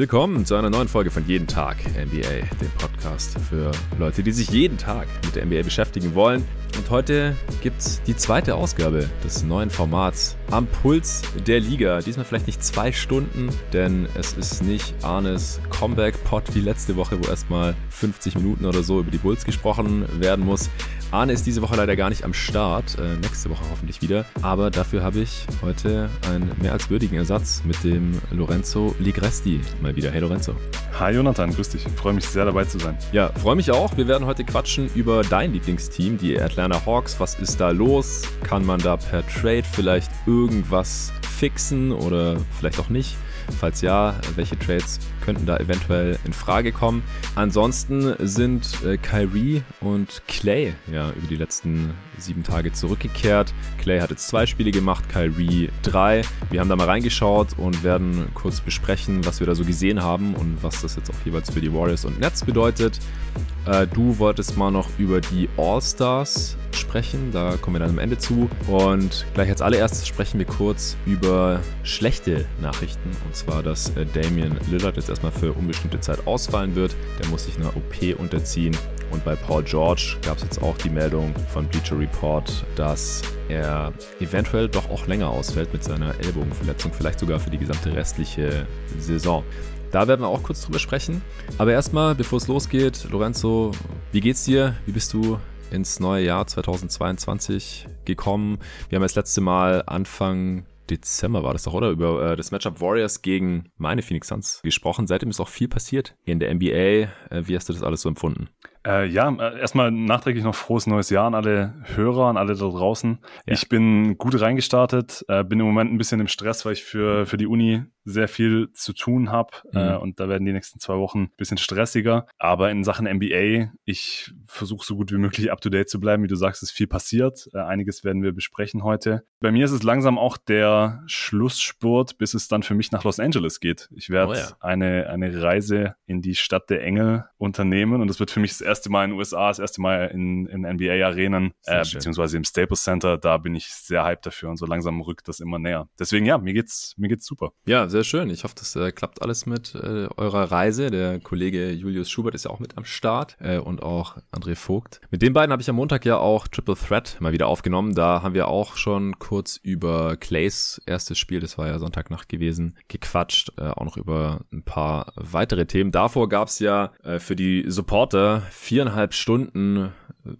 Willkommen zu einer neuen Folge von Jeden Tag NBA, dem Podcast für Leute, die sich jeden Tag mit der NBA beschäftigen wollen. Und heute gibt es die zweite Ausgabe des neuen Formats am Puls der Liga. Diesmal vielleicht nicht zwei Stunden, denn es ist nicht Arnes Comeback-Pod wie letzte Woche, wo erstmal 50 Minuten oder so über die Bulls gesprochen werden muss. Arne ist diese Woche leider gar nicht am Start, äh, nächste Woche hoffentlich wieder. Aber dafür habe ich heute einen mehr als würdigen Ersatz mit dem Lorenzo Ligresti mal wieder. Hey Lorenzo. Hi Jonathan, grüß dich. Ich freue mich sehr dabei zu sein. Ja, freue mich auch. Wir werden heute quatschen über dein Lieblingsteam, die Atlanta Hawks. Was ist da los? Kann man da per Trade vielleicht irgendwas fixen oder vielleicht auch nicht? Falls ja, welche Trades könnten da eventuell in Frage kommen? Ansonsten sind äh, Kyrie und Clay ja über die letzten sieben Tage zurückgekehrt. Clay hat jetzt zwei Spiele gemacht, Kyrie drei. Wir haben da mal reingeschaut und werden kurz besprechen, was wir da so gesehen haben und was das jetzt auch jeweils für die Warriors und Nets bedeutet. Äh, du wolltest mal noch über die All-Stars sprechen, da kommen wir dann am Ende zu. Und gleich als allererstes sprechen wir kurz über schlechte Nachrichten. Und zwar, dass äh, Damian Lillard jetzt erstmal für unbestimmte Zeit ausfallen wird. Der muss sich einer OP unterziehen. Und bei Paul George gab es jetzt auch die Meldung von Bleacher Report, dass er eventuell doch auch länger ausfällt mit seiner Ellbogenverletzung, vielleicht sogar für die gesamte restliche Saison. Da werden wir auch kurz drüber sprechen. Aber erstmal, bevor es losgeht, Lorenzo, wie geht's dir? Wie bist du ins neue Jahr 2022 gekommen? Wir haben das letzte Mal Anfang Dezember war das doch, oder? Über äh, das Matchup Warriors gegen meine Phoenix Suns gesprochen. Seitdem ist auch viel passiert in der NBA. Äh, wie hast du das alles so empfunden? Äh, ja, äh, erstmal nachträglich noch frohes neues Jahr an alle Hörer, an alle da draußen. Ja. Ich bin gut reingestartet, äh, bin im Moment ein bisschen im Stress, weil ich für, für die Uni sehr viel zu tun habe mhm. äh, und da werden die nächsten zwei Wochen ein bisschen stressiger. Aber in Sachen NBA, ich versuche so gut wie möglich up-to-date zu bleiben. Wie du sagst, ist viel passiert. Äh, einiges werden wir besprechen heute. Bei mir ist es langsam auch der Schlussspurt, bis es dann für mich nach Los Angeles geht. Ich werde oh ja. eine, eine Reise in die Stadt der Engel unternehmen und das wird für mich das erste Mal in den USA, das erste Mal in, in NBA-Arenen, äh, beziehungsweise im Staples Center. Da bin ich sehr hyped dafür und so langsam rückt das immer näher. Deswegen ja, mir geht's, mir geht's super. Ja, sehr schön. Ich hoffe, das äh, klappt alles mit äh, eurer Reise. Der Kollege Julius Schubert ist ja auch mit am Start äh, und auch André Vogt. Mit den beiden habe ich am Montag ja auch Triple Threat mal wieder aufgenommen. Da haben wir auch schon kurz über Clays erstes Spiel, das war ja Sonntagnacht gewesen, gequatscht. Äh, auch noch über ein paar weitere Themen. Davor gab es ja äh, für die Supporter viereinhalb Stunden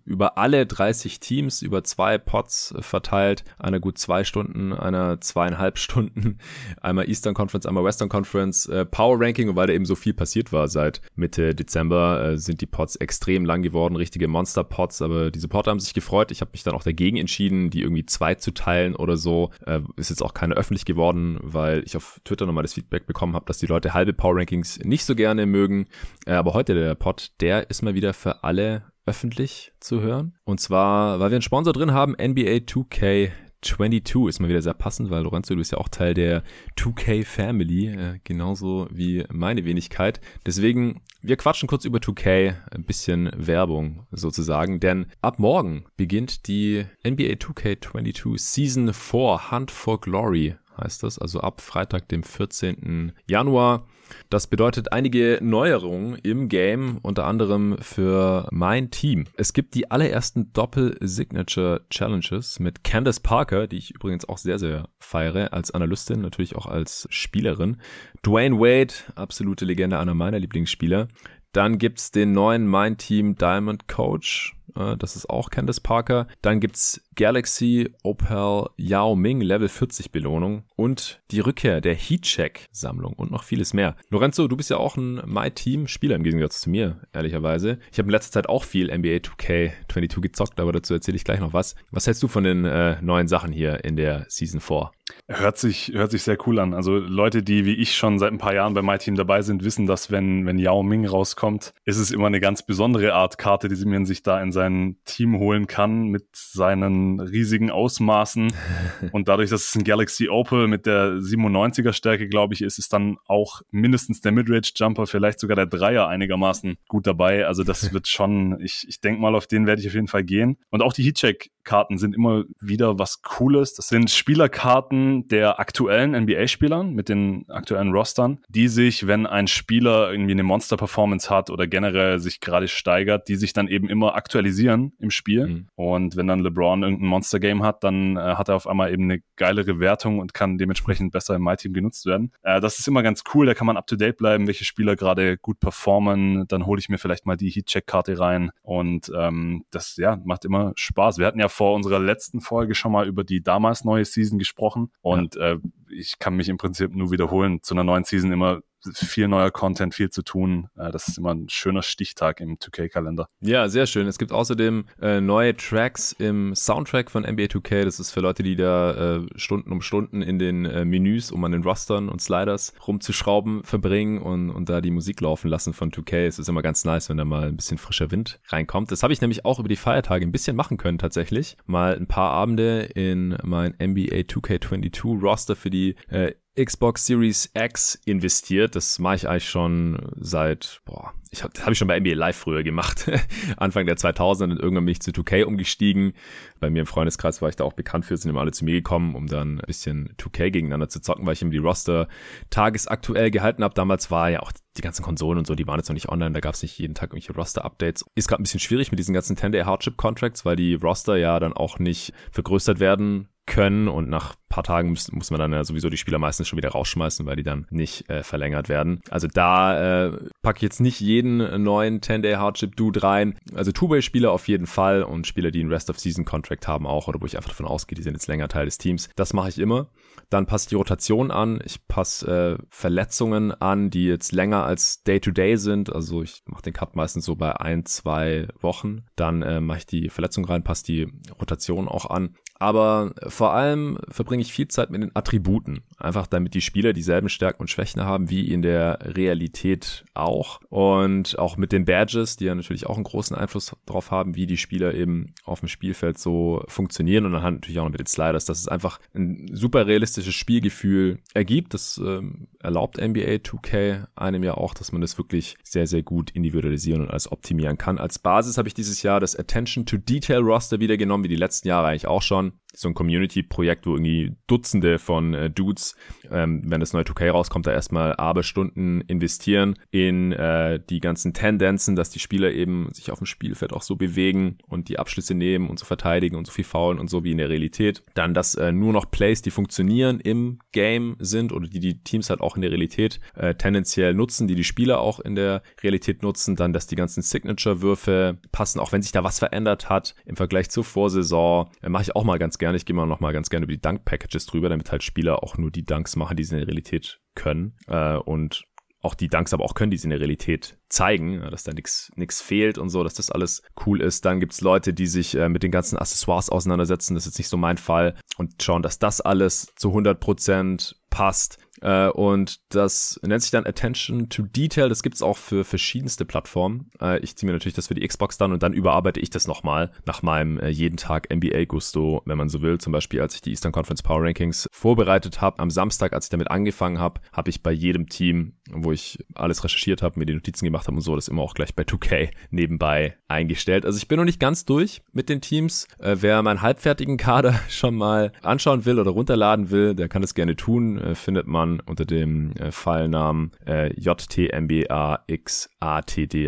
über alle 30 Teams, über zwei Pots verteilt, einer gut zwei Stunden, einer zweieinhalb Stunden, einmal Eastern Conference, einmal Western Conference äh, Power Ranking und weil da eben so viel passiert war seit Mitte Dezember, äh, sind die Pots extrem lang geworden, richtige Monster Pots, aber die Supporter haben sich gefreut. Ich habe mich dann auch dagegen entschieden, die irgendwie zwei zu teilen oder so. Äh, ist jetzt auch keine öffentlich geworden, weil ich auf Twitter nochmal das Feedback bekommen habe, dass die Leute halbe Power Rankings nicht so gerne mögen. Äh, aber heute der Pot, der ist mal wieder für alle öffentlich zu hören. Und zwar, weil wir einen Sponsor drin haben, NBA 2K 22 ist mal wieder sehr passend, weil Lorenzo, du bist ja auch Teil der 2K Family, äh, genauso wie meine Wenigkeit. Deswegen, wir quatschen kurz über 2K, ein bisschen Werbung sozusagen, denn ab morgen beginnt die NBA 2K22 Season 4 Hunt for Glory heißt das, also ab Freitag, dem 14. Januar. Das bedeutet einige Neuerungen im Game, unter anderem für mein Team. Es gibt die allerersten Doppel-Signature-Challenges mit Candace Parker, die ich übrigens auch sehr, sehr feiere, als Analystin, natürlich auch als Spielerin. Dwayne Wade, absolute Legende, einer meiner Lieblingsspieler. Dann gibt's den neuen Mind Team Diamond Coach. Äh, das ist auch Candace Parker. Dann gibt's Galaxy Opel Yao Ming Level 40 Belohnung und die Rückkehr der Heatcheck Sammlung und noch vieles mehr. Lorenzo, du bist ja auch ein My Team Spieler im Gegensatz zu mir, ehrlicherweise. Ich habe in letzter Zeit auch viel NBA 2K22 gezockt, aber dazu erzähle ich gleich noch was. Was hältst du von den äh, neuen Sachen hier in der Season 4? Hört sich, hört sich sehr cool an. Also Leute, die wie ich schon seit ein paar Jahren bei My Team dabei sind, wissen, dass wenn, wenn Yao Ming rauskommt, ist es immer eine ganz besondere Art Karte, die sie mir sich da in sein Team holen kann mit seinen riesigen Ausmaßen. Und dadurch, dass es ein Galaxy Opal mit der 97er Stärke, glaube ich, ist, ist dann auch mindestens der Midrange Jumper, vielleicht sogar der Dreier einigermaßen gut dabei. Also das wird schon, ich, ich denke mal, auf den werde ich auf jeden Fall gehen. Und auch die Heatcheck Karten sind immer wieder was Cooles. Das sind Spielerkarten, Der aktuellen NBA-Spielern mit den aktuellen Rostern, die sich, wenn ein Spieler irgendwie eine Monster-Performance hat oder generell sich gerade steigert, die sich dann eben immer aktualisieren im Spiel. Mhm. Und wenn dann LeBron irgendein Monster-Game hat, dann äh, hat er auf einmal eben eine geilere Wertung und kann dementsprechend besser im My-Team genutzt werden. Äh, das ist immer ganz cool, da kann man up-to-date bleiben, welche Spieler gerade gut performen. Dann hole ich mir vielleicht mal die Heat-Check-Karte rein und ähm, das ja macht immer Spaß. Wir hatten ja vor unserer letzten Folge schon mal über die damals neue Season gesprochen und ja. äh, ich kann mich im Prinzip nur wiederholen. Zu einer neuen Season immer viel neuer Content, viel zu tun. Äh, das ist immer ein schöner Stichtag im 2K-Kalender. Ja, sehr schön. Es gibt außerdem äh, neue Tracks im Soundtrack von NBA 2K. Das ist für Leute, die da äh, Stunden um Stunden in den äh, Menüs, um an den Rostern und Sliders rumzuschrauben, verbringen und, und da die Musik laufen lassen von 2K. Es ist immer ganz nice, wenn da mal ein bisschen frischer Wind reinkommt. Das habe ich nämlich auch über die Feiertage ein bisschen machen können tatsächlich. Mal ein paar Abende in mein NBA 2K22 Roster für die äh, Xbox Series X investiert. Das mache ich eigentlich schon seit, boah, ich hab, das habe ich schon bei NBA Live früher gemacht, Anfang der 2000er und irgendwann bin ich zu 2K umgestiegen. Bei mir im Freundeskreis war ich da auch bekannt für, sind immer alle zu mir gekommen, um dann ein bisschen 2K gegeneinander zu zocken, weil ich eben die Roster tagesaktuell gehalten habe. Damals war ja auch die ganzen Konsolen und so, die waren jetzt noch nicht online, da gab es nicht jeden Tag irgendwelche Roster-Updates. Ist gerade ein bisschen schwierig mit diesen ganzen 10-Day Hardship-Contracts, weil die Roster ja dann auch nicht vergrößert werden können und nach paar Tagen muss, muss man dann ja sowieso die Spieler meistens schon wieder rausschmeißen, weil die dann nicht äh, verlängert werden. Also da äh, packe ich jetzt nicht jeden neuen 10-Day Hardship Dude rein. Also Two-Way-Spieler auf jeden Fall und Spieler, die einen Rest-of-Season-Contract haben auch oder wo ich einfach davon ausgehe, die sind jetzt länger Teil des Teams. Das mache ich immer. Dann passe die Rotation an. Ich passe äh, Verletzungen an, die jetzt länger als Day-to-Day -Day sind. Also ich mache den Cut meistens so bei ein, zwei Wochen. Dann äh, mache ich die Verletzung rein, passe die Rotation auch an. Aber vor allem verbringe ich viel Zeit mit den Attributen. Einfach damit die Spieler dieselben Stärken und Schwächen haben wie in der Realität auch. Und auch mit den Badges, die ja natürlich auch einen großen Einfluss darauf haben, wie die Spieler eben auf dem Spielfeld so funktionieren. Und dann halt natürlich auch noch mit den Sliders, dass es einfach ein super realistisches Spielgefühl ergibt. Das ähm, erlaubt NBA 2K einem ja auch, dass man das wirklich sehr, sehr gut individualisieren und alles optimieren kann. Als Basis habe ich dieses Jahr das Attention to Detail Roster wieder genommen, wie die letzten Jahre eigentlich auch schon so ein Community-Projekt, wo irgendwie Dutzende von äh, Dudes, ähm, wenn das neue 2K rauskommt, da erstmal Aberstunden investieren in äh, die ganzen Tendenzen, dass die Spieler eben sich auf dem Spielfeld auch so bewegen und die Abschlüsse nehmen und so verteidigen und so viel faulen und so wie in der Realität. Dann, dass äh, nur noch Plays, die funktionieren im Game sind oder die die Teams halt auch in der Realität äh, tendenziell nutzen, die die Spieler auch in der Realität nutzen. Dann, dass die ganzen Signature-Würfe passen, auch wenn sich da was verändert hat im Vergleich zur Vorsaison. Äh, Mache ich auch mal ganz gerne. Ich gehe mal noch mal ganz gerne über die Dunk-Packages drüber, damit halt Spieler auch nur die Dunks machen, die sie in der Realität können. Äh, und auch die Dunks aber auch können, die sie in der Realität zeigen, dass da nichts nichts fehlt und so, dass das alles cool ist. Dann gibt's Leute, die sich äh, mit den ganzen Accessoires auseinandersetzen. Das ist jetzt nicht so mein Fall und schauen, dass das alles zu 100% passt. Äh, und das nennt sich dann Attention to Detail. Das gibt's auch für verschiedenste Plattformen. Äh, ich ziehe mir natürlich das für die Xbox dann und dann überarbeite ich das nochmal nach meinem äh, jeden Tag NBA-Gusto, wenn man so will. Zum Beispiel, als ich die Eastern Conference Power Rankings vorbereitet habe, am Samstag, als ich damit angefangen habe, habe ich bei jedem Team, wo ich alles recherchiert habe, mir die Notizen gemacht habe und so, das immer auch gleich bei 2K nebenbei eingestellt. Also ich bin noch nicht ganz durch mit den Teams. Äh, wer meinen halbfertigen Kader schon mal anschauen will oder runterladen will, der kann das gerne tun. Äh, findet man man unter dem äh, Fallnamen äh, JTMBAXATD,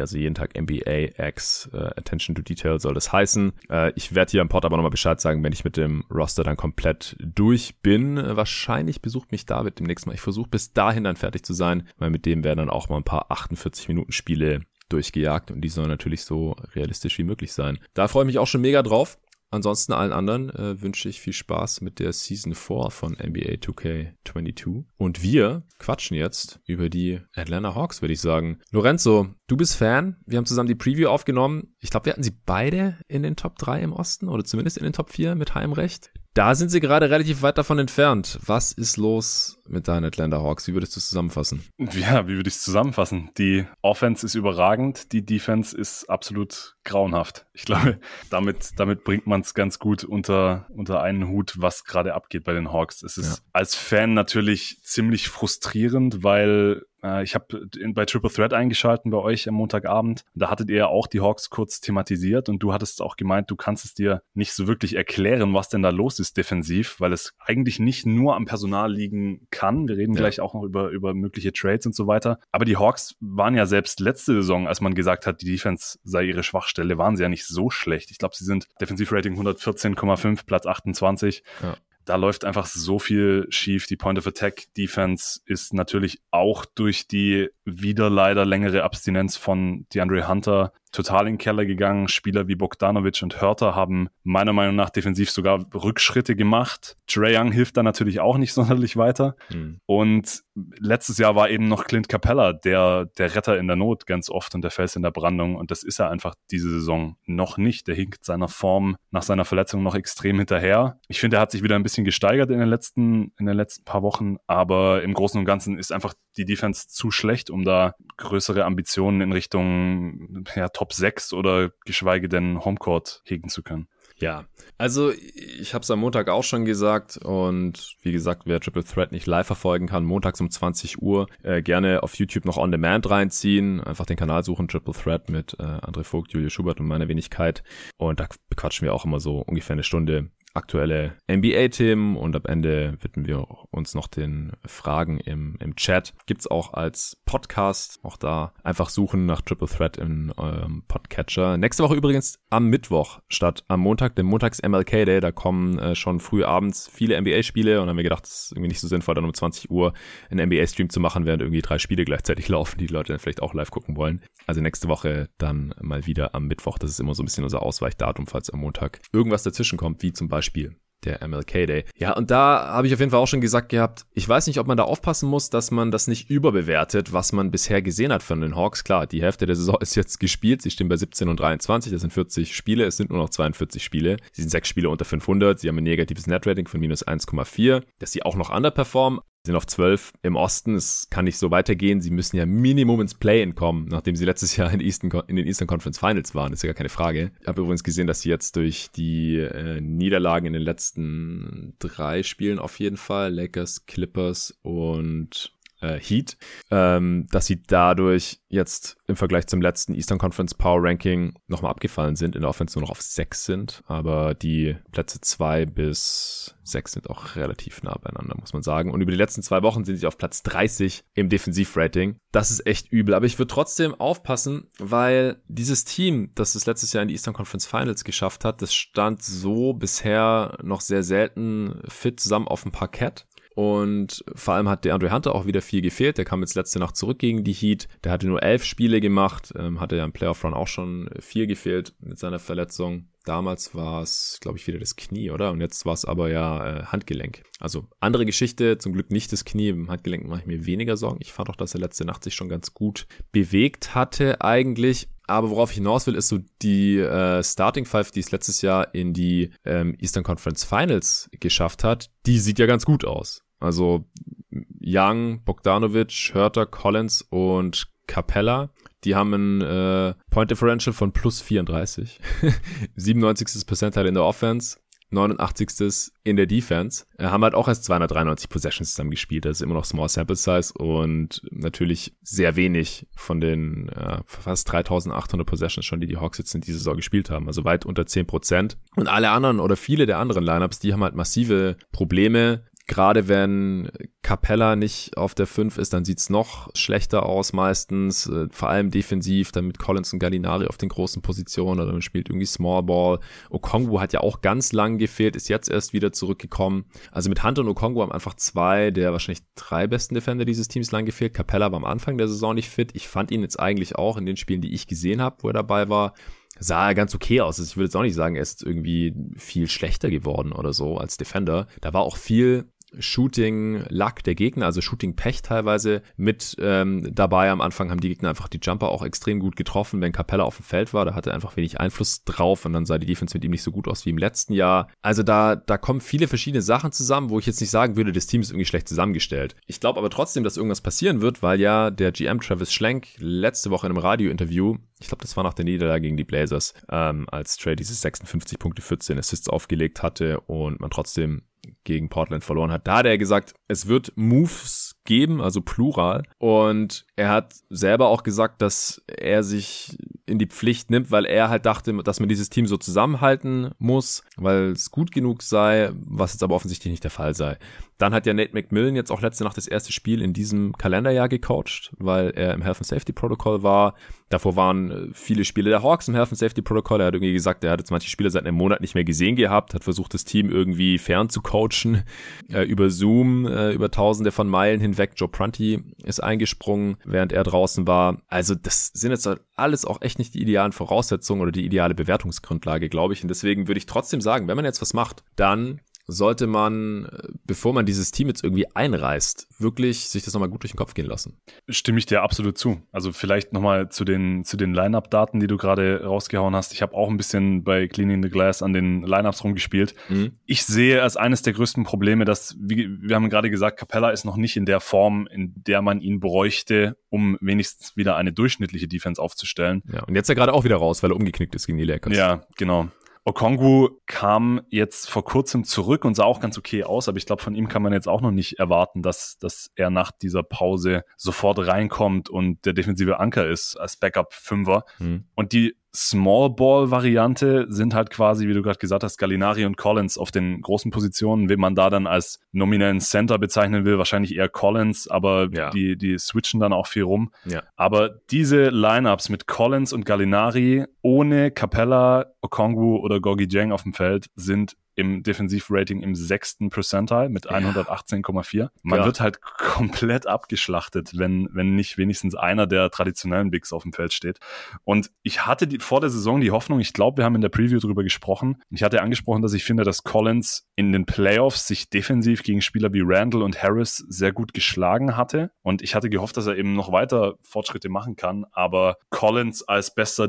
also jeden Tag MBAX, äh, Attention to Detail soll das heißen. Äh, ich werde hier im Pod aber nochmal Bescheid sagen, wenn ich mit dem Roster dann komplett durch bin. Äh, wahrscheinlich besucht mich David demnächst mal. Ich versuche bis dahin dann fertig zu sein, weil mit dem werden dann auch mal ein paar 48 Minuten Spiele durchgejagt und die sollen natürlich so realistisch wie möglich sein. Da freue ich mich auch schon mega drauf. Ansonsten allen anderen äh, wünsche ich viel Spaß mit der Season 4 von NBA 2K22. Und wir quatschen jetzt über die Atlanta Hawks, würde ich sagen. Lorenzo, du bist Fan. Wir haben zusammen die Preview aufgenommen. Ich glaube, wir hatten sie beide in den Top 3 im Osten oder zumindest in den Top 4 mit Heimrecht. Da sind sie gerade relativ weit davon entfernt. Was ist los mit deinen Atlanta Hawks? Wie würdest du es zusammenfassen? Ja, wie würde ich es zusammenfassen? Die Offense ist überragend, die Defense ist absolut grauenhaft. Ich glaube, damit, damit bringt man es ganz gut unter, unter einen Hut, was gerade abgeht bei den Hawks. Es ist ja. als Fan natürlich ziemlich frustrierend, weil äh, ich habe bei Triple Threat eingeschalten bei euch am Montagabend. Da hattet ihr ja auch die Hawks kurz thematisiert und du hattest auch gemeint, du kannst es dir nicht so wirklich erklären, was denn da los ist defensiv, weil es eigentlich nicht nur am Personal liegen kann. Wir reden ja. gleich auch noch über, über mögliche Trades und so weiter. Aber die Hawks waren ja selbst letzte Saison, als man gesagt hat, die Defense sei ihre Schwachstelle, waren sie ja nicht so schlecht. Ich glaube, sie sind Defensivrating 114,5, Platz 28. Ja da läuft einfach so viel schief. Die Point of Attack Defense ist natürlich auch durch die wieder leider längere Abstinenz von DeAndre Hunter total in den Keller gegangen. Spieler wie Bogdanovic und Hörter haben meiner Meinung nach defensiv sogar Rückschritte gemacht. Trey Young hilft da natürlich auch nicht sonderlich weiter. Mhm. Und letztes Jahr war eben noch Clint Capella der, der Retter in der Not ganz oft und der Fels in der Brandung. Und das ist er einfach diese Saison noch nicht. Der hinkt seiner Form nach seiner Verletzung noch extrem hinterher. Ich finde, er hat sich wieder ein bisschen gesteigert in den letzten, in den letzten paar Wochen. Aber im Großen und Ganzen ist einfach die Defense zu schlecht, um da größere Ambitionen in Richtung ja, Top 6 oder geschweige denn Homecourt hegen zu können. Ja, also ich habe es am Montag auch schon gesagt und wie gesagt, wer Triple Threat nicht live verfolgen kann, montags um 20 Uhr äh, gerne auf YouTube noch On Demand reinziehen, einfach den Kanal suchen, Triple Threat mit äh, André Vogt, Julia Schubert und meiner Wenigkeit und da bequatschen wir auch immer so ungefähr eine Stunde aktuelle NBA-Themen und am Ende widmen wir uns noch den Fragen im, im Chat. Gibt's auch als Podcast, auch da einfach suchen nach Triple Threat in eurem Podcatcher. Nächste Woche übrigens am Mittwoch statt am Montag, dem Montags MLK Day, da kommen äh, schon früh abends viele NBA-Spiele und haben wir gedacht, es ist irgendwie nicht so sinnvoll, dann um 20 Uhr einen NBA-Stream zu machen, während irgendwie drei Spiele gleichzeitig laufen, die, die Leute dann vielleicht auch live gucken wollen. Also nächste Woche dann mal wieder am Mittwoch. Das ist immer so ein bisschen unser Ausweichdatum, falls am Montag irgendwas dazwischen kommt, wie zum Beispiel Beispiel der MLK Day. Ja, und da habe ich auf jeden Fall auch schon gesagt gehabt, ich weiß nicht, ob man da aufpassen muss, dass man das nicht überbewertet, was man bisher gesehen hat von den Hawks. Klar, die Hälfte der Saison ist jetzt gespielt. Sie stehen bei 17 und 23. Das sind 40 Spiele. Es sind nur noch 42 Spiele. Sie sind sechs Spiele unter 500. Sie haben ein negatives Netrating von minus 1,4. Dass sie auch noch underperformen, sind auf 12 im Osten. Es kann nicht so weitergehen. Sie müssen ja Minimum ins Play-In kommen, nachdem sie letztes Jahr in, Eastern, in, den Eastern Conference Finals waren. Das ist ja gar keine Frage. Ich habe übrigens gesehen, dass sie jetzt durch die äh, Niederlagen in den letzten drei Spielen auf jeden Fall, Lakers, Clippers und äh, Heat, ähm, dass sie dadurch jetzt im Vergleich zum letzten Eastern Conference Power Ranking nochmal abgefallen sind, in der Offense nur noch auf sechs sind, aber die Plätze zwei bis sechs sind auch relativ nah beieinander, muss man sagen. Und über die letzten zwei Wochen sind sie auf Platz 30 im Defensivrating. Das ist echt übel, aber ich würde trotzdem aufpassen, weil dieses Team, das es letztes Jahr in die Eastern Conference Finals geschafft hat, das stand so bisher noch sehr selten fit zusammen auf dem Parkett. Und vor allem hat der Andre Hunter auch wieder viel gefehlt. Der kam jetzt letzte Nacht zurück gegen die Heat. Der hatte nur elf Spiele gemacht, ähm, hatte ja im Playoff Run auch schon viel gefehlt mit seiner Verletzung. Damals war es, glaube ich, wieder das Knie, oder? Und jetzt war es aber ja äh, Handgelenk. Also andere Geschichte, zum Glück nicht das Knie. Im Handgelenk mache ich mir weniger Sorgen. Ich fand auch, dass er letzte Nacht sich schon ganz gut bewegt hatte eigentlich. Aber worauf ich hinaus will, ist so die äh, Starting Five, die es letztes Jahr in die ähm, Eastern Conference Finals geschafft hat, die sieht ja ganz gut aus. Also Young, Bogdanovic, Hörter, Collins und Capella. Die haben ein äh, Point Differential von plus 34. 97. Percentile in der Offense, 89. in der Defense. Äh, haben halt auch erst 293 Possessions zusammen gespielt. Das ist immer noch Small Sample Size und natürlich sehr wenig von den äh, fast 3800 Possessions schon, die die Hawks jetzt in dieser Saison gespielt haben. Also weit unter 10 Prozent. Und alle anderen oder viele der anderen Lineups, die haben halt massive Probleme Gerade wenn Capella nicht auf der 5 ist, dann sieht's noch schlechter aus meistens. Äh, vor allem defensiv, dann mit Collins und Gallinari auf den großen Positionen oder man spielt irgendwie Small Ball. Okongwu hat ja auch ganz lang gefehlt, ist jetzt erst wieder zurückgekommen. Also mit Hunter und Okongwu haben einfach zwei der wahrscheinlich drei besten Defender dieses Teams lang gefehlt. Capella war am Anfang der Saison nicht fit. Ich fand ihn jetzt eigentlich auch in den Spielen, die ich gesehen habe, wo er dabei war, sah er ganz okay aus. Ich würde jetzt auch nicht sagen, er ist irgendwie viel schlechter geworden oder so als Defender. Da war auch viel Shooting-Luck der Gegner, also Shooting-Pech teilweise mit ähm, dabei. Am Anfang haben die Gegner einfach die Jumper auch extrem gut getroffen, wenn Capella auf dem Feld war. Da hatte er einfach wenig Einfluss drauf und dann sah die Defense mit ihm nicht so gut aus wie im letzten Jahr. Also da, da kommen viele verschiedene Sachen zusammen, wo ich jetzt nicht sagen würde, das Team ist irgendwie schlecht zusammengestellt. Ich glaube aber trotzdem, dass irgendwas passieren wird, weil ja der GM Travis Schlenk letzte Woche in einem Radiointerview, ich glaube, das war nach der Niederlage gegen die Blazers, ähm, als Trey diese 56 Punkte, 14 Assists aufgelegt hatte und man trotzdem gegen Portland verloren hat. Da hat er gesagt, es wird Moves geben, also plural. Und er hat selber auch gesagt, dass er sich in die Pflicht nimmt, weil er halt dachte, dass man dieses Team so zusammenhalten muss, weil es gut genug sei, was jetzt aber offensichtlich nicht der Fall sei. Dann hat ja Nate McMillan jetzt auch letzte Nacht das erste Spiel in diesem Kalenderjahr gecoacht, weil er im Health and Safety Protocol war. Davor waren äh, viele Spiele der Hawks im Health and Safety Protocol. Er hat irgendwie gesagt, er hat jetzt manche Spiele seit einem Monat nicht mehr gesehen gehabt, hat versucht, das Team irgendwie fern zu coachen, äh, über Zoom, äh, über tausende von Meilen hinweg. Joe Prunty ist eingesprungen, während er draußen war. Also das sind jetzt alles auch echt nicht die idealen Voraussetzungen oder die ideale Bewertungsgrundlage, glaube ich. Und deswegen würde ich trotzdem sagen, wenn man jetzt was macht, dann sollte man, bevor man dieses Team jetzt irgendwie einreißt, wirklich sich das nochmal gut durch den Kopf gehen lassen. Stimme ich dir absolut zu. Also vielleicht nochmal zu den, zu den Line-Up-Daten, die du gerade rausgehauen hast. Ich habe auch ein bisschen bei Cleaning the Glass an den Line-Ups rumgespielt. Mhm. Ich sehe als eines der größten Probleme, dass, wie, wir haben gerade gesagt, Capella ist noch nicht in der Form, in der man ihn bräuchte, um wenigstens wieder eine durchschnittliche Defense aufzustellen. Ja, und jetzt ist er gerade auch wieder raus, weil er umgeknickt ist gegen die Lakers. Ja, genau. Okongwu kam jetzt vor kurzem zurück und sah auch ganz okay aus, aber ich glaube, von ihm kann man jetzt auch noch nicht erwarten, dass, dass er nach dieser Pause sofort reinkommt und der defensive Anker ist als Backup-Fünfer. Mhm. Und die Small Ball Variante sind halt quasi, wie du gerade gesagt hast, Gallinari und Collins auf den großen Positionen. Wen man da dann als nominellen Center bezeichnen will, wahrscheinlich eher Collins, aber ja. die, die switchen dann auch viel rum. Ja. Aber diese Lineups mit Collins und Gallinari ohne Capella, Okongwu oder Gogi Jang auf dem Feld sind im Defensivrating im sechsten Percentile mit ja. 118,4. Man ja. wird halt komplett abgeschlachtet, wenn, wenn nicht wenigstens einer der traditionellen Bigs auf dem Feld steht. Und ich hatte die, vor der Saison die Hoffnung, ich glaube, wir haben in der Preview drüber gesprochen. Ich hatte angesprochen, dass ich finde, dass Collins in den Playoffs sich defensiv gegen Spieler wie Randall und Harris sehr gut geschlagen hatte. Und ich hatte gehofft, dass er eben noch weiter Fortschritte machen kann. Aber Collins als bester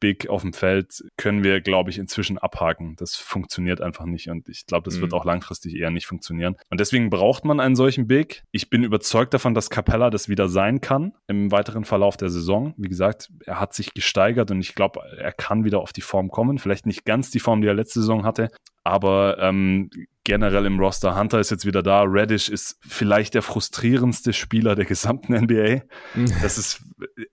Defensiv-Big auf dem Feld können wir, glaube ich, inzwischen abhaken. Das funktioniert funktioniert einfach nicht und ich glaube, das mhm. wird auch langfristig eher nicht funktionieren. Und deswegen braucht man einen solchen Big. Ich bin überzeugt davon, dass Capella das wieder sein kann im weiteren Verlauf der Saison. Wie gesagt, er hat sich gesteigert und ich glaube, er kann wieder auf die Form kommen. Vielleicht nicht ganz die Form, die er letzte Saison hatte, aber ähm, generell im Roster. Hunter ist jetzt wieder da. Reddish ist vielleicht der frustrierendste Spieler der gesamten NBA. Mhm. Das ist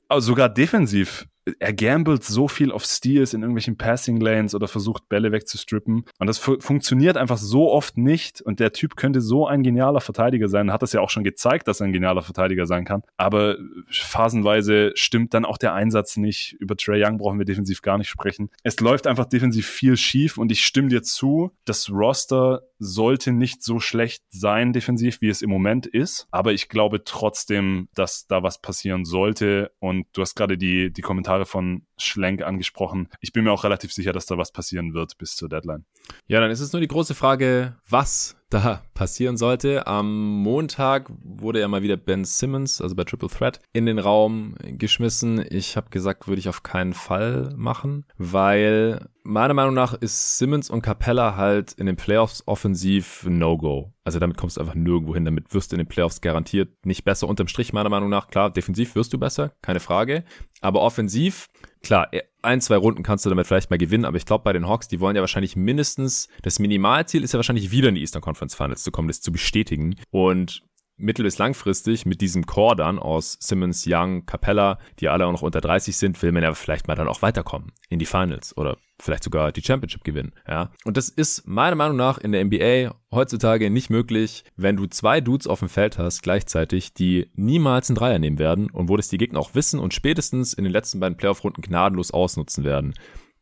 äh, sogar defensiv er gambelt so viel auf Steals in irgendwelchen Passing Lanes oder versucht Bälle wegzustrippen. Und das fu funktioniert einfach so oft nicht. Und der Typ könnte so ein genialer Verteidiger sein. Hat das ja auch schon gezeigt, dass er ein genialer Verteidiger sein kann. Aber phasenweise stimmt dann auch der Einsatz nicht. Über Trey Young brauchen wir defensiv gar nicht sprechen. Es läuft einfach defensiv viel schief und ich stimme dir zu, das Roster sollte nicht so schlecht sein defensiv, wie es im Moment ist. Aber ich glaube trotzdem, dass da was passieren sollte. Und du hast gerade die, die Kommentare von Schlenk angesprochen. Ich bin mir auch relativ sicher, dass da was passieren wird bis zur Deadline. Ja, dann ist es nur die große Frage, was da passieren sollte. Am Montag wurde ja mal wieder Ben Simmons, also bei Triple Threat, in den Raum geschmissen. Ich habe gesagt, würde ich auf keinen Fall machen, weil meiner Meinung nach ist Simmons und Capella halt in den Playoffs offensiv No-Go. Also damit kommst du einfach nirgendwo hin. Damit wirst du in den Playoffs garantiert nicht besser. Unterm Strich meiner Meinung nach, klar, defensiv wirst du besser, keine Frage. Aber offensiv klar, ein, zwei Runden kannst du damit vielleicht mal gewinnen, aber ich glaube, bei den Hawks, die wollen ja wahrscheinlich mindestens, das Minimalziel ist ja wahrscheinlich wieder in die Eastern Conference Finals zu kommen, das zu bestätigen. Und mittel- bis langfristig mit diesem Core dann aus Simmons, Young, Capella, die alle auch noch unter 30 sind, will man ja vielleicht mal dann auch weiterkommen in die Finals oder vielleicht sogar die Championship gewinnen, ja. Und das ist meiner Meinung nach in der NBA heutzutage nicht möglich, wenn du zwei Dudes auf dem Feld hast gleichzeitig, die niemals einen Dreier nehmen werden und wo das die Gegner auch wissen und spätestens in den letzten beiden Playoff-Runden gnadenlos ausnutzen werden.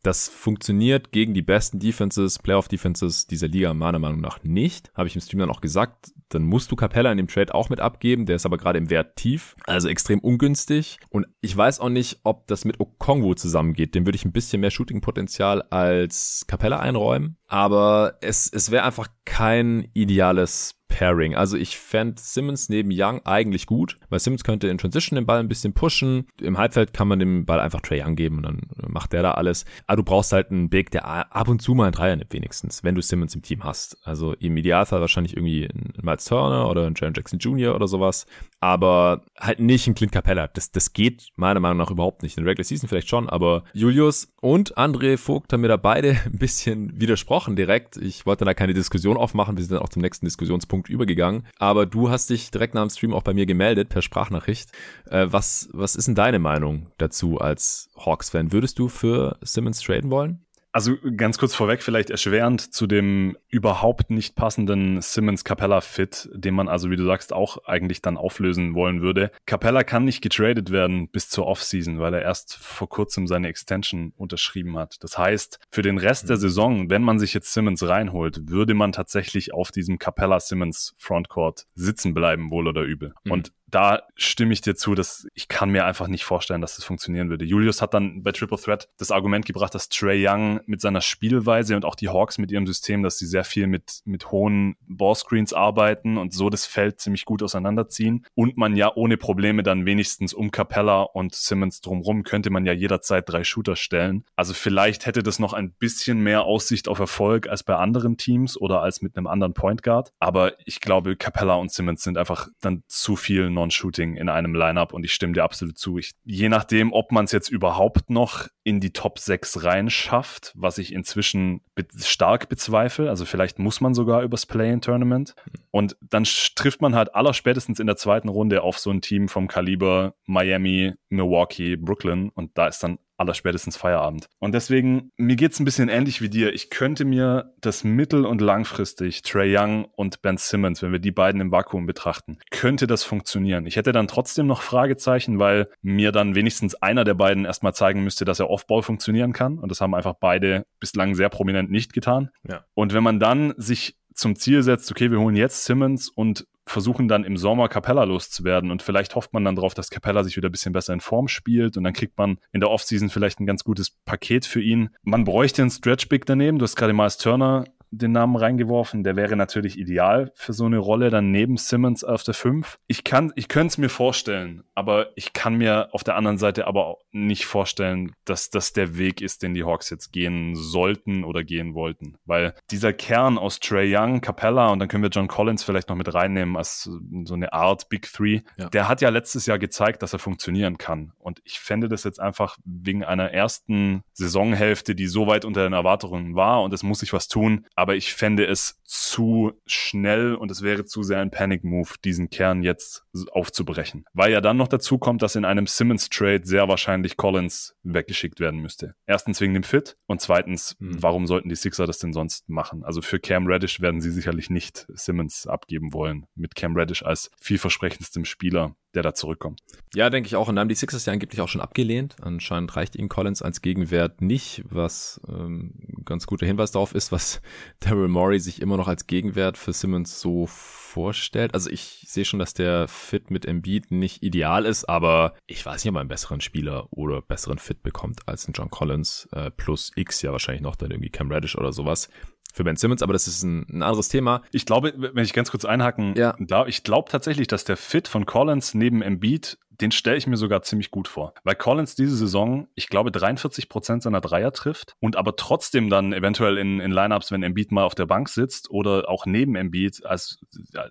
Das funktioniert gegen die besten Defenses, Playoff-Defenses dieser Liga meiner Meinung nach nicht. Habe ich im Stream dann auch gesagt. Dann musst du Capella in dem Trade auch mit abgeben. Der ist aber gerade im Wert tief, also extrem ungünstig. Und ich weiß auch nicht, ob das mit Okongwu zusammengeht. Dem würde ich ein bisschen mehr Shooting-Potenzial als Capella einräumen. Aber es, es wäre einfach kein ideales Pairing. Also ich fände Simmons neben Young eigentlich gut, weil Simmons könnte in Transition den Ball ein bisschen pushen. Im Halbfeld kann man dem Ball einfach Trey Young geben und dann macht der da alles. Aber du brauchst halt einen Big, der ab und zu mal einen Dreier nimmt wenigstens, wenn du Simmons im Team hast. Also im Idealfall wahrscheinlich irgendwie ein Miles Turner oder ein Jaron Jackson Jr. oder sowas. Aber halt nicht ein Clint Capella. Das, das geht meiner Meinung nach überhaupt nicht. In der Regular Season vielleicht schon, aber Julius und André Vogt haben mir da beide ein bisschen widersprochen direkt. Ich wollte da keine Diskussion aufmachen. Wir sind dann auch zum nächsten Diskussionspunkt Punkt übergegangen. Aber du hast dich direkt nach dem Stream auch bei mir gemeldet per Sprachnachricht. Äh, was, was ist denn deine Meinung dazu als Hawks-Fan? Würdest du für Simmons traden wollen? Also ganz kurz vorweg, vielleicht erschwerend zu dem überhaupt nicht passenden Simmons-Capella-Fit, den man also, wie du sagst, auch eigentlich dann auflösen wollen würde. Capella kann nicht getradet werden bis zur Offseason, weil er erst vor kurzem seine Extension unterschrieben hat. Das heißt, für den Rest mhm. der Saison, wenn man sich jetzt Simmons reinholt, würde man tatsächlich auf diesem Capella-Simmons-Frontcourt sitzen bleiben, wohl oder übel. Mhm. Und da stimme ich dir zu, dass ich kann mir einfach nicht vorstellen, dass das funktionieren würde. Julius hat dann bei Triple Threat das Argument gebracht, dass Trey Young mit seiner Spielweise und auch die Hawks mit ihrem System, dass sie sehr viel mit, mit hohen Ballscreens arbeiten und so das Feld ziemlich gut auseinanderziehen und man ja ohne Probleme dann wenigstens um Capella und Simmons drumrum könnte man ja jederzeit drei Shooter stellen. Also vielleicht hätte das noch ein bisschen mehr Aussicht auf Erfolg als bei anderen Teams oder als mit einem anderen Point Guard. Aber ich glaube, Capella und Simmons sind einfach dann zu viel non Non-Shooting in einem Lineup und ich stimme dir absolut zu. Ich, je nachdem, ob man es jetzt überhaupt noch in die Top 6 reinschafft, was ich inzwischen be stark bezweifle. Also vielleicht muss man sogar übers Play-in-Tournament. Und dann trifft man halt allerspätestens in der zweiten Runde auf so ein Team vom Kaliber Miami, Milwaukee, Brooklyn. Und da ist dann allerspätestens Feierabend. Und deswegen, mir geht's ein bisschen ähnlich wie dir. Ich könnte mir das mittel- und langfristig, Trey Young und Ben Simmons, wenn wir die beiden im Vakuum betrachten, könnte das funktionieren. Ich hätte dann trotzdem noch Fragezeichen, weil mir dann wenigstens einer der beiden erstmal zeigen müsste, dass er Offball funktionieren kann. Und das haben einfach beide bislang sehr prominent nicht getan. Ja. Und wenn man dann sich zum Ziel setzt, okay, wir holen jetzt Simmons und versuchen dann im Sommer Capella loszuwerden und vielleicht hofft man dann darauf, dass Capella sich wieder ein bisschen besser in Form spielt und dann kriegt man in der Offseason vielleicht ein ganz gutes Paket für ihn. Man bräuchte einen Stretch Big daneben. Du hast gerade Miles Turner den Namen reingeworfen. Der wäre natürlich ideal für so eine Rolle dann neben Simmons auf der 5. Ich kann, ich könnte es mir vorstellen, aber ich kann mir auf der anderen Seite aber auch nicht vorstellen, dass das der Weg ist, den die Hawks jetzt gehen sollten oder gehen wollten. Weil dieser Kern aus Trey Young, Capella und dann können wir John Collins vielleicht noch mit reinnehmen als so eine Art Big Three. Ja. Der hat ja letztes Jahr gezeigt, dass er funktionieren kann. Und ich fände das jetzt einfach wegen einer ersten Saisonhälfte, die so weit unter den Erwartungen war und es muss sich was tun, aber ich fände es zu schnell und es wäre zu sehr ein Panic-Move, diesen Kern jetzt aufzubrechen. Weil ja dann noch dazu kommt, dass in einem Simmons-Trade sehr wahrscheinlich Collins weggeschickt werden müsste. Erstens wegen dem Fit und zweitens, mhm. warum sollten die Sixer das denn sonst machen? Also für Cam Reddish werden sie sicherlich nicht Simmons abgeben wollen, mit Cam Reddish als vielversprechendstem Spieler der da zurückkommt. Ja, denke ich auch. Und dann haben die Sixers ja angeblich auch schon abgelehnt. Anscheinend reicht ihnen Collins als Gegenwert nicht, was ähm, ganz guter Hinweis darauf ist, was Daryl Morey sich immer noch als Gegenwert für Simmons so vorstellt. Also ich sehe schon, dass der Fit mit Embiid nicht ideal ist, aber ich weiß nicht, ob er einen besseren Spieler oder besseren Fit bekommt als ein John Collins äh, plus X ja wahrscheinlich noch dann irgendwie Cam Reddish oder sowas für Ben Simmons, aber das ist ein, ein anderes Thema. Ich glaube, wenn ich ganz kurz einhaken ja. darf, ich glaube tatsächlich, dass der Fit von Collins neben Embiid den stelle ich mir sogar ziemlich gut vor. Weil Collins diese Saison, ich glaube, 43 Prozent seiner Dreier trifft und aber trotzdem dann eventuell in, in Lineups, wenn Embiid mal auf der Bank sitzt oder auch neben Embiid als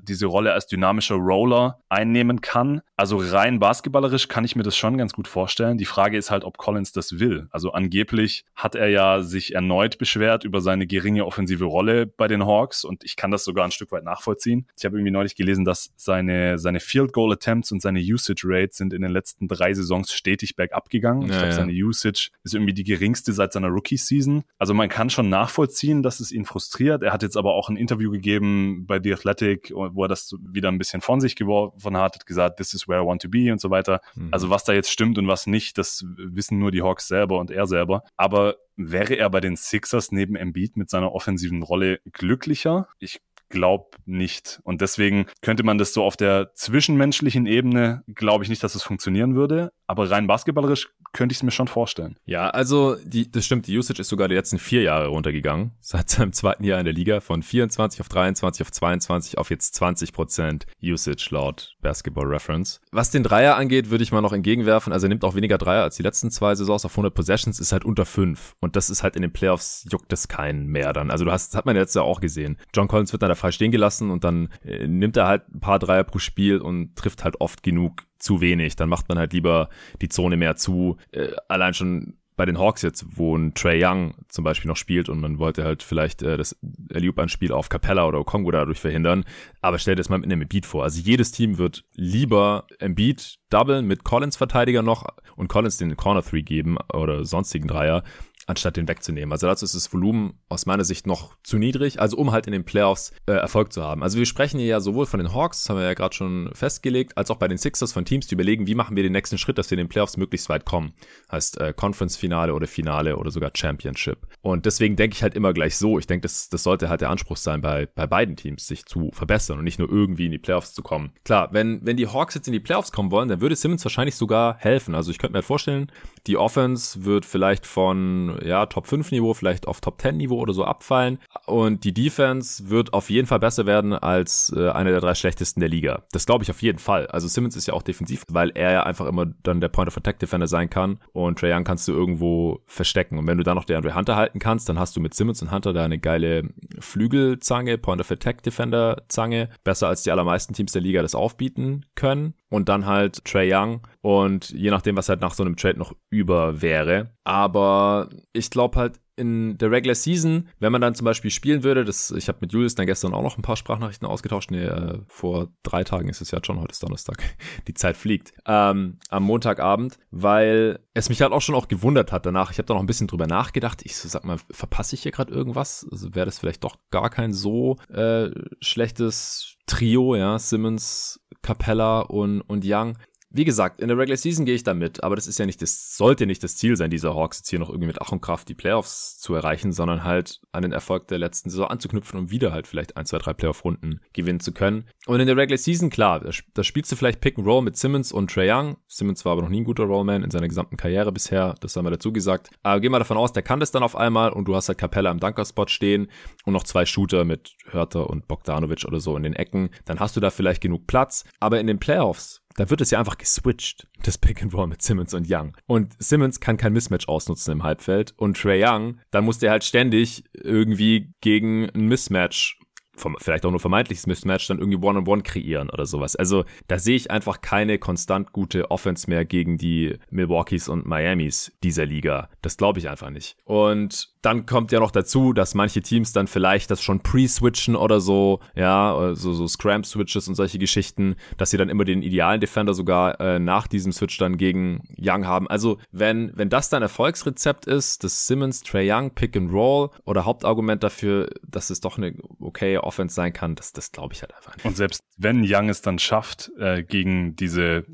diese Rolle als dynamischer Roller einnehmen kann. Also rein basketballerisch kann ich mir das schon ganz gut vorstellen. Die Frage ist halt, ob Collins das will. Also angeblich hat er ja sich erneut beschwert über seine geringe offensive Rolle bei den Hawks und ich kann das sogar ein Stück weit nachvollziehen. Ich habe irgendwie neulich gelesen, dass seine, seine Field Goal Attempts und seine Usage Rate sind in den letzten drei Saisons stetig bergab gegangen. Ja, ich glaube, ja. seine Usage ist irgendwie die geringste seit seiner Rookie-Season. Also man kann schon nachvollziehen, dass es ihn frustriert. Er hat jetzt aber auch ein Interview gegeben bei The Athletic, wo er das wieder ein bisschen von sich geworfen hat, hat gesagt, this is where I want to be und so weiter. Mhm. Also was da jetzt stimmt und was nicht, das wissen nur die Hawks selber und er selber. Aber wäre er bei den Sixers neben Embiid mit seiner offensiven Rolle glücklicher? Ich glaube nicht. Und deswegen könnte man das so auf der zwischenmenschlichen Ebene, glaube ich nicht, dass es funktionieren würde. Aber rein basketballerisch könnte ich es mir schon vorstellen. Ja, also die, das stimmt, die Usage ist sogar die letzten vier Jahre runtergegangen. Seit seinem zweiten Jahr in der Liga von 24 auf 23 auf 22 auf jetzt 20 Prozent Usage laut Basketball Reference. Was den Dreier angeht, würde ich mal noch entgegenwerfen. Also er nimmt auch weniger Dreier als die letzten zwei Saisons auf 100 Possessions, ist halt unter fünf Und das ist halt in den Playoffs juckt es keinen mehr dann. Also du hast, das hat man jetzt ja auch gesehen. John Collins wird dann da frei stehen gelassen und dann äh, nimmt er halt ein paar Dreier pro Spiel und trifft halt oft genug zu wenig. Dann macht man halt lieber die Zone mehr zu. Äh, allein schon bei den Hawks jetzt, wo ein Trey Young zum Beispiel noch spielt und man wollte halt vielleicht äh, das Alley-Oop-Anspiel auf Capella oder Kongo dadurch verhindern. Aber stellt es mal mit einem Embiid vor. Also jedes Team wird lieber Embiid doublen mit Collins Verteidiger noch und Collins den Corner 3 geben oder sonstigen Dreier, anstatt den wegzunehmen. Also dazu ist das Volumen aus meiner Sicht noch zu niedrig, also um halt in den Playoffs äh, Erfolg zu haben. Also wir sprechen hier ja sowohl von den Hawks, das haben wir ja gerade schon festgelegt, als auch bei den Sixers von Teams, die überlegen, wie machen wir den nächsten Schritt, dass wir in den Playoffs möglichst weit kommen. Heißt äh, Conference-Finale oder Finale oder sogar Championship. Und deswegen denke ich halt immer gleich so. Ich denke, das, das sollte halt der Anspruch sein, bei, bei beiden Teams sich zu verbessern und nicht nur irgendwie in die Playoffs zu kommen. Klar, wenn, wenn die Hawks jetzt in die Playoffs kommen wollen, dann würde Simmons wahrscheinlich sogar helfen. Also ich könnte mir halt vorstellen, die Offense wird vielleicht von ja, Top 5 Niveau vielleicht auf Top 10 Niveau oder so abfallen und die Defense wird auf jeden Fall besser werden als äh, eine der drei schlechtesten der Liga. Das glaube ich auf jeden Fall. Also Simmons ist ja auch defensiv, weil er ja einfach immer dann der Point of Attack Defender sein kann und Trae Young kannst du irgendwo verstecken und wenn du dann noch der Andre Hunter halten kannst, dann hast du mit Simmons und Hunter da eine geile Flügelzange, Point of Attack Defender Zange, besser als die allermeisten Teams der Liga das aufbieten können und dann halt Trey Young und je nachdem, was halt nach so einem Trade noch über wäre. Aber ich glaube halt, in der Regular Season, wenn man dann zum Beispiel spielen würde, das, ich habe mit Julius dann gestern auch noch ein paar Sprachnachrichten ausgetauscht, nee, äh, vor drei Tagen ist es ja schon, heute ist Donnerstag, die Zeit fliegt, ähm, am Montagabend, weil es mich halt auch schon auch gewundert hat danach, ich habe da noch ein bisschen drüber nachgedacht, ich so, sag mal, verpasse ich hier gerade irgendwas? Also wäre das vielleicht doch gar kein so äh, schlechtes Trio, ja, Simmons, Capella und, und Young. Wie gesagt, in der Regular Season gehe ich da mit, aber das ist ja nicht das, sollte nicht das Ziel sein, dieser Hawks jetzt hier noch irgendwie mit Ach und Kraft die Playoffs zu erreichen, sondern halt an den Erfolg der letzten Saison anzuknüpfen und wieder halt vielleicht ein, zwei, drei Playoff-Runden gewinnen zu können. Und in der Regular Season, klar, da, spielst du vielleicht Pick and Roll mit Simmons und Trey Young. Simmons war aber noch nie ein guter Rollman in seiner gesamten Karriere bisher, das haben wir dazu gesagt. Aber gehen wir davon aus, der kann das dann auf einmal und du hast halt Capella im Dunker-Spot stehen und noch zwei Shooter mit Hörter und Bogdanovic oder so in den Ecken. Dann hast du da vielleicht genug Platz. Aber in den Playoffs, da wird es ja einfach geswitcht, das Pick and Roll mit Simmons und Young. Und Simmons kann kein Mismatch ausnutzen im Halbfeld und Trey Young, dann muss der halt ständig irgendwie gegen ein Mismatch vielleicht auch nur vermeintliches Mismatch dann irgendwie One-on-One kreieren oder sowas. Also da sehe ich einfach keine konstant gute Offense mehr gegen die Milwaukees und Miamis dieser Liga. Das glaube ich einfach nicht. Und dann kommt ja noch dazu, dass manche Teams dann vielleicht das schon pre-switchen oder so, ja, so, so Scram-Switches und solche Geschichten, dass sie dann immer den idealen Defender sogar äh, nach diesem Switch dann gegen Young haben. Also wenn, wenn das dann Erfolgsrezept ist, das Simmons, Trey Young, Pick and Roll oder Hauptargument dafür, dass es doch eine okay Offense sein kann, das, das glaube ich halt einfach nicht. Und selbst wenn Young es dann schafft, äh, gegen diese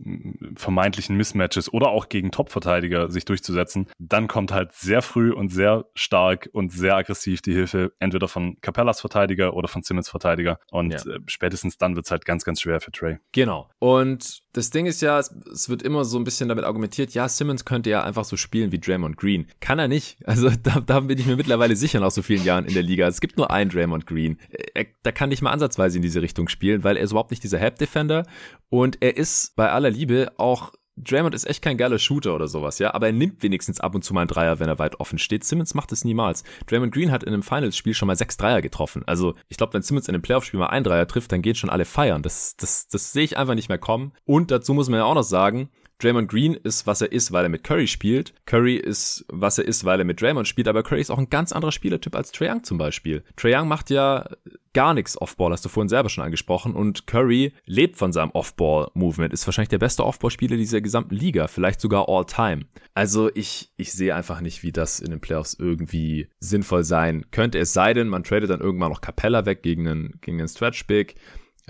vermeintlichen Mismatches oder auch gegen Top-Verteidiger sich durchzusetzen, dann kommt halt sehr früh und sehr stark und sehr aggressiv die Hilfe entweder von Capellas Verteidiger oder von Simmons Verteidiger. Und ja. äh, spätestens dann wird es halt ganz, ganz schwer für Trey. Genau. Und das Ding ist ja, es, es, wird immer so ein bisschen damit argumentiert, ja, Simmons könnte ja einfach so spielen wie Draymond Green. Kann er nicht. Also da, da bin ich mir mittlerweile sicher nach so vielen Jahren in der Liga. Es gibt nur einen Draymond Green. Er, da kann nicht mal ansatzweise in diese Richtung spielen, weil er ist überhaupt nicht dieser Help-Defender und er ist bei aller Liebe auch Draymond ist echt kein geiler Shooter oder sowas, ja, aber er nimmt wenigstens ab und zu mal einen Dreier, wenn er weit offen steht. Simmons macht es niemals. Draymond Green hat in einem Finals-Spiel schon mal sechs Dreier getroffen. Also ich glaube, wenn Simmons in einem Playoff-Spiel mal einen Dreier trifft, dann gehen schon alle feiern. Das, das, das sehe ich einfach nicht mehr kommen. Und dazu muss man ja auch noch sagen, Draymond Green ist, was er ist, weil er mit Curry spielt. Curry ist, was er ist, weil er mit Draymond spielt. Aber Curry ist auch ein ganz anderer Spielertyp als Trae Young zum Beispiel. Trae Young macht ja gar nichts Offball, hast du vorhin selber schon angesprochen. Und Curry lebt von seinem Offball-Movement, ist wahrscheinlich der beste Offball-Spieler dieser gesamten Liga, vielleicht sogar all-time. Also ich, ich sehe einfach nicht, wie das in den Playoffs irgendwie sinnvoll sein könnte. Es sei denn, man tradet dann irgendwann noch Capella weg gegen einen, gegen einen Stretch-Big.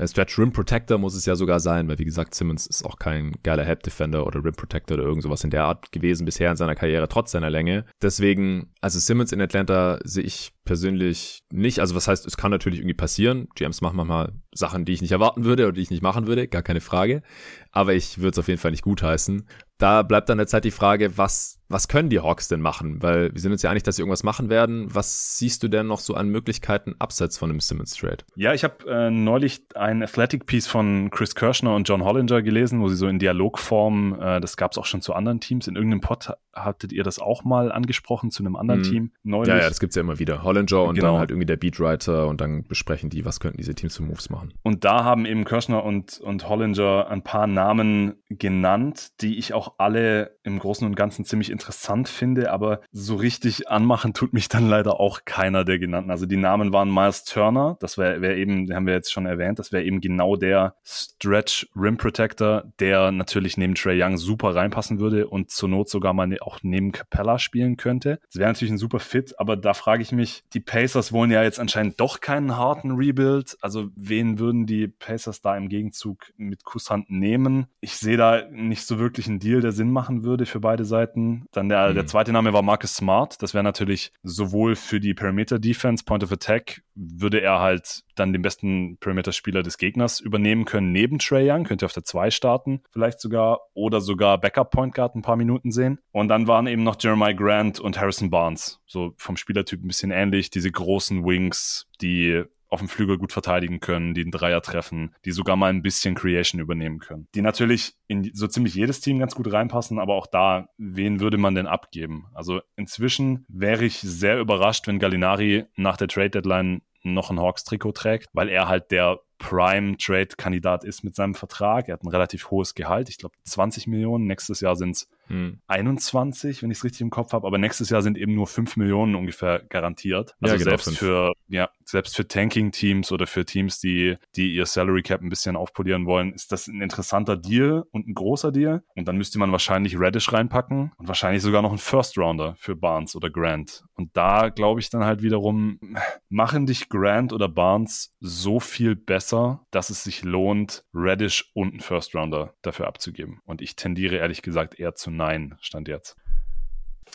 Äh, Stretch Rim Protector muss es ja sogar sein, weil wie gesagt, Simmons ist auch kein geiler Help Defender oder Rim Protector oder irgend sowas in der Art gewesen bisher in seiner Karriere, trotz seiner Länge. Deswegen, also Simmons in Atlanta sehe ich persönlich nicht. Also was heißt, es kann natürlich irgendwie passieren. GMs machen manchmal Sachen, die ich nicht erwarten würde oder die ich nicht machen würde, gar keine Frage. Aber ich würde es auf jeden Fall nicht gutheißen. Da bleibt dann halt die Frage, was was können die Hawks denn machen? Weil wir sind uns ja einig, dass sie irgendwas machen werden. Was siehst du denn noch so an Möglichkeiten abseits von dem Simmons Trade? Ja, ich habe äh, neulich ein Athletic Piece von Chris Kirschner und John Hollinger gelesen, wo sie so in Dialogform, äh, das gab es auch schon zu anderen Teams. In irgendeinem Pod hattet ihr das auch mal angesprochen zu einem anderen mhm. Team neulich. Ja, ja, das gibt's ja immer wieder. Hollinger und genau. dann halt irgendwie der Beatwriter und dann besprechen die, was könnten diese Teams für Moves machen. Und da haben eben Kirschner und, und Hollinger ein paar Namen genannt, die ich auch alle im Großen und Ganzen ziemlich interessant finde finde, aber so richtig anmachen tut mich dann leider auch keiner der genannten. Also die Namen waren Miles Turner, das wäre wär eben, den haben wir jetzt schon erwähnt, das wäre eben genau der Stretch Rim Protector, der natürlich neben Trey Young super reinpassen würde und zur Not sogar mal ne, auch neben Capella spielen könnte. Das wäre natürlich ein super Fit, aber da frage ich mich, die Pacers wollen ja jetzt anscheinend doch keinen harten Rebuild. Also wen würden die Pacers da im Gegenzug mit Kusshand nehmen? Ich sehe da nicht so wirklich einen Deal, der Sinn machen würde für beide Seiten. Dann der, mhm. der zweite Name war Marcus Smart. Das wäre natürlich sowohl für die Perimeter Defense, Point of Attack, würde er halt dann den besten Perimeter-Spieler des Gegners übernehmen können, neben Trey Young, könnte auf der 2 starten, vielleicht sogar, oder sogar Backup Point Guard ein paar Minuten sehen. Und dann waren eben noch Jeremiah Grant und Harrison Barnes. So vom Spielertyp ein bisschen ähnlich, diese großen Wings, die auf dem Flügel gut verteidigen können, die einen Dreier treffen, die sogar mal ein bisschen Creation übernehmen können. Die natürlich in so ziemlich jedes Team ganz gut reinpassen, aber auch da, wen würde man denn abgeben? Also inzwischen wäre ich sehr überrascht, wenn Gallinari nach der Trade Deadline noch ein Hawks-Trikot trägt, weil er halt der Prime-Trade-Kandidat ist mit seinem Vertrag. Er hat ein relativ hohes Gehalt, ich glaube 20 Millionen. Nächstes Jahr sind es hm. 21, wenn ich es richtig im Kopf habe, aber nächstes Jahr sind eben nur 5 Millionen ungefähr garantiert. Also ja, genau, selbst für ja, selbst für Tanking-Teams oder für Teams, die, die ihr Salary Cap ein bisschen aufpolieren wollen, ist das ein interessanter Deal und ein großer Deal. Und dann müsste man wahrscheinlich Reddish reinpacken und wahrscheinlich sogar noch einen First Rounder für Barnes oder Grant. Und da glaube ich dann halt wiederum, machen dich Grant oder Barnes so viel besser, dass es sich lohnt, Reddish und einen First Rounder dafür abzugeben. Und ich tendiere ehrlich gesagt eher zu Nein, stand jetzt.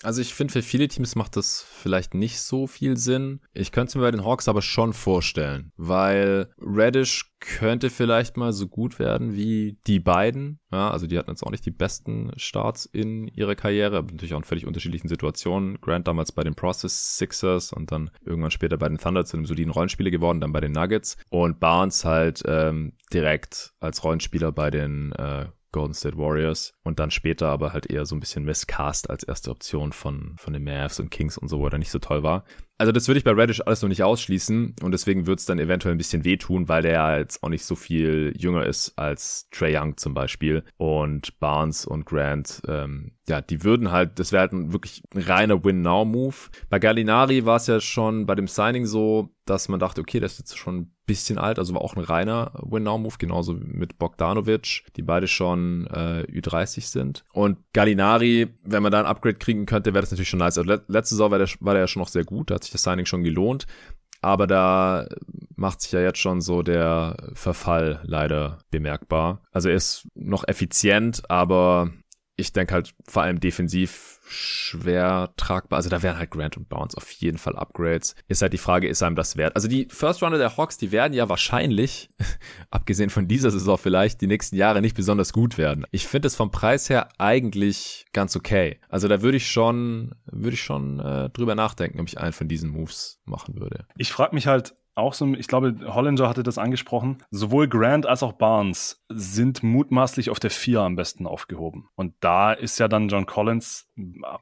Also ich finde, für viele Teams macht das vielleicht nicht so viel Sinn. Ich könnte es mir bei den Hawks aber schon vorstellen, weil Reddish könnte vielleicht mal so gut werden wie die beiden. Ja, also die hatten jetzt auch nicht die besten Starts in ihrer Karriere, aber natürlich auch in völlig unterschiedlichen Situationen. Grant damals bei den Process Sixers und dann irgendwann später bei den Thunder zu einem soliden Rollenspieler geworden, dann bei den Nuggets. Und Barnes halt ähm, direkt als Rollenspieler bei den äh, Golden State Warriors und dann später aber halt eher so ein bisschen miscast als erste Option von, von den Mavs und Kings und so, wo er nicht so toll war. Also das würde ich bei Reddish alles noch nicht ausschließen und deswegen würde es dann eventuell ein bisschen wehtun, weil der jetzt auch nicht so viel jünger ist als Trey Young zum Beispiel und Barnes und Grant, ähm, ja, die würden halt, das wäre halt ein wirklich ein reiner Win-Now-Move. Bei Gallinari war es ja schon bei dem Signing so, dass man dachte, okay, das ist jetzt schon ein bisschen alt, also war auch ein reiner Win-Now-Move, genauso mit Bogdanovic, die beide schon äh, Ü30 sind. Und Gallinari, wenn man da ein Upgrade kriegen könnte, wäre das natürlich schon nice. Also letzte Saison war der, war der ja schon noch sehr gut, hat sich das Signing schon gelohnt. Aber da macht sich ja jetzt schon so der Verfall leider bemerkbar. Also er ist noch effizient, aber ich denke halt vor allem defensiv schwer tragbar. Also da wären halt Grant und Bounce auf jeden Fall Upgrades. Ist halt die Frage, ist einem das wert? Also die First Runner der Hawks, die werden ja wahrscheinlich, abgesehen von dieser Saison vielleicht, die nächsten Jahre nicht besonders gut werden. Ich finde es vom Preis her eigentlich ganz okay. Also da würde ich schon, würde ich schon äh, drüber nachdenken, ob ich einen von diesen Moves machen würde. Ich frage mich halt, auch so, ich glaube, Hollinger hatte das angesprochen. Sowohl Grant als auch Barnes sind mutmaßlich auf der Vier am besten aufgehoben. Und da ist ja dann John Collins,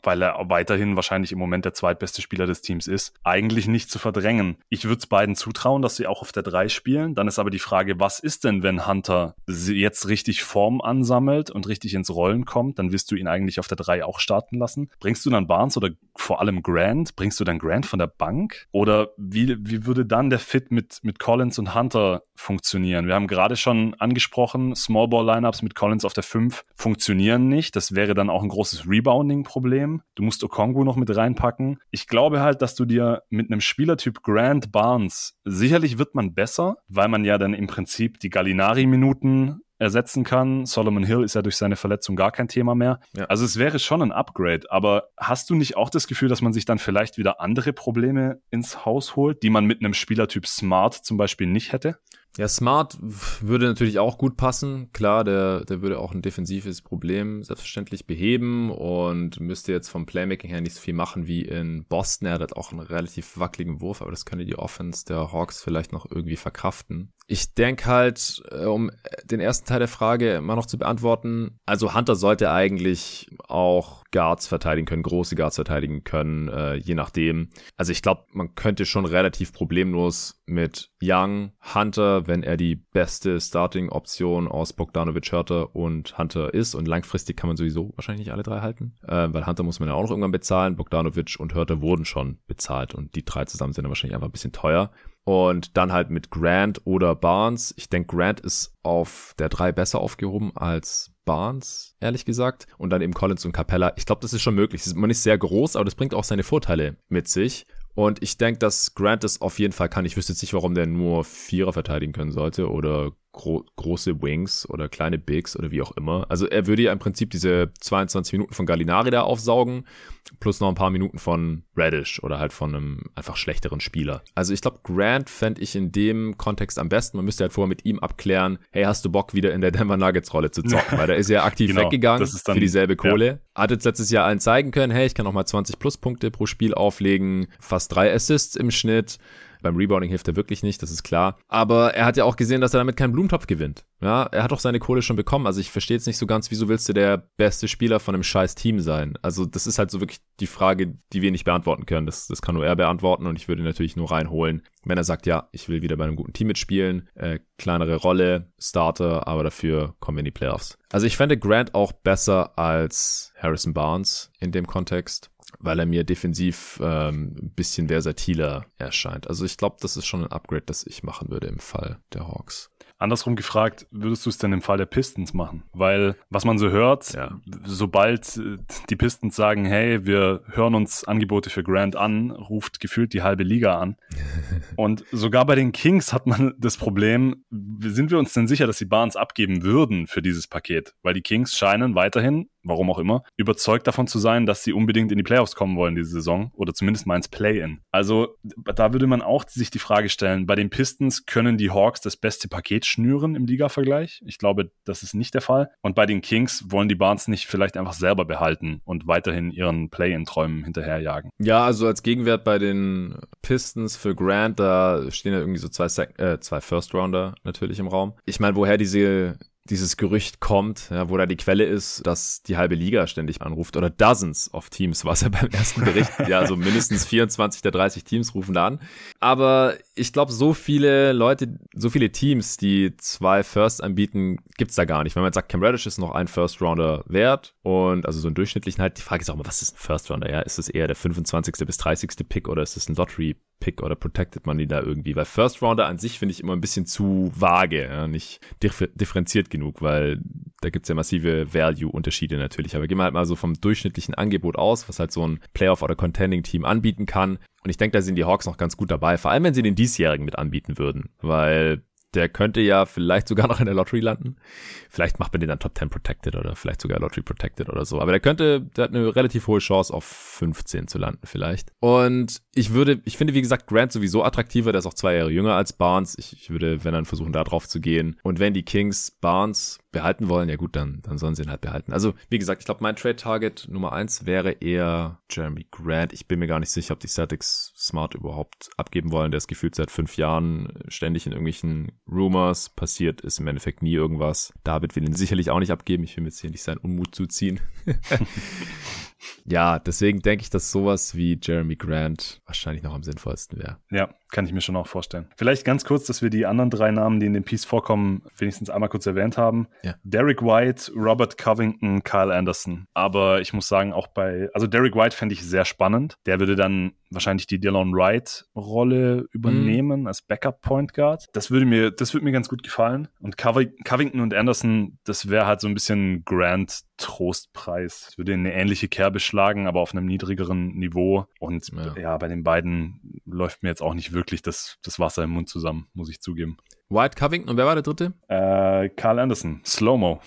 weil er weiterhin wahrscheinlich im Moment der zweitbeste Spieler des Teams ist, eigentlich nicht zu verdrängen. Ich würde es beiden zutrauen, dass sie auch auf der Drei spielen. Dann ist aber die Frage, was ist denn, wenn Hunter jetzt richtig Form ansammelt und richtig ins Rollen kommt? Dann wirst du ihn eigentlich auf der Drei auch starten lassen. Bringst du dann Barnes oder vor allem Grant? Bringst du dann Grant von der Bank? Oder wie, wie würde dann der Fit mit, mit Collins und Hunter funktionieren? Wir haben gerade schon angesprochen, Small Ball Lineups mit Collins auf der 5 funktionieren nicht. Das wäre dann auch ein großes Rebounding-Problem. Du musst Okongu noch mit reinpacken. Ich glaube halt, dass du dir mit einem Spielertyp Grant Barnes, sicherlich wird man besser, weil man ja dann im Prinzip die Gallinari-Minuten ersetzen kann. Solomon Hill ist ja durch seine Verletzung gar kein Thema mehr. Ja. Also es wäre schon ein Upgrade, aber hast du nicht auch das Gefühl, dass man sich dann vielleicht wieder andere Probleme ins Haus holt, die man mit einem Spielertyp Smart zum Beispiel nicht hätte? Ja, Smart würde natürlich auch gut passen. Klar, der, der würde auch ein defensives Problem selbstverständlich beheben und müsste jetzt vom Playmaking her nicht so viel machen wie in Boston. Er hat auch einen relativ wackeligen Wurf, aber das könnte die Offense der Hawks vielleicht noch irgendwie verkraften. Ich denke halt, äh, um den ersten Teil der Frage immer noch zu beantworten, also Hunter sollte eigentlich auch Guards verteidigen können, große Guards verteidigen können, äh, je nachdem. Also ich glaube, man könnte schon relativ problemlos mit Young, Hunter, wenn er die beste Starting-Option aus Bogdanovic, Hörter und Hunter ist und langfristig kann man sowieso wahrscheinlich nicht alle drei halten, äh, weil Hunter muss man ja auch noch irgendwann bezahlen, Bogdanovic und Hörter wurden schon bezahlt und die drei zusammen sind dann wahrscheinlich einfach ein bisschen teuer. Und dann halt mit Grant oder Barnes. Ich denke, Grant ist auf der 3 besser aufgehoben als Barnes, ehrlich gesagt. Und dann eben Collins und Capella. Ich glaube, das ist schon möglich. Man ist sehr groß, aber das bringt auch seine Vorteile mit sich. Und ich denke, dass Grant es auf jeden Fall kann. Ich wüsste jetzt nicht, warum der nur Vierer verteidigen können sollte oder gro große Wings oder kleine Bigs oder wie auch immer. Also er würde ja im Prinzip diese 22 Minuten von Gallinari da aufsaugen, plus noch ein paar Minuten von Radish oder halt von einem einfach schlechteren Spieler. Also ich glaube, Grant fände ich in dem Kontext am besten. Man müsste halt vorher mit ihm abklären, hey, hast du Bock, wieder in der Denver Nuggets Rolle zu zocken? Weil da ist er aktiv genau, weggegangen für dieselbe Kohle. Ja. Hat jetzt letztes Jahr allen zeigen können, hey, ich kann noch mal 20 Pluspunkte pro Spiel auflegen, fast drei Assists im Schnitt. Beim Rebounding hilft er wirklich nicht, das ist klar. Aber er hat ja auch gesehen, dass er damit keinen Blumentopf gewinnt. Ja, er hat doch seine Kohle schon bekommen. Also ich verstehe jetzt nicht so ganz, wieso willst du der beste Spieler von einem scheiß Team sein? Also das ist halt so wirklich die Frage, die wir nicht beantworten können. Das, das kann nur er beantworten und ich würde natürlich nur reinholen, wenn er sagt, ja, ich will wieder bei einem guten Team mitspielen, äh, kleinere Rolle, Starter, aber dafür kommen wir in die Playoffs. Also ich fände Grant auch besser als Harrison Barnes in dem Kontext weil er mir defensiv ähm, ein bisschen versatiler erscheint. Also ich glaube, das ist schon ein Upgrade, das ich machen würde im Fall der Hawks. Andersrum gefragt, würdest du es denn im Fall der Pistons machen? Weil, was man so hört, ja. sobald äh, die Pistons sagen, hey, wir hören uns Angebote für Grant an, ruft gefühlt die halbe Liga an. Und sogar bei den Kings hat man das Problem, sind wir uns denn sicher, dass sie Barnes abgeben würden für dieses Paket? Weil die Kings scheinen weiterhin warum auch immer, überzeugt davon zu sein, dass sie unbedingt in die Playoffs kommen wollen diese Saison oder zumindest mal ins Play-In. Also da würde man auch sich die Frage stellen, bei den Pistons können die Hawks das beste Paket schnüren im Liga-Vergleich? Ich glaube, das ist nicht der Fall. Und bei den Kings wollen die Barnes nicht vielleicht einfach selber behalten und weiterhin ihren Play-In-Träumen hinterherjagen. Ja, also als Gegenwert bei den Pistons für Grant, da stehen ja irgendwie so zwei, äh, zwei First-Rounder natürlich im Raum. Ich meine, woher diese dieses Gerücht kommt, ja, wo da die Quelle ist, dass die halbe Liga ständig anruft oder Dozens of Teams, was ja beim ersten Bericht, ja, so mindestens 24 der 30 Teams rufen da an. Aber ich glaube, so viele Leute, so viele Teams, die zwei First anbieten, gibt's da gar nicht. Wenn man sagt, Cam Reddish ist noch ein First Rounder wert und also so einen durchschnittlichen halt, die Frage ist auch mal, was ist ein First Rounder? Ja, ist es eher der 25. bis 30. Pick oder ist es ein Lottery Pick oder protected man die da irgendwie? Weil First Rounder an sich finde ich immer ein bisschen zu vage, ja, nicht differenziert genug, weil da gibt's ja massive Value-Unterschiede natürlich. Aber gehen wir halt mal so vom durchschnittlichen Angebot aus, was halt so ein Playoff- oder Contending-Team anbieten kann. Und ich denke, da sind die Hawks noch ganz gut dabei, vor allem wenn sie den diesjährigen mit anbieten würden, weil der könnte ja vielleicht sogar noch in der Lottery landen. Vielleicht macht man den dann Top 10 Protected oder vielleicht sogar Lottery Protected oder so. Aber der könnte, der hat eine relativ hohe Chance auf 15 zu landen vielleicht. Und ich würde, ich finde wie gesagt Grant sowieso attraktiver. Der ist auch zwei Jahre jünger als Barnes. Ich, ich würde, wenn dann versuchen, da drauf zu gehen. Und wenn die Kings Barnes behalten wollen, ja gut, dann, dann sollen sie ihn halt behalten. Also, wie gesagt, ich glaube, mein Trade-Target Nummer eins wäre eher Jeremy Grant. Ich bin mir gar nicht sicher, ob die Celtics Smart überhaupt abgeben wollen. Der ist gefühlt seit fünf Jahren ständig in irgendwelchen Rumors. Passiert ist im Endeffekt nie irgendwas. David will ihn sicherlich auch nicht abgeben. Ich will mir jetzt hier nicht seinen Unmut zuziehen. ja, deswegen denke ich, dass sowas wie Jeremy Grant wahrscheinlich noch am sinnvollsten wäre. Ja, kann ich mir schon auch vorstellen. Vielleicht ganz kurz, dass wir die anderen drei Namen, die in dem Piece vorkommen, wenigstens einmal kurz erwähnt haben. Ja. Derek White, Robert Covington, Kyle Anderson. Aber ich muss sagen, auch bei, also Derek White fände ich sehr spannend. Der würde dann wahrscheinlich die Dylan Wright-Rolle übernehmen mhm. als Backup-Point Guard. Das würde mir, das würde mir ganz gut gefallen. Und Covington und Anderson, das wäre halt so ein bisschen Grand Trostpreis. Das würde eine ähnliche Kerbe schlagen, aber auf einem niedrigeren Niveau. Und ja, ja bei den beiden läuft mir jetzt auch nicht wirklich das, das Wasser im Mund zusammen, muss ich zugeben. White Covington und wer war der dritte? Äh, Carl Anderson, Slow-Mo.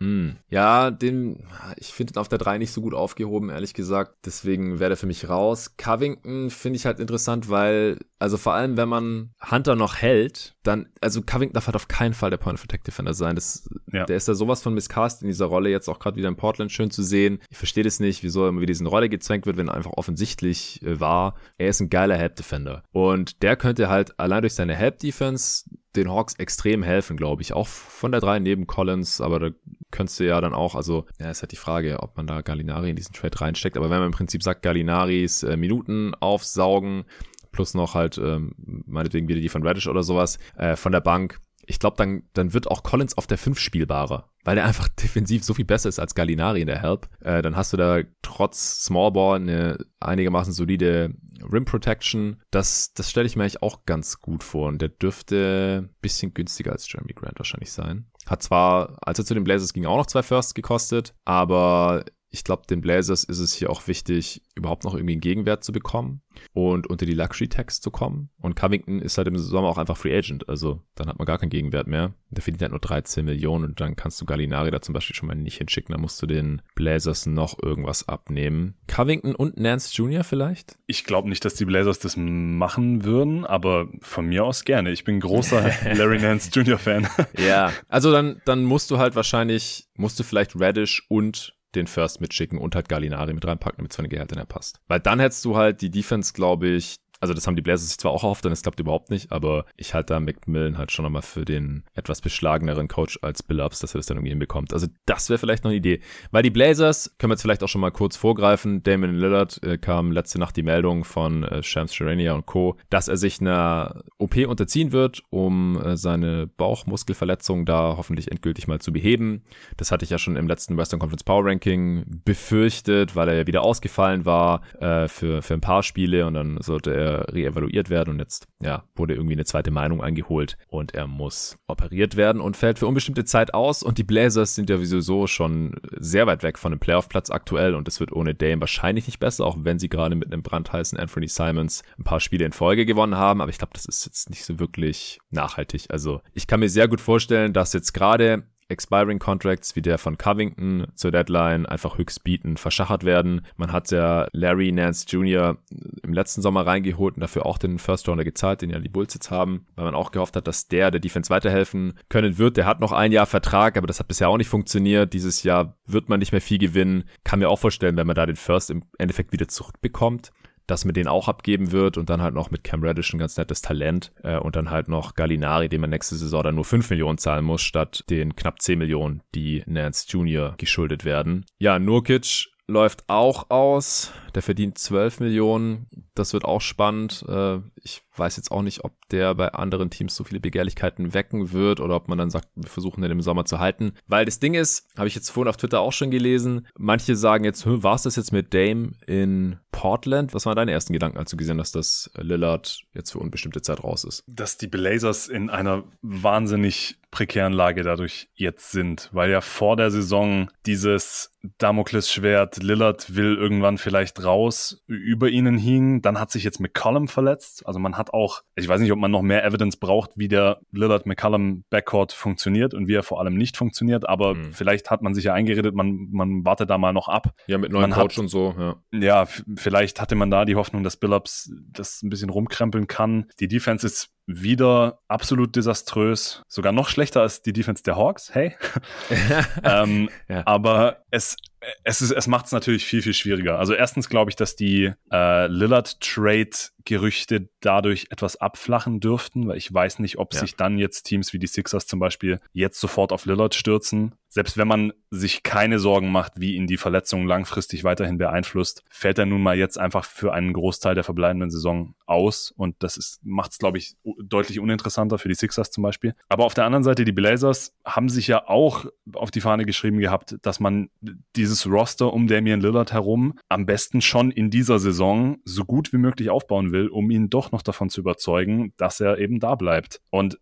Hm. Ja, den, ich finde ihn auf der 3 nicht so gut aufgehoben, ehrlich gesagt. Deswegen wäre der für mich raus. Covington finde ich halt interessant, weil, also vor allem, wenn man Hunter noch hält, dann, also Covington darf halt auf keinen Fall der Point of Attack Defender sein. Das, ja. Der ist da sowas von miscast in dieser Rolle, jetzt auch gerade wieder in Portland schön zu sehen. Ich verstehe das nicht, wieso er immer wieder in diese Rolle gezwängt wird, wenn er einfach offensichtlich äh, war. Er ist ein geiler Help Defender. Und der könnte halt allein durch seine Help Defense den Hawks extrem helfen, glaube ich. Auch von der 3 neben Collins, aber da könntest du ja dann auch, also, ja, ist halt die Frage, ob man da Gallinari in diesen Trade reinsteckt. Aber wenn man im Prinzip sagt, Gallinaris äh, Minuten aufsaugen, plus noch halt, ähm, meinetwegen wieder die von Radish oder sowas, äh, von der Bank, ich glaube, dann, dann wird auch Collins auf der 5 spielbarer, weil er einfach defensiv so viel besser ist als Gallinari in der Help. Äh, dann hast du da trotz Smallball eine einigermaßen solide Rim Protection. Das, das stelle ich mir eigentlich auch ganz gut vor. Und der dürfte bisschen günstiger als Jeremy Grant wahrscheinlich sein. Hat zwar, als er zu den Blazers ging, auch noch zwei Firsts gekostet, aber ich glaube, den Blazers ist es hier auch wichtig, überhaupt noch irgendwie einen Gegenwert zu bekommen und unter die Luxury Tax zu kommen. Und Covington ist halt im Sommer auch einfach Free Agent. Also dann hat man gar keinen Gegenwert mehr. Der verdient halt nur 13 Millionen und dann kannst du Gallinari da zum Beispiel schon mal nicht hinschicken. Da musst du den Blazers noch irgendwas abnehmen. Covington und Nance Jr. vielleicht? Ich glaube nicht, dass die Blazers das machen würden, aber von mir aus gerne. Ich bin großer Larry Nance Jr. Fan. ja, also dann, dann musst du halt wahrscheinlich, musst du vielleicht Radish und den First mitschicken und halt Gallinari mit reinpacken, damit es von den Gehältern passt. Weil dann hättest du halt die Defense, glaube ich, also das haben die Blazers sich zwar auch erhofft, denn es klappt überhaupt nicht, aber ich halte da McMillan halt schon nochmal für den etwas beschlageneren Coach als Billups, dass er das dann irgendwie hinbekommt. Also das wäre vielleicht noch eine Idee. Weil die Blazers, können wir jetzt vielleicht auch schon mal kurz vorgreifen, Damon Lillard äh, kam letzte Nacht die Meldung von äh, Shams Charania und Co., dass er sich einer OP unterziehen wird, um äh, seine Bauchmuskelverletzung da hoffentlich endgültig mal zu beheben. Das hatte ich ja schon im letzten Western Conference Power Ranking befürchtet, weil er ja wieder ausgefallen war äh, für, für ein paar Spiele und dann sollte er reevaluiert werden und jetzt ja, wurde irgendwie eine zweite Meinung eingeholt und er muss operiert werden und fällt für unbestimmte Zeit aus und die Blazers sind ja sowieso schon sehr weit weg von dem Playoff-Platz aktuell und es wird ohne Dame wahrscheinlich nicht besser, auch wenn sie gerade mit einem brandheißen Anthony Simons ein paar Spiele in Folge gewonnen haben, aber ich glaube, das ist jetzt nicht so wirklich nachhaltig. Also ich kann mir sehr gut vorstellen, dass jetzt gerade Expiring Contracts wie der von Covington zur Deadline einfach höchst bieten, verschachert werden. Man hat ja Larry Nance Jr. im letzten Sommer reingeholt und dafür auch den First Rounder gezahlt, den ja die Bulls jetzt haben, weil man auch gehofft hat, dass der der Defense weiterhelfen können wird. Der hat noch ein Jahr Vertrag, aber das hat bisher auch nicht funktioniert. Dieses Jahr wird man nicht mehr viel gewinnen. Kann mir auch vorstellen, wenn man da den First im Endeffekt wieder zurückbekommt, dass man den auch abgeben wird und dann halt noch mit Cam Reddish ein ganz nettes Talent äh, und dann halt noch Gallinari, dem man nächste Saison dann nur 5 Millionen zahlen muss, statt den knapp 10 Millionen, die Nance Jr. geschuldet werden. Ja, Nurkic läuft auch aus. Der verdient 12 Millionen. Das wird auch spannend. Äh, ich weiß jetzt auch nicht, ob der bei anderen Teams so viele Begehrlichkeiten wecken wird oder ob man dann sagt, wir versuchen den im Sommer zu halten. Weil das Ding ist, habe ich jetzt vorhin auf Twitter auch schon gelesen, manche sagen jetzt, war es das jetzt mit Dame in Portland? Was waren deine ersten Gedanken, als du gesehen hast, dass Lillard jetzt für unbestimmte Zeit raus ist? Dass die Blazers in einer wahnsinnig prekären Lage dadurch jetzt sind, weil ja vor der Saison dieses Damoklesschwert Lillard will irgendwann vielleicht raus über ihnen hing. Dann hat sich jetzt McCollum verletzt. Also man hat auch, ich weiß nicht, ob man noch mehr Evidence braucht, wie der Lillard-McCollum Backcourt funktioniert und wie er vor allem nicht funktioniert. Aber mhm. vielleicht hat man sich ja eingeredet, man, man wartet da mal noch ab. Ja, mit neuen man Coach hat, und so. Ja, ja vielleicht hatte man da die Hoffnung, dass Billups das ein bisschen rumkrempeln kann. Die Defense ist wieder absolut desaströs, sogar noch schlechter als die Defense der Hawks, hey. ähm, ja. Aber es, es, ist, es macht es natürlich viel, viel schwieriger. Also erstens glaube ich, dass die äh, Lillard-Trade-Gerüchte dadurch etwas abflachen dürften, weil ich weiß nicht, ob ja. sich dann jetzt Teams wie die Sixers zum Beispiel jetzt sofort auf Lillard stürzen. Selbst wenn man sich keine Sorgen macht, wie ihn die Verletzung langfristig weiterhin beeinflusst, fällt er nun mal jetzt einfach für einen Großteil der verbleibenden Saison aus. Und das macht es, glaube ich, deutlich uninteressanter für die Sixers zum Beispiel. Aber auf der anderen Seite, die Blazers haben sich ja auch auf die Fahne geschrieben gehabt, dass man die dieses Roster um Damian Lillard herum am besten schon in dieser Saison so gut wie möglich aufbauen will, um ihn doch noch davon zu überzeugen, dass er eben da bleibt. Und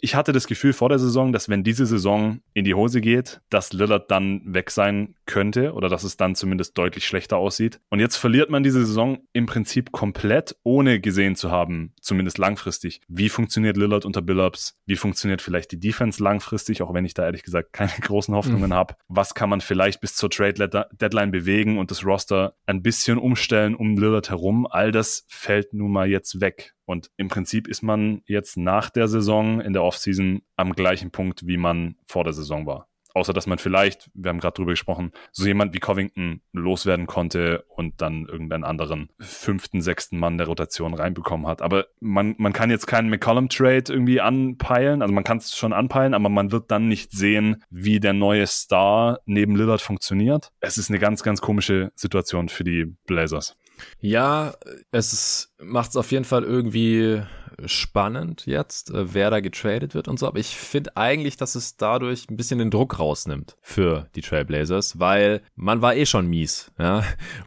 ich hatte das Gefühl vor der Saison, dass wenn diese Saison in die Hose geht, dass Lillard dann weg sein könnte oder dass es dann zumindest deutlich schlechter aussieht. Und jetzt verliert man diese Saison im Prinzip komplett, ohne gesehen zu haben, zumindest langfristig, wie funktioniert Lillard unter Billups, wie funktioniert vielleicht die Defense langfristig, auch wenn ich da ehrlich gesagt keine großen Hoffnungen mhm. habe. Was kann man vielleicht bis zur Trade Deadline bewegen und das Roster ein bisschen umstellen um Lillard herum? All das fällt nun mal jetzt weg. Und im Prinzip ist man jetzt nach der Saison in der Offseason am gleichen Punkt, wie man vor der Saison war. Außer dass man vielleicht, wir haben gerade drüber gesprochen, so jemand wie Covington loswerden konnte und dann irgendeinen anderen fünften, sechsten Mann der Rotation reinbekommen hat. Aber man, man kann jetzt keinen McCollum-Trade irgendwie anpeilen. Also man kann es schon anpeilen, aber man wird dann nicht sehen, wie der neue Star neben Lillard funktioniert. Es ist eine ganz, ganz komische Situation für die Blazers. Ja, es macht es auf jeden Fall irgendwie spannend jetzt, äh, wer da getradet wird und so. Aber ich finde eigentlich, dass es dadurch ein bisschen den Druck rausnimmt für die Trailblazers, weil man war eh schon mies. Ja?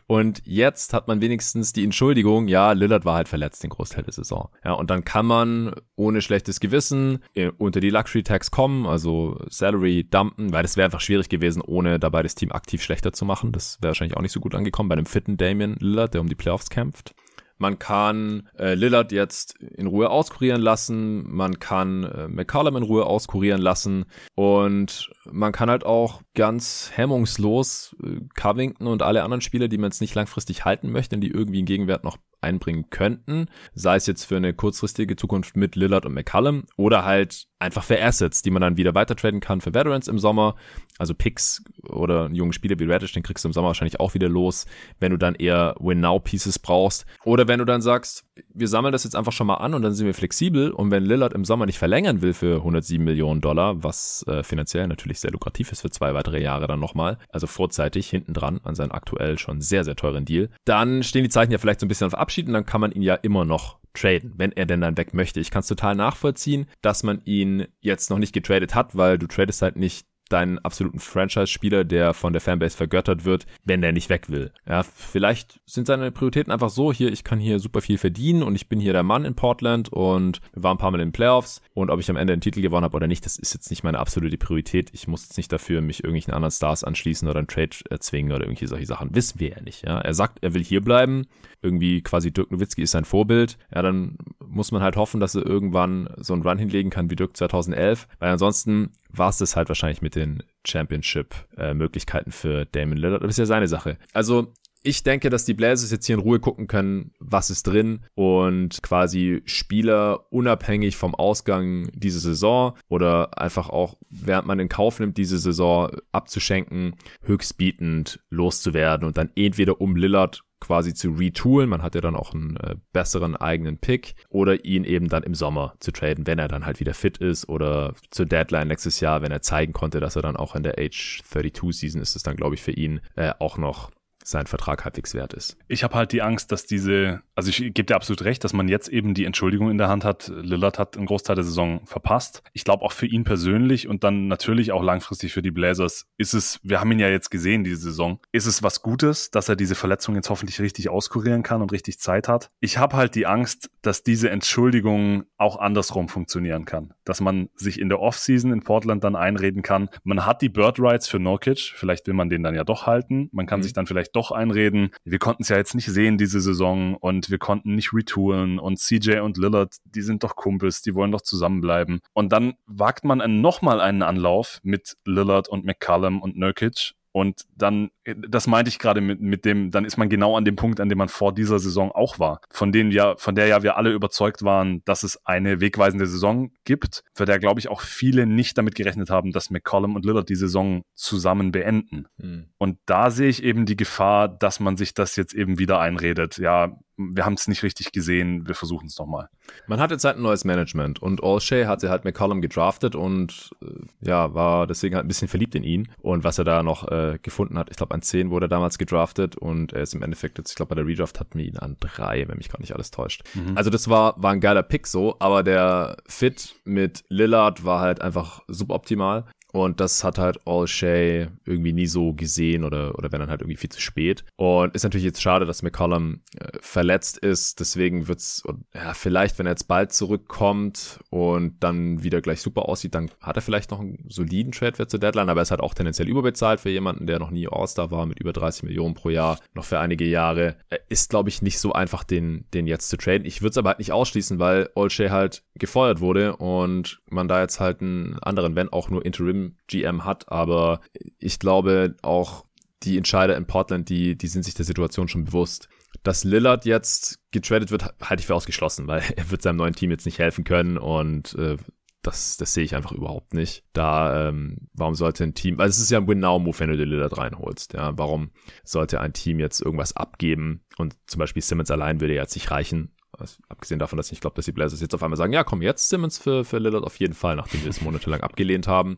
Und jetzt hat man wenigstens die Entschuldigung, ja, Lillard war halt verletzt den Großteil der Saison. Ja, und dann kann man ohne schlechtes Gewissen äh, unter die Luxury Tax kommen, also Salary dumpen, weil das wäre einfach schwierig gewesen, ohne dabei das Team aktiv schlechter zu machen. Das wäre wahrscheinlich auch nicht so gut angekommen bei einem fitten Damian Lillard, der um die Playoffs kämpft. Man kann äh, Lillard jetzt in Ruhe auskurieren lassen. Man kann äh, McCollum in Ruhe auskurieren lassen. Und man kann halt auch ganz hemmungslos äh, Covington und alle anderen Spieler, die man jetzt nicht langfristig halten möchte, die irgendwie einen Gegenwert noch einbringen könnten, sei es jetzt für eine kurzfristige Zukunft mit Lillard und McCallum oder halt einfach für Assets, die man dann wieder weiter traden kann für Veterans im Sommer. Also Picks oder jungen Spieler wie Reddish, den kriegst du im Sommer wahrscheinlich auch wieder los, wenn du dann eher Win-Now-Pieces brauchst. Oder wenn du dann sagst, wir sammeln das jetzt einfach schon mal an und dann sind wir flexibel und wenn Lillard im Sommer nicht verlängern will für 107 Millionen Dollar, was äh, finanziell natürlich sehr lukrativ ist für zwei weitere Jahre dann nochmal, also vorzeitig hinten dran an seinen aktuell schon sehr, sehr teuren Deal, dann stehen die Zeichen ja vielleicht so ein bisschen auf Abschied und dann kann man ihn ja immer noch traden, wenn er denn dann weg möchte. Ich kann es total nachvollziehen, dass man ihn jetzt noch nicht getradet hat, weil du tradest halt nicht deinen absoluten Franchise-Spieler, der von der Fanbase vergöttert wird, wenn der nicht weg will. Ja, vielleicht sind seine Prioritäten einfach so, hier, ich kann hier super viel verdienen und ich bin hier der Mann in Portland und wir waren ein paar Mal in den Playoffs und ob ich am Ende den Titel gewonnen habe oder nicht, das ist jetzt nicht meine absolute Priorität. Ich muss jetzt nicht dafür mich irgendwelchen anderen Stars anschließen oder einen Trade erzwingen oder irgendwelche solche Sachen. Wissen wir ja nicht. Ja, er sagt, er will hier bleiben. Irgendwie quasi Dirk Nowitzki ist sein Vorbild. Ja, dann muss man halt hoffen, dass er irgendwann so einen Run hinlegen kann wie Dirk 2011, weil ansonsten war es das halt wahrscheinlich mit den Championship-Möglichkeiten für Damon Lillard. Das ist ja seine Sache. Also ich denke, dass die Blazers jetzt hier in Ruhe gucken können, was ist drin und quasi Spieler unabhängig vom Ausgang dieser Saison oder einfach auch, während man in Kauf nimmt, diese Saison abzuschenken, höchstbietend loszuwerden und dann entweder um Lillard quasi zu retoolen. Man hat ja dann auch einen äh, besseren eigenen Pick oder ihn eben dann im Sommer zu traden, wenn er dann halt wieder fit ist oder zur Deadline nächstes Jahr, wenn er zeigen konnte, dass er dann auch in der Age 32 Season ist es dann, glaube ich, für ihn äh, auch noch sein Vertrag halbwegs wert ist. Ich habe halt die Angst, dass diese, also ich gebe dir absolut recht, dass man jetzt eben die Entschuldigung in der Hand hat. Lillard hat einen Großteil der Saison verpasst. Ich glaube auch für ihn persönlich und dann natürlich auch langfristig für die Blazers ist es, wir haben ihn ja jetzt gesehen diese Saison, ist es was Gutes, dass er diese Verletzung jetzt hoffentlich richtig auskurieren kann und richtig Zeit hat. Ich habe halt die Angst, dass diese Entschuldigung auch andersrum funktionieren kann. Dass man sich in der Offseason in Portland dann einreden kann, man hat die Bird Rights für Nurkic, vielleicht will man den dann ja doch halten. Man kann mhm. sich dann vielleicht doch einreden, wir konnten es ja jetzt nicht sehen diese Saison und wir konnten nicht retoolen und CJ und Lillard, die sind doch Kumpels, die wollen doch zusammenbleiben. Und dann wagt man nochmal einen Anlauf mit Lillard und McCallum und Nurkic und dann, das meinte ich gerade mit, mit dem, dann ist man genau an dem Punkt, an dem man vor dieser Saison auch war. Von denen ja, von der ja wir alle überzeugt waren, dass es eine wegweisende Saison gibt, für der, glaube ich, auch viele nicht damit gerechnet haben, dass McCollum und Lillard die Saison zusammen beenden. Hm. Und da sehe ich eben die Gefahr, dass man sich das jetzt eben wieder einredet. Ja, wir haben es nicht richtig gesehen, wir versuchen es nochmal. Man hat jetzt halt ein neues Management und Olshay hatte halt McCollum gedraftet und äh, ja, war deswegen halt ein bisschen verliebt in ihn und was er da noch äh, gefunden hat, ich glaube an 10 wurde er damals gedraftet und er ist im Endeffekt jetzt, ich glaube bei der Redraft hatten wir ihn an 3, wenn mich gar nicht alles täuscht. Mhm. Also das war, war ein geiler Pick so, aber der Fit mit Lillard war halt einfach suboptimal Und das hat halt All Shay irgendwie nie so gesehen oder, oder wenn dann halt irgendwie viel zu spät. Und ist natürlich jetzt schade, dass McCollum äh, verletzt ist. Deswegen wird's, ja, vielleicht, wenn er jetzt bald zurückkommt und dann wieder gleich super aussieht, dann hat er vielleicht noch einen soliden Trade-Wert zur Deadline, aber er ist halt auch tendenziell überbezahlt für jemanden, der noch nie All-Star war mit über 30 Millionen pro Jahr, noch für einige Jahre. Ist, glaube ich, nicht so einfach, den, den jetzt zu traden. Ich würde es aber halt nicht ausschließen, weil All Shay halt gefeuert wurde und man da jetzt halt einen anderen, wenn auch nur Interim GM hat, aber ich glaube auch die Entscheider in Portland, die, die sind sich der Situation schon bewusst. Dass Lillard jetzt getradet wird, halte ich für ausgeschlossen, weil er wird seinem neuen Team jetzt nicht helfen können und äh, das, das sehe ich einfach überhaupt nicht. Da, ähm, warum sollte ein Team, weil es ist ja ein Win-Now-Move, wenn du den Lillard reinholst, ja, warum sollte ein Team jetzt irgendwas abgeben und zum Beispiel Simmons allein würde jetzt nicht reichen, also, abgesehen davon, dass ich glaube, dass die Blazers jetzt auf einmal sagen, ja, komm, jetzt Simmons für, für Lillard auf jeden Fall, nachdem wir es monatelang abgelehnt haben.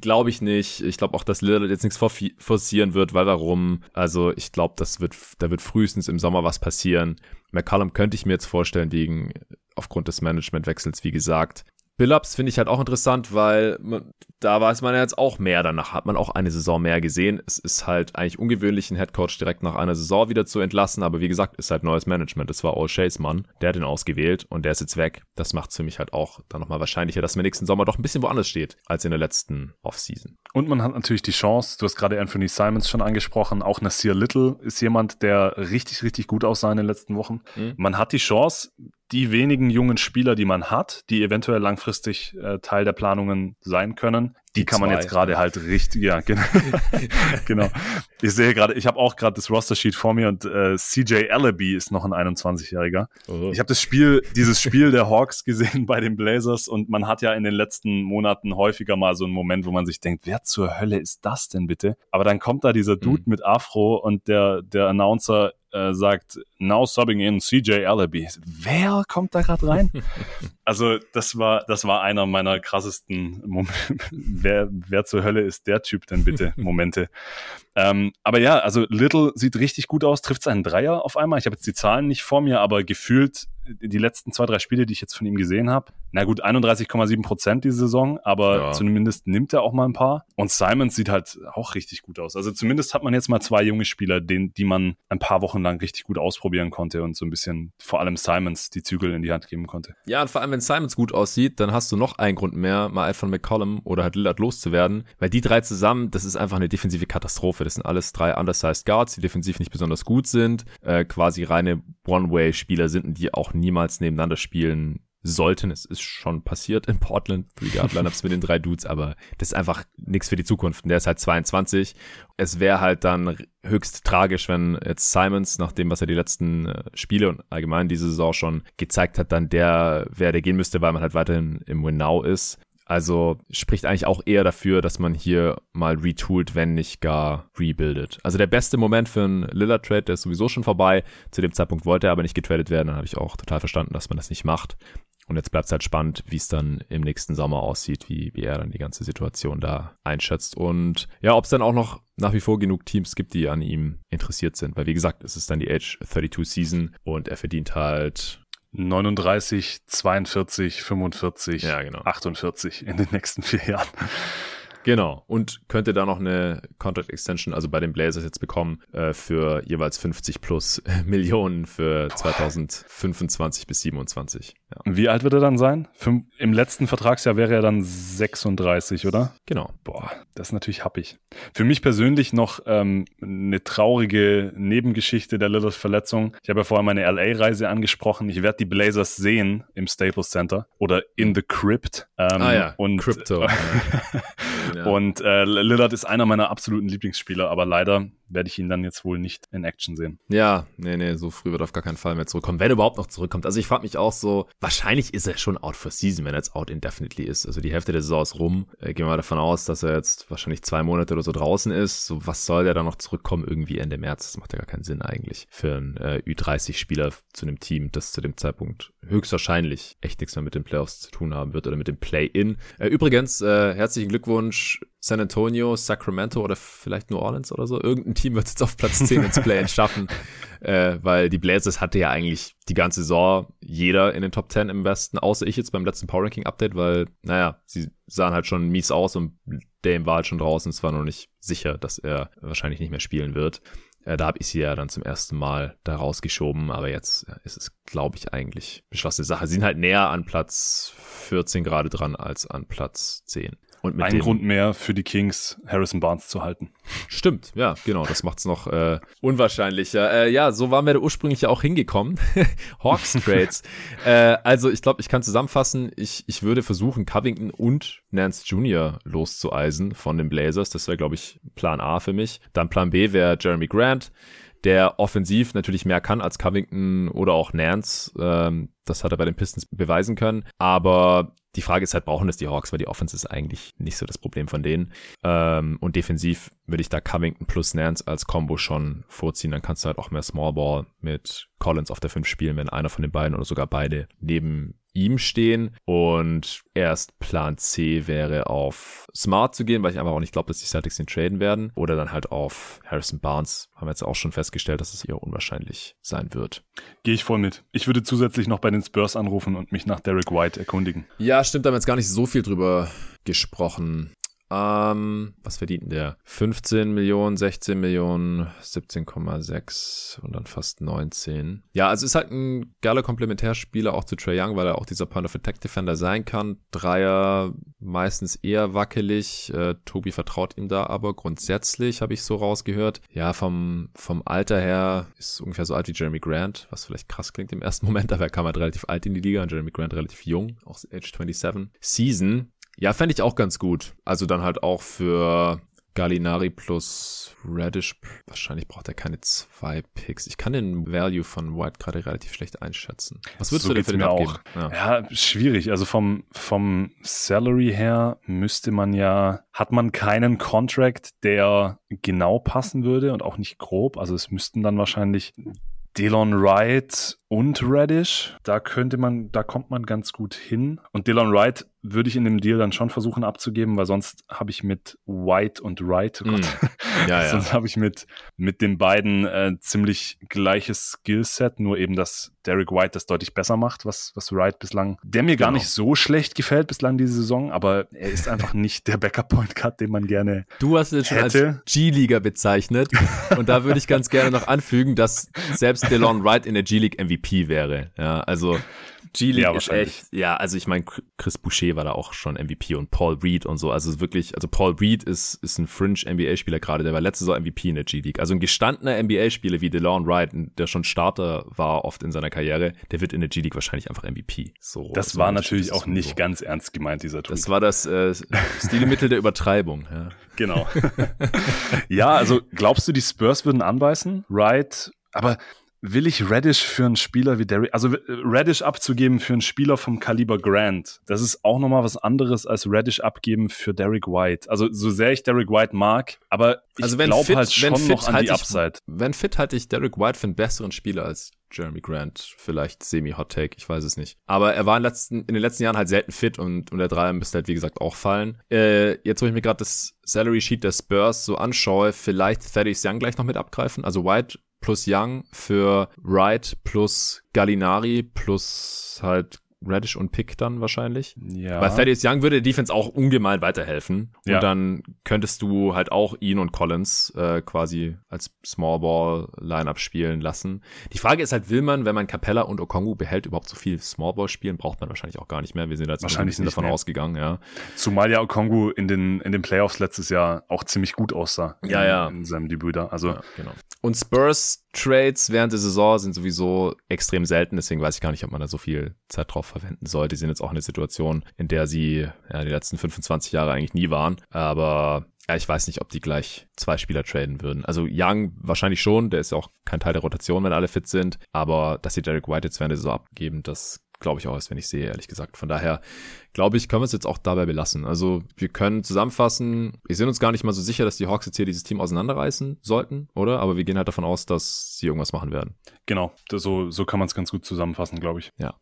Glaube ich nicht. Ich glaube auch, dass Lillard jetzt nichts forcieren wird, weil warum? Also ich glaube, das wird, da wird frühestens im Sommer was passieren. McCallum könnte ich mir jetzt vorstellen, wegen aufgrund des Managementwechsels, wie gesagt. Billups finde ich halt auch interessant, weil man, da weiß man ja jetzt auch mehr. Danach hat man auch eine Saison mehr gesehen. Es ist halt eigentlich ungewöhnlich, einen Headcoach direkt nach einer Saison wieder zu entlassen. Aber wie gesagt, ist halt neues Management. Das war O'Shea's Mann. Der hat ihn ausgewählt und der ist jetzt weg. Das macht es für mich halt auch dann nochmal wahrscheinlicher, dass man nächsten Sommer doch ein bisschen woanders steht als in der letzten Offseason. Und man hat natürlich die Chance, du hast gerade Anthony Simons schon angesprochen, auch Nasir Little ist jemand, der richtig, richtig gut aussah in den letzten Wochen. Mhm. Man hat die Chance, die wenigen jungen Spieler, die man hat, die eventuell langfristig äh, Teil der Planungen sein können, die, die kann man jetzt gerade halt richtig, ja, genau. genau. Ich sehe gerade, ich habe auch gerade das Roster-Sheet vor mir und äh, CJ Allaby ist noch ein 21-Jähriger. Oh. Ich habe das Spiel, dieses Spiel der Hawks gesehen bei den Blazers und man hat ja in den letzten Monaten häufiger mal so einen Moment, wo man sich denkt, wer zur Hölle ist das denn bitte? Aber dann kommt da dieser Dude mhm. mit Afro und der, der Announcer äh, sagt, now subbing in CJ Allaby. Wer kommt da gerade rein? also das war, das war einer meiner krassesten Momente. wer, wer zur Hölle ist der Typ denn bitte? Momente. ähm, aber ja, also Little sieht richtig gut aus, trifft seinen Dreier auf einmal. Ich habe jetzt die Zahlen nicht vor mir, aber gefühlt die letzten zwei, drei Spiele, die ich jetzt von ihm gesehen habe, na gut, 31,7 Prozent diese Saison, aber ja. zumindest nimmt er auch mal ein paar. Und Simons sieht halt auch richtig gut aus. Also zumindest hat man jetzt mal zwei junge Spieler, den, die man ein paar Wochen lang richtig gut ausprobieren konnte und so ein bisschen vor allem Simons die Zügel in die Hand geben konnte. Ja, und vor allem, wenn Simons gut aussieht, dann hast du noch einen Grund mehr, mal von McCollum oder halt Lillard loszuwerden, weil die drei zusammen, das ist einfach eine defensive Katastrophe. Das sind alles drei undersized Guards, die defensiv nicht besonders gut sind, äh, quasi reine One-Way-Spieler sind und die auch niemals nebeneinander spielen sollten. Es ist schon passiert in Portland, Three-Guard-Lineups mit den drei Dudes, aber das ist einfach nichts für die Zukunft. Der ist halt 22. Es wäre halt dann höchst tragisch, wenn jetzt Simons, nach dem, was er die letzten äh, Spiele und allgemein diese Saison schon gezeigt hat, dann der wäre, der gehen müsste, weil man halt weiterhin im Win-Now ist. Also spricht eigentlich auch eher dafür, dass man hier mal retoolt, wenn nicht gar rebuildet. Also der beste Moment für einen Lillard-Trade, der ist sowieso schon vorbei. Zu dem Zeitpunkt wollte er aber nicht getradet werden. Dann habe ich auch total verstanden, dass man das nicht macht. Und jetzt bleibt es halt spannend, wie es dann im nächsten Sommer aussieht, wie, wie er dann die ganze Situation da einschätzt. Und ja, ob es dann auch noch nach wie vor genug Teams gibt, die an ihm interessiert sind. Weil wie gesagt, es ist dann die Age 32 Season und er verdient halt 39, 42, 45, ja, genau. 48 in den nächsten vier Jahren. Genau. Und könnte da noch eine Contract Extension, also bei den Blazers jetzt bekommen, äh, für jeweils 50 plus Millionen für 2025 bis 27. Ja. Wie alt wird er dann sein? Fünf, Im letzten Vertragsjahr wäre er dann 36, oder? Genau. Boah, das ist natürlich happig. Für mich persönlich noch ähm, eine traurige Nebengeschichte der Lillard Verletzung. Ich habe ja vorher meine LA-Reise angesprochen. Ich werde die Blazers sehen im Staples Center oder in the Crypt. Ähm, ah ja, und, Crypto. Ja. Und äh, Lillard ist einer meiner absoluten Lieblingsspieler, aber leider werde ich ihn dann jetzt wohl nicht in Action sehen. Ja, nee, nee, so früh wird er auf gar keinen Fall mehr zurückkommen, wenn er überhaupt noch zurückkommt. Also ich frage mich auch so, wahrscheinlich ist er schon out for season, wenn er jetzt out indefinitely ist. Also die Hälfte der Saison ist rum. Äh, gehen wir mal davon aus, dass er jetzt wahrscheinlich zwei Monate oder so draußen ist. So, was soll der dann noch zurückkommen irgendwie Ende März? Das macht ja gar keinen Sinn eigentlich für einen äh, Ü30-Spieler zu einem Team, das zu dem Zeitpunkt höchstwahrscheinlich echt nichts mehr mit den Playoffs zu tun haben wird oder mit dem Play-In. Äh, übrigens, äh, herzlichen Glückwunsch San Antonio, Sacramento oder vielleicht New Orleans oder so. Irgendein Team wird es jetzt auf Platz 10 ins Play-In schaffen, äh, weil die Blazers hatte ja eigentlich die ganze Saison jeder in den Top 10 im Westen, außer ich jetzt beim letzten Power Ranking Update, weil, naja, sie sahen halt schon mies aus und Dame war halt schon draußen. Es war noch nicht sicher, dass er wahrscheinlich nicht mehr spielen wird. Äh, da habe ich sie ja dann zum ersten Mal da rausgeschoben, aber jetzt ist es, glaube ich, eigentlich beschlossene Sache. Sie sind halt näher an Platz 14 gerade dran als an Platz 10. Und mit Ein Grund mehr für die Kings, Harrison Barnes zu halten. Stimmt, ja, genau. Das macht's noch äh, unwahrscheinlicher. Äh, ja, so waren wir da ursprünglich ja auch hingekommen. Hawks Trades. äh, also ich glaube, ich kann zusammenfassen. Ich, ich würde versuchen, Covington und Nance Jr. loszueisen von den Blazers. Das wäre, glaube ich, Plan A für mich. Dann Plan B wäre Jeremy Grant der offensiv natürlich mehr kann als Covington oder auch Nance. Ähm, das hat er bei den Pistons beweisen können. Aber die Frage ist halt, brauchen das die Hawks, weil die Offense ist eigentlich nicht so das Problem von denen. Ähm, und defensiv würde ich da Covington plus Nance als Combo schon vorziehen. Dann kannst du halt auch mehr Small Ball mit Collins auf der 5 spielen, wenn einer von den beiden oder sogar beide neben ihm stehen. Und erst Plan C wäre auf Smart zu gehen, weil ich einfach auch nicht glaube, dass die Celtics den traden werden. Oder dann halt auf Harrison Barnes. Haben wir jetzt auch schon festgestellt, dass es eher unwahrscheinlich sein wird. Gehe ich voll mit. Ich würde zusätzlich noch bei den Spurs anrufen und mich nach Derek White erkundigen. Ja, stimmt, da haben wir jetzt gar nicht so viel drüber gesprochen. Ähm, was verdient der? 15 Millionen, 16 Millionen, 17,6 und dann fast 19. Ja, also ist halt ein geiler Komplementärspieler auch zu Trey Young, weil er auch dieser Point of Attack Defender sein kann. Dreier meistens eher wackelig. Äh, Tobi vertraut ihm da aber grundsätzlich, habe ich so rausgehört. Ja, vom, vom Alter her ist ungefähr so alt wie Jeremy Grant, was vielleicht krass klingt im ersten Moment, aber er kam halt relativ alt in die Liga und Jeremy Grant relativ jung, auch Age 27. Season ja, fände ich auch ganz gut. Also dann halt auch für Gallinari plus Radish. Wahrscheinlich braucht er keine zwei Picks. Ich kann den Value von White gerade relativ schlecht einschätzen. Was würdest so du denn für den abgeben? Auch. Ja. ja, schwierig. Also vom, vom Salary her müsste man ja, hat man keinen Contract, der genau passen würde und auch nicht grob. Also es müssten dann wahrscheinlich Delon Wright und Radish. Da könnte man, da kommt man ganz gut hin. Und Delon Wright würde ich in dem Deal dann schon versuchen abzugeben, weil sonst habe ich mit White und Wright, oh Gott, mm. ja, ja. sonst habe ich mit, mit den beiden äh, ziemlich gleiches Skillset, nur eben, dass Derek White das deutlich besser macht, was, was Wright bislang, der mir gar genau. nicht so schlecht gefällt bislang diese Saison, aber er ist einfach nicht der Backup-Point Cut, den man gerne Du hast ihn schon als G-Liga bezeichnet und da würde ich ganz gerne noch anfügen, dass selbst DeLon Wright in der G-League MVP wäre. Ja, also G-League ja, ist echt, ja, also ich meine, Chris Boucher war da auch schon MVP und Paul Reed und so. Also wirklich, also Paul Reed ist, ist ein Fringe-NBA-Spieler gerade, der war letzte Saison MVP in der G-League. Also ein gestandener NBA-Spieler wie DeLon Wright, der schon Starter war oft in seiner Karriere, der wird in der G-League wahrscheinlich einfach MVP. So, das so war natürlich auch nicht so. ganz ernst gemeint, dieser Tweet. Das war das äh, Stilmittel der Übertreibung, ja. Genau. ja, also glaubst du, die Spurs würden anbeißen? Wright, aber will ich Reddish für einen Spieler wie Derrick, also Reddish abzugeben für einen Spieler vom Kaliber Grant, das ist auch nochmal was anderes als Reddish abgeben für Derrick White. Also so sehr ich Derrick White mag, aber ich also glaube halt schon fit, noch an die Upside. Ich, wenn fit halte ich Derrick White für einen besseren Spieler als Jeremy Grant, vielleicht semi-hot take, ich weiß es nicht. Aber er war in, letzten, in den letzten Jahren halt selten fit und, und der Dreier müsste halt, wie gesagt, auch fallen. Äh, jetzt, wo ich mir gerade das Salary Sheet der Spurs so anschaue, vielleicht Thaddeus Young gleich noch mit abgreifen. Also White plus Young für Wright plus Gallinari plus halt Radish und Pick dann wahrscheinlich. Ja. Weil Thaddeus Young würde der Defense auch ungemein weiterhelfen. Ja. Und dann könntest du halt auch ihn und Collins äh, quasi als Small Ball Lineup spielen lassen. Die Frage ist halt, will man, wenn man Capella und Okongu behält, überhaupt so viel Small Ball spielen? Braucht man wahrscheinlich auch gar nicht mehr. Wir sind jetzt wahrscheinlich ein davon mehr. ausgegangen, ja. Zumal ja Okongu in den, in den Playoffs letztes Jahr auch ziemlich gut aussah. Ja, in, ja. In seinem Debüt da. Also. Ja, genau. Und Spurs Trades während der Saison sind sowieso extrem selten, deswegen weiß ich gar nicht, ob man da so viel Zeit drauf verwenden sollte. Die sind jetzt auch in der Situation, in der sie ja, die letzten 25 Jahre eigentlich nie waren. Aber ja, ich weiß nicht, ob die gleich zwei Spieler traden würden. Also Young wahrscheinlich schon, der ist ja auch kein Teil der Rotation, wenn alle fit sind. Aber dass sie Derek White jetzt während der Saison abgeben, das glaube ich auch erst, wenn ich sehe, ehrlich gesagt. Von daher glaube ich, können wir es jetzt auch dabei belassen. Also wir können zusammenfassen, wir sind uns gar nicht mal so sicher, dass die Hawks jetzt hier dieses Team auseinanderreißen sollten, oder? Aber wir gehen halt davon aus, dass sie irgendwas machen werden. Genau, so, so kann man es ganz gut zusammenfassen, glaube ich. Ja.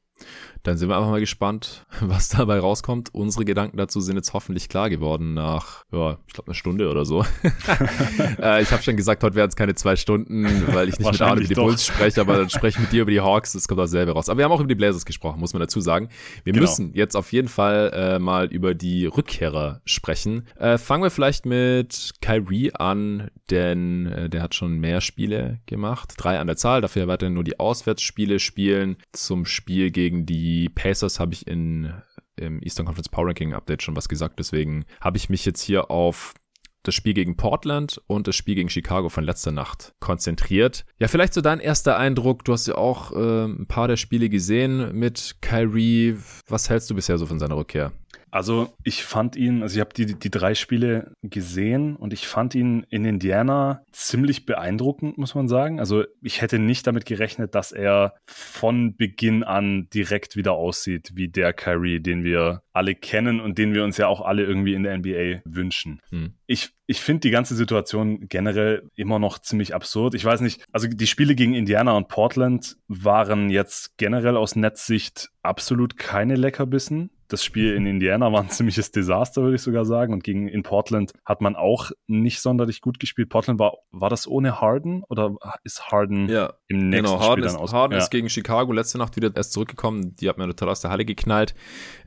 Dann sind wir einfach mal gespannt, was dabei rauskommt. Unsere Gedanken dazu sind jetzt hoffentlich klar geworden nach, ja, ich glaube, einer Stunde oder so. äh, ich habe schon gesagt, heute werden es keine zwei Stunden, weil ich nicht mit Arne über die Bulls spreche, aber dann spreche ich mit dir über die Hawks, das kommt auch selber raus. Aber wir haben auch über die Blazers gesprochen, muss man dazu sagen. Wir genau. müssen jetzt auf jeden Fall äh, mal über die Rückkehrer sprechen. Äh, fangen wir vielleicht mit Kyrie an, denn äh, der hat schon mehr Spiele gemacht. Drei an der Zahl, dafür weiterhin nur die Auswärtsspiele spielen. Zum Spiel gegen die Pacers habe ich in im Eastern Conference Power Ranking Update schon was gesagt, deswegen habe ich mich jetzt hier auf das Spiel gegen Portland und das Spiel gegen Chicago von letzter Nacht konzentriert. Ja, vielleicht so dein erster Eindruck. Du hast ja auch äh, ein paar der Spiele gesehen mit Kyrie. Was hältst du bisher so von seiner Rückkehr? Also ich fand ihn, also ich habe die, die drei Spiele gesehen und ich fand ihn in Indiana ziemlich beeindruckend, muss man sagen. Also ich hätte nicht damit gerechnet, dass er von Beginn an direkt wieder aussieht wie der Kyrie, den wir alle kennen und den wir uns ja auch alle irgendwie in der NBA wünschen. Hm. Ich, ich finde die ganze Situation generell immer noch ziemlich absurd. Ich weiß nicht, also die Spiele gegen Indiana und Portland waren jetzt generell aus Netzsicht absolut keine Leckerbissen das Spiel in Indiana war ein ziemliches Desaster, würde ich sogar sagen. Und gegen in Portland hat man auch nicht sonderlich gut gespielt. Portland war, war das ohne Harden oder ist Harden ja, im nächsten genau, Harden Spiel dann aus? Harden ja. ist gegen Chicago letzte Nacht wieder erst zurückgekommen. Die hat man total aus der Halle geknallt.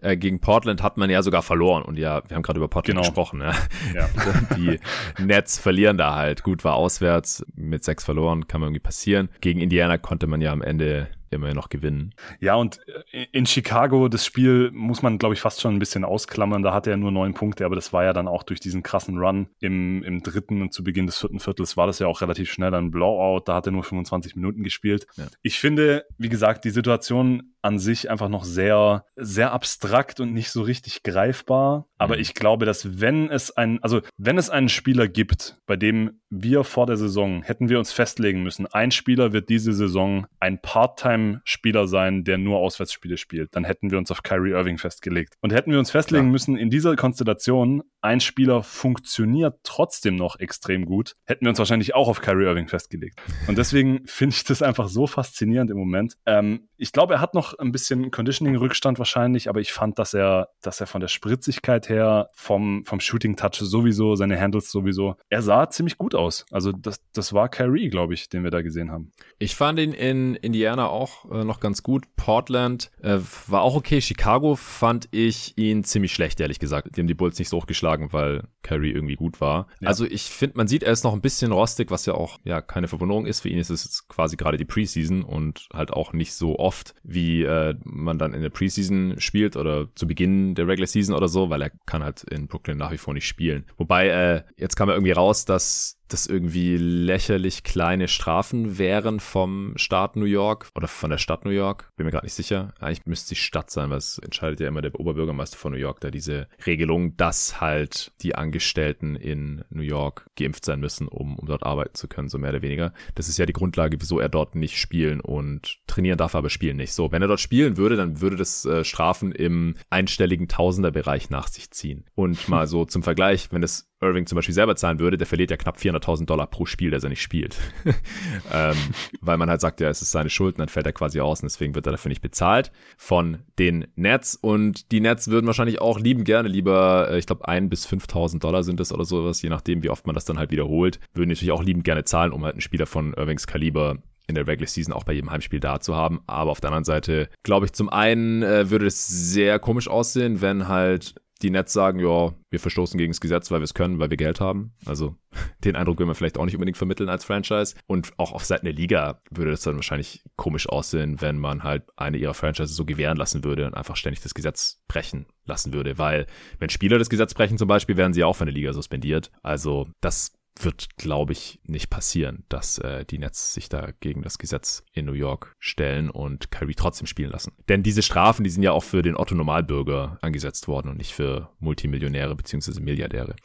Äh, gegen Portland hat man ja sogar verloren. Und ja, wir haben gerade über Portland genau. gesprochen. Ja. ja. die Nets verlieren da halt. Gut, war auswärts mit sechs verloren, kann man irgendwie passieren. Gegen Indiana konnte man ja am Ende immer noch gewinnen. Ja, und äh, in Chicago, das Spiel muss man, glaube ich, fast schon ein bisschen ausklammern. Da hatte er nur neun Punkte, aber das war ja dann auch durch diesen krassen Run im, im dritten und zu Beginn des vierten Viertels war das ja auch relativ schnell ein Blowout. Da hat er nur 25 Minuten gespielt. Ja. Ich finde, wie gesagt, die Situation an sich einfach noch sehr, sehr abstrakt und nicht so richtig greifbar. Aber mhm. ich glaube, dass wenn es ein, also wenn es einen Spieler gibt, bei dem wir vor der Saison hätten wir uns festlegen müssen, ein Spieler wird diese Saison ein Part-Time-Spieler sein, der nur Auswärtsspiele spielt, dann hätten wir uns auf Kyrie Irving festgelegt. Und hätten wir uns festlegen Klar. müssen, in dieser Konstellation ein Spieler funktioniert trotzdem noch extrem gut, hätten wir uns wahrscheinlich auch auf Kyrie Irving festgelegt. Und deswegen finde ich das einfach so faszinierend im Moment. Ähm, ich glaube, er hat noch ein bisschen Conditioning-Rückstand wahrscheinlich, aber ich fand, dass er, dass er von der Spritzigkeit her, vom, vom Shooting-Touch sowieso, seine Handles sowieso, er sah ziemlich gut aus. Also das, das war Kyrie, glaube ich, den wir da gesehen haben. Ich fand ihn in Indiana auch äh, noch ganz gut. Portland äh, war auch okay. Chicago fand ich ihn ziemlich schlecht, ehrlich gesagt. Die haben die Bulls nicht so hochgeschlagen, weil Kyrie irgendwie gut war. Ja. Also ich finde, man sieht, er ist noch ein bisschen rostig, was ja auch ja keine Verwunderung ist. Für ihn ist es quasi gerade die Preseason und halt auch nicht so oft, wie äh, man dann in der Preseason spielt oder zu Beginn der Regular Season oder so, weil er kann halt in Brooklyn nach wie vor nicht spielen. Wobei, äh, jetzt kam er irgendwie raus, dass das irgendwie lächerlich kleine Strafen wären vom Staat New York oder von der Stadt New York. Bin mir gerade nicht sicher. Eigentlich müsste die Stadt sein, weil es entscheidet ja immer der Oberbürgermeister von New York, da diese Regelung, dass halt die Angestellten in New York geimpft sein müssen, um, um dort arbeiten zu können, so mehr oder weniger. Das ist ja die Grundlage, wieso er dort nicht spielen und trainieren darf, aber spielen nicht. So, wenn er dort spielen würde, dann würde das äh, Strafen im einstelligen Tausenderbereich nach sich ziehen. Und mal so zum Vergleich, wenn es Irving zum Beispiel selber zahlen würde, der verliert ja knapp 400.000 Dollar pro Spiel, das er nicht spielt. ähm, weil man halt sagt, ja, es ist seine Schuld und dann fällt er quasi aus und deswegen wird er dafür nicht bezahlt von den Nets und die Nets würden wahrscheinlich auch lieben gerne lieber, äh, ich glaube, ein bis 5.000 Dollar sind das oder sowas, je nachdem, wie oft man das dann halt wiederholt, würden natürlich auch liebend gerne zahlen, um halt einen Spieler von Irvings Kaliber in der Regular Season auch bei jedem Heimspiel da zu haben. Aber auf der anderen Seite, glaube ich, zum einen äh, würde es sehr komisch aussehen, wenn halt die Nets sagen, ja, wir verstoßen gegen das Gesetz, weil wir es können, weil wir Geld haben. Also den Eindruck will man vielleicht auch nicht unbedingt vermitteln als Franchise. Und auch auf Seiten der Liga würde das dann wahrscheinlich komisch aussehen, wenn man halt eine ihrer Franchises so gewähren lassen würde und einfach ständig das Gesetz brechen lassen würde. Weil wenn Spieler das Gesetz brechen zum Beispiel, werden sie auch von der Liga suspendiert. Also das wird, glaube ich, nicht passieren, dass äh, die Nets sich da gegen das Gesetz in New York stellen und Kyrie trotzdem spielen lassen. Denn diese Strafen, die sind ja auch für den Otto-Normalbürger angesetzt worden und nicht für Multimillionäre beziehungsweise Milliardäre.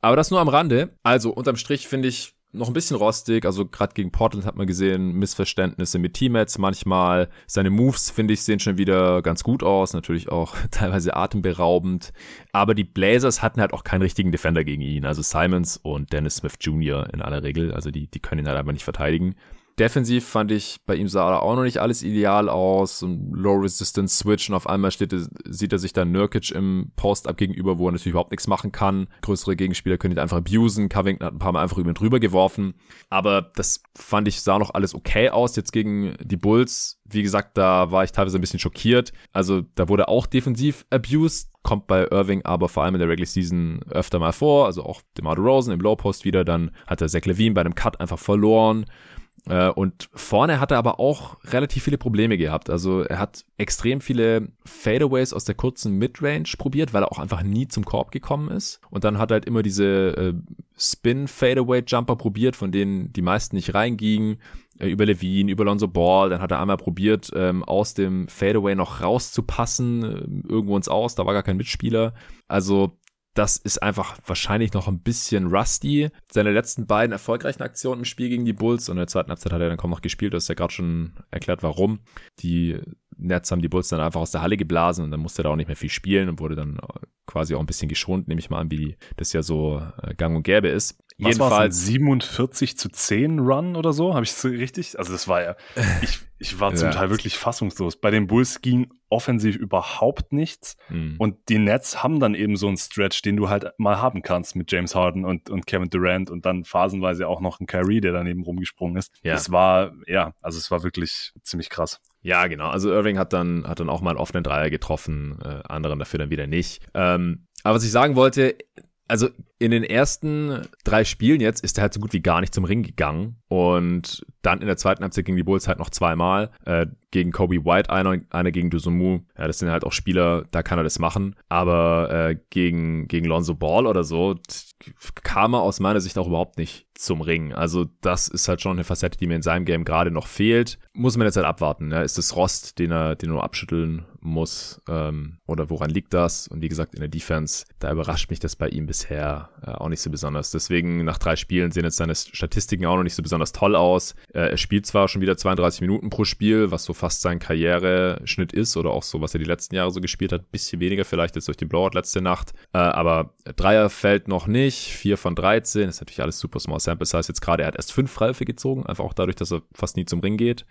Aber das nur am Rande. Also unterm Strich finde ich noch ein bisschen rostig. Also gerade gegen Portland hat man gesehen, Missverständnisse mit Teammates manchmal. Seine Moves, finde ich, sehen schon wieder ganz gut aus. Natürlich auch teilweise atemberaubend. Aber die Blazers hatten halt auch keinen richtigen Defender gegen ihn. Also Simons und Dennis Smith Jr. in aller Regel. Also die, die können ihn halt einfach nicht verteidigen. Defensiv fand ich, bei ihm sah auch noch nicht alles ideal aus. Ein Low Resistance Switch und auf einmal steht, sieht er sich dann Nurkic im Post-Up gegenüber, wo er natürlich überhaupt nichts machen kann. Größere Gegenspieler können ihn einfach abusen. Covington hat ein paar Mal einfach über ihn drüber geworfen. Aber das fand ich, sah noch alles okay aus. Jetzt gegen die Bulls, wie gesagt, da war ich teilweise ein bisschen schockiert. Also da wurde auch defensiv abused kommt bei Irving aber vor allem in der Regular Season öfter mal vor, also auch DeMar Rosen im Low Post wieder, dann hat er Zach Levine bei einem Cut einfach verloren. Äh, und vorne hat er aber auch relativ viele Probleme gehabt. Also er hat extrem viele Fadeaways aus der kurzen Midrange probiert, weil er auch einfach nie zum Korb gekommen ist. Und dann hat er halt immer diese äh, Spin-Fadeaway-Jumper probiert, von denen die meisten nicht reingingen. Äh, über Levine, über Lonzo Ball. Dann hat er einmal probiert, ähm, aus dem Fadeaway noch rauszupassen, irgendwo ins Aus. Da war gar kein Mitspieler. Also das ist einfach wahrscheinlich noch ein bisschen rusty. Seine letzten beiden erfolgreichen Aktionen im Spiel gegen die Bulls und in der zweiten Halbzeit hat er dann kaum noch gespielt. Du hast ja gerade schon erklärt, warum. Die Nets haben die Bulls dann einfach aus der Halle geblasen und dann musste er da auch nicht mehr viel spielen und wurde dann quasi auch ein bisschen geschont, nehme ich mal an, wie das ja so äh, gang und gäbe ist. Jedenfalls 47 zu 10 Run oder so, habe ich es richtig? Also das war ja, ich, ich war zum ja. Teil wirklich fassungslos. Bei den Bulls ging offensiv überhaupt nichts mhm. und die Nets haben dann eben so einen Stretch, den du halt mal haben kannst mit James Harden und, und Kevin Durant und dann phasenweise auch noch ein Kyrie, der daneben rumgesprungen ist. Ja. Das war, ja, also es war wirklich ziemlich krass. Ja, genau. Also Irving hat dann, hat dann auch mal einen offenen Dreier getroffen, äh, anderen dafür dann wieder nicht. Ähm, aber was ich sagen wollte, also in den ersten drei Spielen jetzt ist er halt so gut wie gar nicht zum Ring gegangen. Und dann in der zweiten Halbzeit gegen die Bulls halt noch zweimal. Äh, gegen Kobe White einer, einer gegen Dusumu. Ja, das sind halt auch Spieler, da kann er das machen. Aber äh, gegen, gegen Lonzo Ball oder so kam er aus meiner Sicht auch überhaupt nicht zum Ring. Also das ist halt schon eine Facette, die mir in seinem Game gerade noch fehlt. Muss man jetzt halt abwarten. Ja? Ist das Rost, den er, den er nur abschütteln muss? Ähm, oder woran liegt das? Und wie gesagt, in der Defense, da überrascht mich das bei ihm bisher äh, auch nicht so besonders. Deswegen nach drei Spielen sehen jetzt seine Statistiken auch noch nicht so besonders toll aus. Äh, er spielt zwar schon wieder 32 Minuten pro Spiel, was so fast sein Karriereschnitt ist oder auch so, was er die letzten Jahre so gespielt hat. Bisschen weniger vielleicht jetzt durch den Blowout letzte Nacht. Äh, aber Dreier fällt noch nicht. Vier von 13. Das ist natürlich alles super small sample size jetzt gerade. Er hat erst fünf Freiwürfe gezogen, einfach auch dadurch, dass er fast nie zum Ring geht.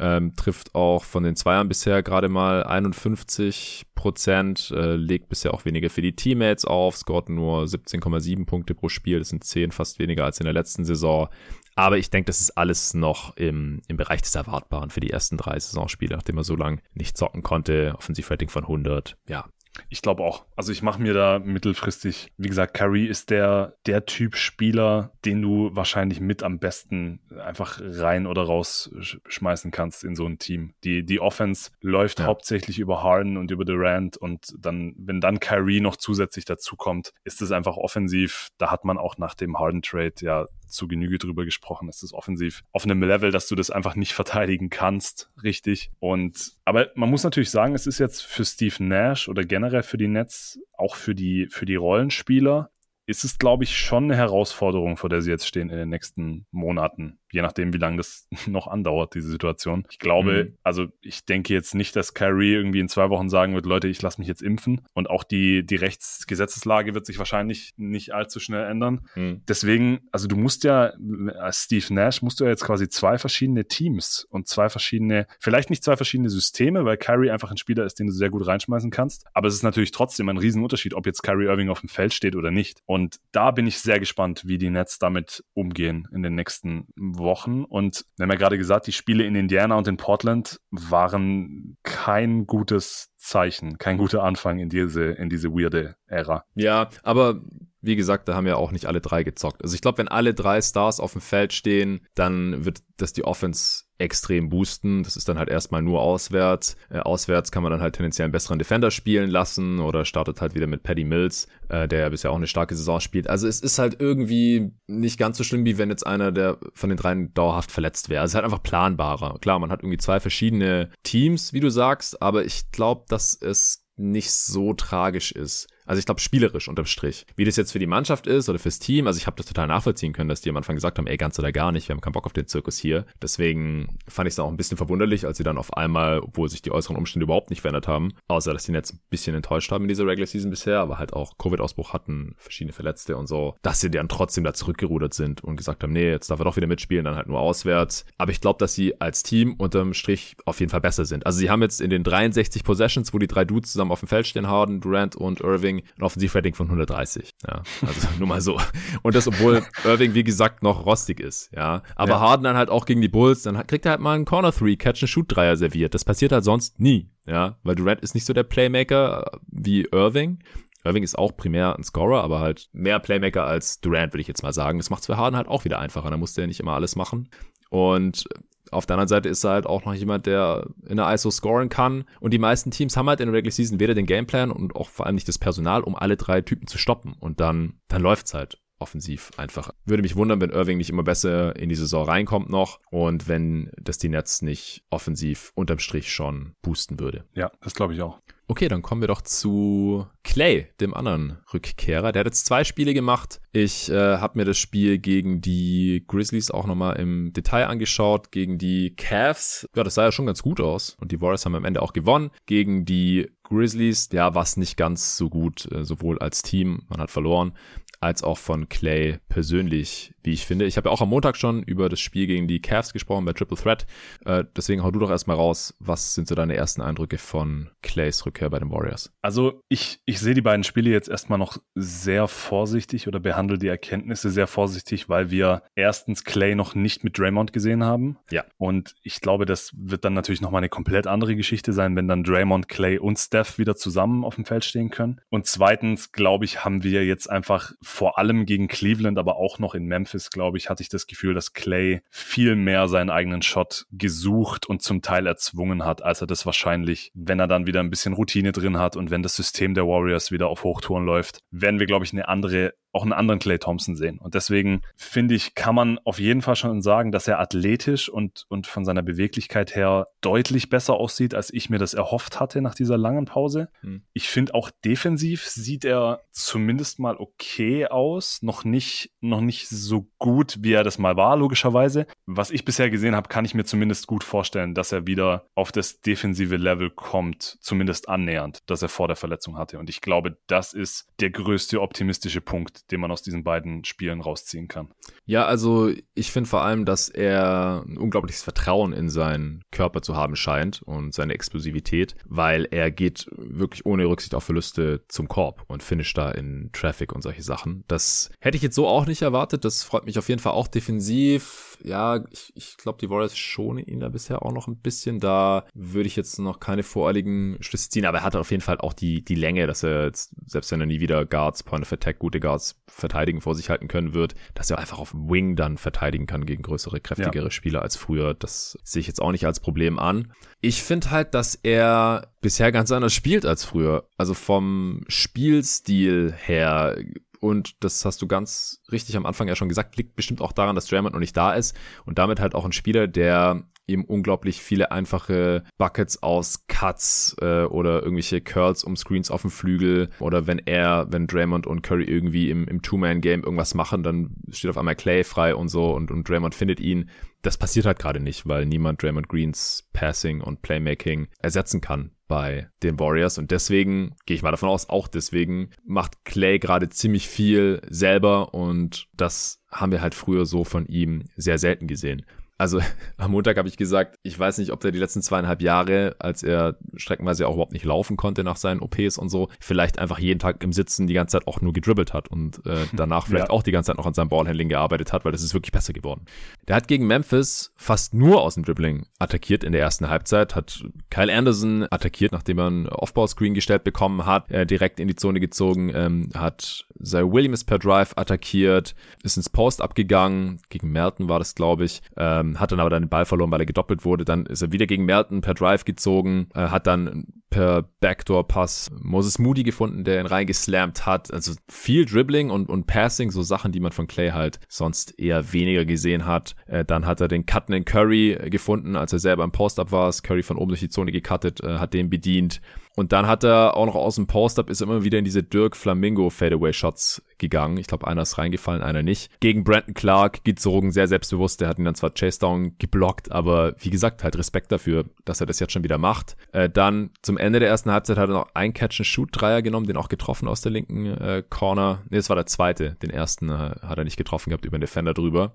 Ähm, trifft auch von den Zweiern bisher gerade mal 51 Prozent, äh, legt bisher auch weniger für die Teammates auf, scoret nur 17,7 Punkte pro Spiel, das sind 10 fast weniger als in der letzten Saison. Aber ich denke, das ist alles noch im, im Bereich des Erwartbaren für die ersten drei Saisonspiele, nachdem er so lange nicht zocken konnte. Offensivrating von 100. Ja, ich glaube auch. Also ich mache mir da mittelfristig, wie gesagt, Curry ist der, der Typ Spieler, den du wahrscheinlich mit am besten einfach rein oder raus schmeißen kannst in so ein Team. Die, die Offense läuft ja. hauptsächlich über Harden und über Durant und dann, wenn dann Kyrie noch zusätzlich dazukommt, ist es einfach offensiv. Da hat man auch nach dem Harden Trade ja zu Genüge drüber gesprochen. Es ist offensiv auf einem Level, dass du das einfach nicht verteidigen kannst, richtig. Und aber man muss natürlich sagen, es ist jetzt für Steve Nash oder generell für die Nets, auch für die, für die Rollenspieler, ist es, glaube ich, schon eine Herausforderung, vor der sie jetzt stehen in den nächsten Monaten je nachdem, wie lange das noch andauert, diese Situation. Ich glaube, mhm. also ich denke jetzt nicht, dass Kyrie irgendwie in zwei Wochen sagen wird, Leute, ich lasse mich jetzt impfen. Und auch die, die Rechtsgesetzeslage wird sich wahrscheinlich nicht allzu schnell ändern. Mhm. Deswegen, also du musst ja, als Steve Nash musst du ja jetzt quasi zwei verschiedene Teams und zwei verschiedene, vielleicht nicht zwei verschiedene Systeme, weil Kyrie einfach ein Spieler ist, den du sehr gut reinschmeißen kannst. Aber es ist natürlich trotzdem ein Riesenunterschied, ob jetzt Kyrie Irving auf dem Feld steht oder nicht. Und da bin ich sehr gespannt, wie die Nets damit umgehen in den nächsten Wochen. Wochen. Und wir haben ja gerade gesagt, die Spiele in Indiana und in Portland waren kein gutes Zeichen, kein guter Anfang in diese, in diese weirde Ära. Ja, aber wie gesagt, da haben ja auch nicht alle drei gezockt. Also ich glaube, wenn alle drei Stars auf dem Feld stehen, dann wird das die Offense extrem boosten. Das ist dann halt erstmal nur auswärts. Äh, auswärts kann man dann halt tendenziell einen besseren Defender spielen lassen oder startet halt wieder mit Paddy Mills, äh, der ja bisher auch eine starke Saison spielt. Also es ist halt irgendwie nicht ganz so schlimm, wie wenn jetzt einer der von den dreien dauerhaft verletzt wäre. Also es ist halt einfach planbarer. Klar, man hat irgendwie zwei verschiedene Teams, wie du sagst, aber ich glaube, dass es nicht so tragisch ist. Also ich glaube spielerisch unterm Strich. Wie das jetzt für die Mannschaft ist oder fürs Team, also ich habe das total nachvollziehen können, dass die am Anfang gesagt haben, ey, ganz oder gar nicht, wir haben keinen Bock auf den Zirkus hier. Deswegen fand ich es auch ein bisschen verwunderlich, als sie dann auf einmal, obwohl sich die äußeren Umstände überhaupt nicht verändert haben, außer dass die Nets ein bisschen enttäuscht haben in dieser Regular Season bisher, aber halt auch Covid-Ausbruch hatten, verschiedene Verletzte und so, dass sie dann trotzdem da zurückgerudert sind und gesagt haben, nee, jetzt darf er doch wieder mitspielen, dann halt nur auswärts. Aber ich glaube, dass sie als Team unterm Strich auf jeden Fall besser sind. Also sie haben jetzt in den 63 Possessions, wo die drei Dudes zusammen auf dem Feld stehen, Harden, Durant und Irving, ein Offensivrating von 130. Ja, also nur mal so. Und das, obwohl Irving, wie gesagt, noch rostig ist. Ja, aber ja. Harden dann halt auch gegen die Bulls, dann kriegt er halt mal einen Corner Three, Catch and Shoot Dreier serviert. Das passiert halt sonst nie. Ja, weil Durant ist nicht so der Playmaker äh, wie Irving. Irving ist auch primär ein Scorer, aber halt mehr Playmaker als Durant, würde ich jetzt mal sagen. Das macht es für Harden halt auch wieder einfacher. Da musste er nicht immer alles machen. Und auf der anderen Seite ist er halt auch noch jemand, der in der ISO scoren kann. Und die meisten Teams haben halt in der Regular Season weder den Gameplan und auch vor allem nicht das Personal, um alle drei Typen zu stoppen. Und dann, dann läuft's halt offensiv einfach. Würde mich wundern, wenn Irving nicht immer besser in die Saison reinkommt noch und wenn das die Nets nicht offensiv unterm Strich schon boosten würde. Ja, das glaube ich auch. Okay, dann kommen wir doch zu Clay, dem anderen Rückkehrer. Der hat jetzt zwei Spiele gemacht. Ich äh, habe mir das Spiel gegen die Grizzlies auch nochmal im Detail angeschaut. Gegen die Cavs, ja, das sah ja schon ganz gut aus. Und die Warriors haben am Ende auch gewonnen. Gegen die Grizzlies, ja, war es nicht ganz so gut, äh, sowohl als Team, man hat verloren, als auch von Clay persönlich, wie ich finde. Ich habe ja auch am Montag schon über das Spiel gegen die Cavs gesprochen bei Triple Threat. Äh, deswegen hau du doch erstmal raus, was sind so deine ersten Eindrücke von Clays Rückkehr bei den Warriors? Also ich, ich sehe die beiden Spiele jetzt erstmal noch sehr vorsichtig oder behandle die Erkenntnisse sehr vorsichtig, weil wir erstens Clay noch nicht mit Draymond gesehen haben. Ja. Und ich glaube, das wird dann natürlich nochmal eine komplett andere Geschichte sein, wenn dann Draymond, Clay und Steph wieder zusammen auf dem Feld stehen können. Und zweitens, glaube ich, haben wir jetzt einfach vor allem gegen Cleveland, aber auch noch in Memphis, glaube ich, hatte ich das Gefühl, dass Clay viel mehr seinen eigenen Shot gesucht und zum Teil erzwungen hat, als er das wahrscheinlich, wenn er dann wieder ein bisschen Routine drin hat und wenn das System der Warriors wieder auf Hochtouren läuft, werden wir, glaube ich, eine andere auch einen anderen Clay Thompson sehen. Und deswegen finde ich, kann man auf jeden Fall schon sagen, dass er athletisch und, und von seiner Beweglichkeit her deutlich besser aussieht, als ich mir das erhofft hatte nach dieser langen Pause. Hm. Ich finde auch defensiv sieht er zumindest mal okay aus. Noch nicht, noch nicht so gut, wie er das mal war, logischerweise. Was ich bisher gesehen habe, kann ich mir zumindest gut vorstellen, dass er wieder auf das defensive Level kommt, zumindest annähernd, das er vor der Verletzung hatte. Und ich glaube, das ist der größte optimistische Punkt, den man aus diesen beiden Spielen rausziehen kann. Ja, also ich finde vor allem, dass er ein unglaubliches Vertrauen in seinen Körper zu haben scheint und seine Explosivität, weil er geht wirklich ohne Rücksicht auf Verluste zum Korb und finisht da in Traffic und solche Sachen. Das hätte ich jetzt so auch nicht erwartet. Das freut mich auf jeden Fall auch defensiv. Ja, ich, ich glaube, die Warriors schonen ihn da bisher auch noch ein bisschen. Da würde ich jetzt noch keine voreiligen Schlüsse ziehen, aber er hatte auf jeden Fall auch die, die Länge, dass er jetzt, selbst wenn er nie wieder Guards, Point of Attack, gute Guards verteidigen vor sich halten können wird, dass er einfach auf Wing dann verteidigen kann gegen größere, kräftigere ja. Spieler als früher. Das sehe ich jetzt auch nicht als Problem an. Ich finde halt, dass er bisher ganz anders spielt als früher. Also vom Spielstil her und das hast du ganz richtig am Anfang ja schon gesagt, liegt bestimmt auch daran, dass Draymond noch nicht da ist und damit halt auch ein Spieler, der eben unglaublich viele einfache Buckets aus Cuts äh, oder irgendwelche Curls um Screens auf dem Flügel oder wenn er, wenn Draymond und Curry irgendwie im, im Two-Man-Game irgendwas machen, dann steht auf einmal Clay frei und so und, und Draymond findet ihn. Das passiert halt gerade nicht, weil niemand Draymond Greens Passing und Playmaking ersetzen kann bei den Warriors. Und deswegen gehe ich mal davon aus, auch deswegen macht Clay gerade ziemlich viel selber. Und das haben wir halt früher so von ihm sehr selten gesehen also am Montag habe ich gesagt, ich weiß nicht, ob der die letzten zweieinhalb Jahre, als er streckenweise auch überhaupt nicht laufen konnte nach seinen OPs und so, vielleicht einfach jeden Tag im Sitzen die ganze Zeit auch nur gedribbelt hat und äh, danach vielleicht ja. auch die ganze Zeit noch an seinem Ballhandling gearbeitet hat, weil das ist wirklich besser geworden. Der hat gegen Memphis fast nur aus dem Dribbling attackiert in der ersten Halbzeit, hat Kyle Anderson attackiert, nachdem er einen Offball-Screen gestellt bekommen hat, äh, direkt in die Zone gezogen, ähm, hat Zay Williams per Drive attackiert, ist ins Post abgegangen, gegen Merton war das, glaube ich, ähm, hat dann aber dann den Ball verloren, weil er gedoppelt wurde. Dann ist er wieder gegen Merton per Drive gezogen, äh, hat dann per Backdoor-Pass Moses Moody gefunden, der ihn reingeslammt hat. Also viel Dribbling und, und Passing, so Sachen, die man von Clay halt sonst eher weniger gesehen hat. Äh, dann hat er den Cutten in Curry gefunden, als er selber im Post-Up war. Curry von oben durch die Zone gecuttet, äh, hat den bedient. Und dann hat er auch noch aus dem Post-Up ist immer wieder in diese Dirk Flamingo Fadeaway Shots gegangen. Ich glaube, einer ist reingefallen, einer nicht. Gegen Brandon Clark gezogen, sehr selbstbewusst. Der hat ihn dann zwar Chase Down geblockt, aber wie gesagt, halt Respekt dafür, dass er das jetzt schon wieder macht. Äh, dann zum Ende der ersten Halbzeit hat er noch einen Catch-and-Shoot-Dreier genommen, den auch getroffen aus der linken äh, Corner. Nee, das war der zweite. Den ersten äh, hat er nicht getroffen gehabt, über den Defender drüber.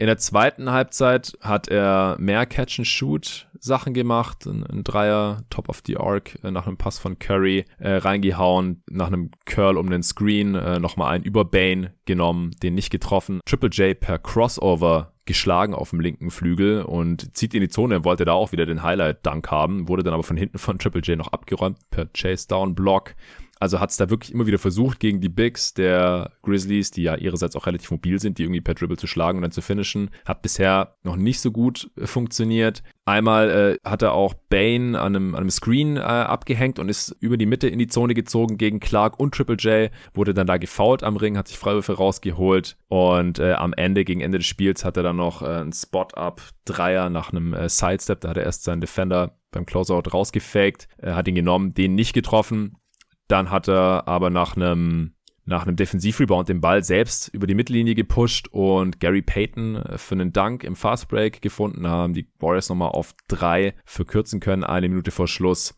In der zweiten Halbzeit hat er mehr Catch-and-Shoot-Sachen gemacht. Ein, ein, Dreier, Top of the Arc, äh, nach einem Pass von Curry äh, reingehauen, nach einem Curl um den Screen, äh, nochmal einen über Bane genommen, den nicht getroffen. Triple J per Crossover geschlagen auf dem linken Flügel und zieht in die Zone, wollte da auch wieder den Highlight-Dunk haben, wurde dann aber von hinten von Triple J noch abgeräumt per Chase-Down-Block. Also hat es da wirklich immer wieder versucht, gegen die Bigs der Grizzlies, die ja ihrerseits auch relativ mobil sind, die irgendwie per Dribble zu schlagen und dann zu finishen. Hat bisher noch nicht so gut äh, funktioniert. Einmal äh, hat er auch Bane an einem, an einem Screen äh, abgehängt und ist über die Mitte in die Zone gezogen gegen Clark und Triple J, wurde dann da gefoult am Ring, hat sich Freiwürfe rausgeholt und äh, am Ende, gegen Ende des Spiels, hat er dann noch äh, einen Spot-Up-Dreier nach einem äh, Sidestep, da hat er erst seinen Defender beim Closeout rausgefaked, äh, hat ihn genommen, den nicht getroffen, dann hat er aber nach einem nach einem Defensivrebound den Ball selbst über die Mittellinie gepusht und Gary Payton äh, für einen Dank im Fastbreak gefunden haben. Die Warriors nochmal auf drei verkürzen können, eine Minute vor Schluss.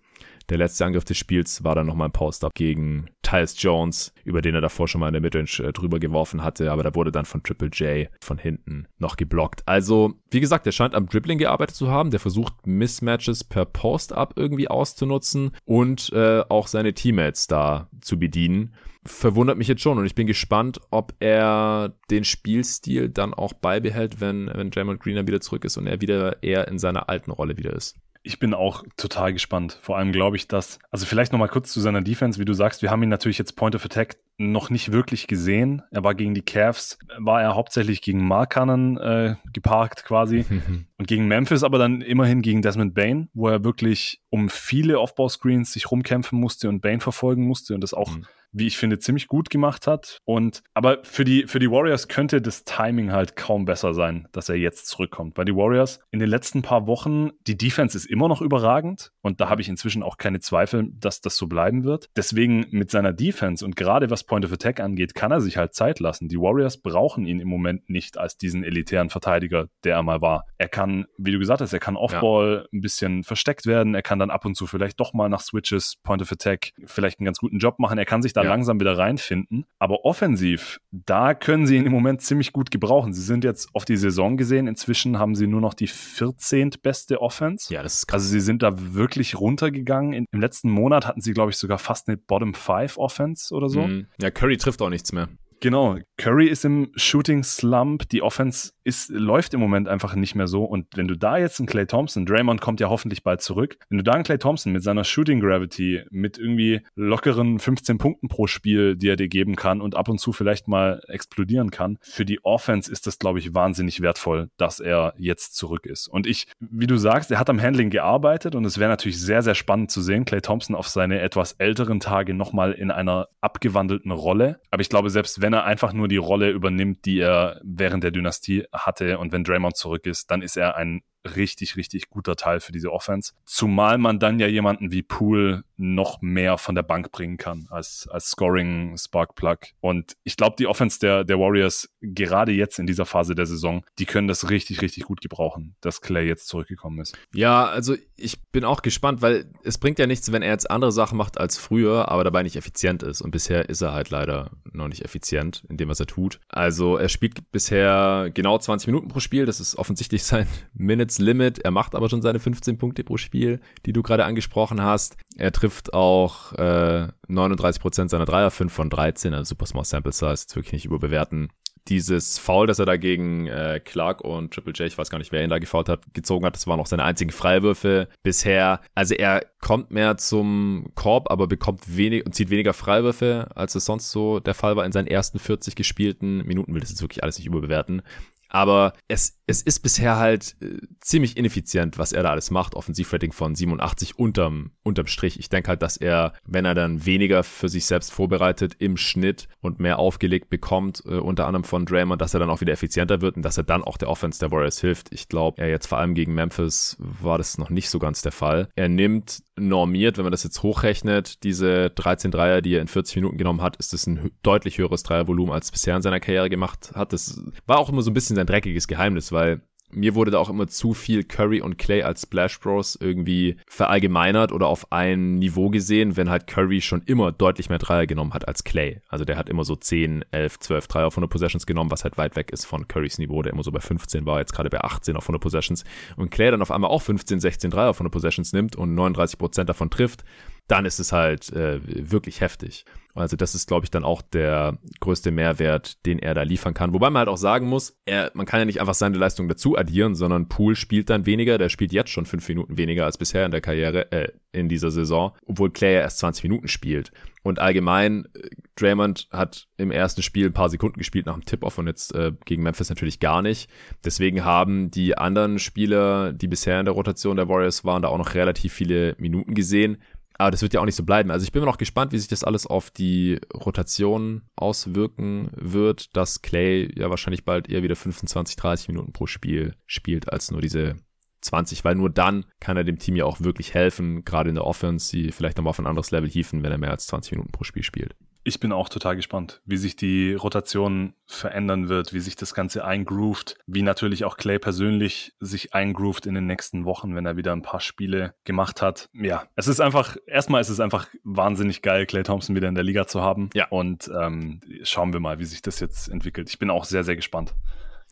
Der letzte Angriff des Spiels war dann nochmal ein Post-Up gegen Tyus Jones, über den er davor schon mal in der Midrange äh, drüber geworfen hatte, aber da wurde dann von Triple J von hinten noch geblockt. Also, wie gesagt, er scheint am Dribbling gearbeitet zu haben. Der versucht Mismatches per Post-Up irgendwie auszunutzen und äh, auch seine Teammates da zu bedienen verwundert mich jetzt schon und ich bin gespannt, ob er den Spielstil dann auch beibehält, wenn, wenn Draymond Green dann wieder zurück ist und er wieder eher in seiner alten Rolle wieder ist. Ich bin auch total gespannt. Vor allem glaube ich, dass, also vielleicht nochmal kurz zu seiner Defense, wie du sagst, wir haben ihn natürlich jetzt Point of Attack noch nicht wirklich gesehen. Er war gegen die Cavs, war er hauptsächlich gegen Markanen äh, geparkt quasi und gegen Memphis, aber dann immerhin gegen Desmond Bain, wo er wirklich um viele Aufbauscreens sich rumkämpfen musste und Bain verfolgen musste und das auch mhm wie ich finde, ziemlich gut gemacht hat. Und aber für die, für die Warriors könnte das Timing halt kaum besser sein, dass er jetzt zurückkommt. Weil die Warriors in den letzten paar Wochen, die Defense ist immer noch überragend und da habe ich inzwischen auch keine Zweifel, dass das so bleiben wird. Deswegen mit seiner Defense und gerade was Point of Attack angeht, kann er sich halt Zeit lassen. Die Warriors brauchen ihn im Moment nicht als diesen elitären Verteidiger, der er mal war. Er kann, wie du gesagt hast, er kann Offball ja. ein bisschen versteckt werden. Er kann dann ab und zu vielleicht doch mal nach Switches, Point of Attack vielleicht einen ganz guten Job machen. Er kann sich da da ja. langsam wieder reinfinden. Aber offensiv, da können sie ihn im Moment ziemlich gut gebrauchen. Sie sind jetzt auf die Saison gesehen. Inzwischen haben sie nur noch die 14. beste Offense. Ja, das ist krass. Also sie sind da wirklich runtergegangen. In, Im letzten Monat hatten sie, glaube ich, sogar fast eine Bottom 5 Offense oder so. Mhm. Ja, Curry trifft auch nichts mehr. Genau, Curry ist im Shooting Slump, die Offense ist, läuft im Moment einfach nicht mehr so und wenn du da jetzt einen Clay Thompson, Draymond kommt ja hoffentlich bald zurück, wenn du da einen Clay Thompson mit seiner Shooting Gravity, mit irgendwie lockeren 15 Punkten pro Spiel, die er dir geben kann und ab und zu vielleicht mal explodieren kann, für die Offense ist das, glaube ich, wahnsinnig wertvoll, dass er jetzt zurück ist. Und ich, wie du sagst, er hat am Handling gearbeitet und es wäre natürlich sehr, sehr spannend zu sehen, Clay Thompson auf seine etwas älteren Tage nochmal in einer abgewandelten Rolle. Aber ich glaube, selbst wenn wenn er einfach nur die Rolle übernimmt, die er während der Dynastie hatte und wenn Draymond zurück ist, dann ist er ein richtig, richtig guter Teil für diese Offense. Zumal man dann ja jemanden wie Poole noch mehr von der Bank bringen kann als, als Scoring Spark Plug. Und ich glaube, die Offense der, der Warriors, gerade jetzt in dieser Phase der Saison, die können das richtig, richtig gut gebrauchen, dass Clay jetzt zurückgekommen ist. Ja, also ich bin auch gespannt, weil es bringt ja nichts, wenn er jetzt andere Sachen macht als früher, aber dabei nicht effizient ist. Und bisher ist er halt leider noch nicht effizient in dem, was er tut. Also er spielt bisher genau 20 Minuten pro Spiel. Das ist offensichtlich sein Minute Limit. Er macht aber schon seine 15 Punkte pro Spiel, die du gerade angesprochen hast. Er trifft auch äh, 39% seiner Dreier, 5 von 13, also super small sample size, wirklich nicht überbewerten dieses Foul, das er da gegen äh, Clark und Triple J, ich weiß gar nicht, wer ihn da gefault hat, gezogen hat, das waren auch seine einzigen Freiwürfe bisher. Also er kommt mehr zum Korb, aber bekommt wenig und zieht weniger Freiwürfe, als es sonst so der Fall war in seinen ersten 40 gespielten Minuten. Will das jetzt wirklich alles nicht überbewerten. Aber es, es ist bisher halt äh, ziemlich ineffizient, was er da alles macht. Offensivrating von 87 unterm, unterm Strich. Ich denke halt, dass er, wenn er dann weniger für sich selbst vorbereitet im Schnitt und mehr aufgelegt bekommt, äh, unter anderem von Draymond, dass er dann auch wieder effizienter wird und dass er dann auch der Offense der Warriors hilft. Ich glaube, er jetzt vor allem gegen Memphis war das noch nicht so ganz der Fall. Er nimmt normiert, wenn man das jetzt hochrechnet, diese 13 Dreier, die er in 40 Minuten genommen hat, ist das ein deutlich höheres Dreiervolumen als bisher in seiner Karriere gemacht hat. Das war auch immer so ein bisschen sein dreckiges Geheimnis, weil mir wurde da auch immer zu viel Curry und Clay als Splash Bros irgendwie verallgemeinert oder auf ein Niveau gesehen, wenn halt Curry schon immer deutlich mehr Dreier genommen hat als Clay. Also der hat immer so 10, 11, 12 Dreier auf 100 Possessions genommen, was halt weit weg ist von Currys Niveau, der immer so bei 15 war, jetzt gerade bei 18 auf 100 Possessions. Und Clay dann auf einmal auch 15, 16 Dreier auf 100 Possessions nimmt und 39 Prozent davon trifft dann ist es halt äh, wirklich heftig. Also das ist, glaube ich, dann auch der größte Mehrwert, den er da liefern kann. Wobei man halt auch sagen muss, er, man kann ja nicht einfach seine Leistung dazu addieren, sondern Poole spielt dann weniger. Der spielt jetzt schon fünf Minuten weniger als bisher in der Karriere, äh, in dieser Saison, obwohl Clay ja erst 20 Minuten spielt. Und allgemein, äh, Draymond hat im ersten Spiel ein paar Sekunden gespielt nach dem Tip-Off und jetzt äh, gegen Memphis natürlich gar nicht. Deswegen haben die anderen Spieler, die bisher in der Rotation der Warriors waren, da auch noch relativ viele Minuten gesehen. Aber das wird ja auch nicht so bleiben. Also ich bin noch gespannt, wie sich das alles auf die Rotation auswirken wird, dass Clay ja wahrscheinlich bald eher wieder 25, 30 Minuten pro Spiel spielt, als nur diese 20, weil nur dann kann er dem Team ja auch wirklich helfen, gerade in der Offense, die vielleicht nochmal auf ein anderes Level hieven, wenn er mehr als 20 Minuten pro Spiel spielt. Ich bin auch total gespannt, wie sich die Rotation verändern wird, wie sich das Ganze eingroovt, wie natürlich auch Clay persönlich sich eingroovt in den nächsten Wochen, wenn er wieder ein paar Spiele gemacht hat. Ja, es ist einfach, erstmal ist es einfach wahnsinnig geil, Clay Thompson wieder in der Liga zu haben. Ja. Und ähm, schauen wir mal, wie sich das jetzt entwickelt. Ich bin auch sehr, sehr gespannt.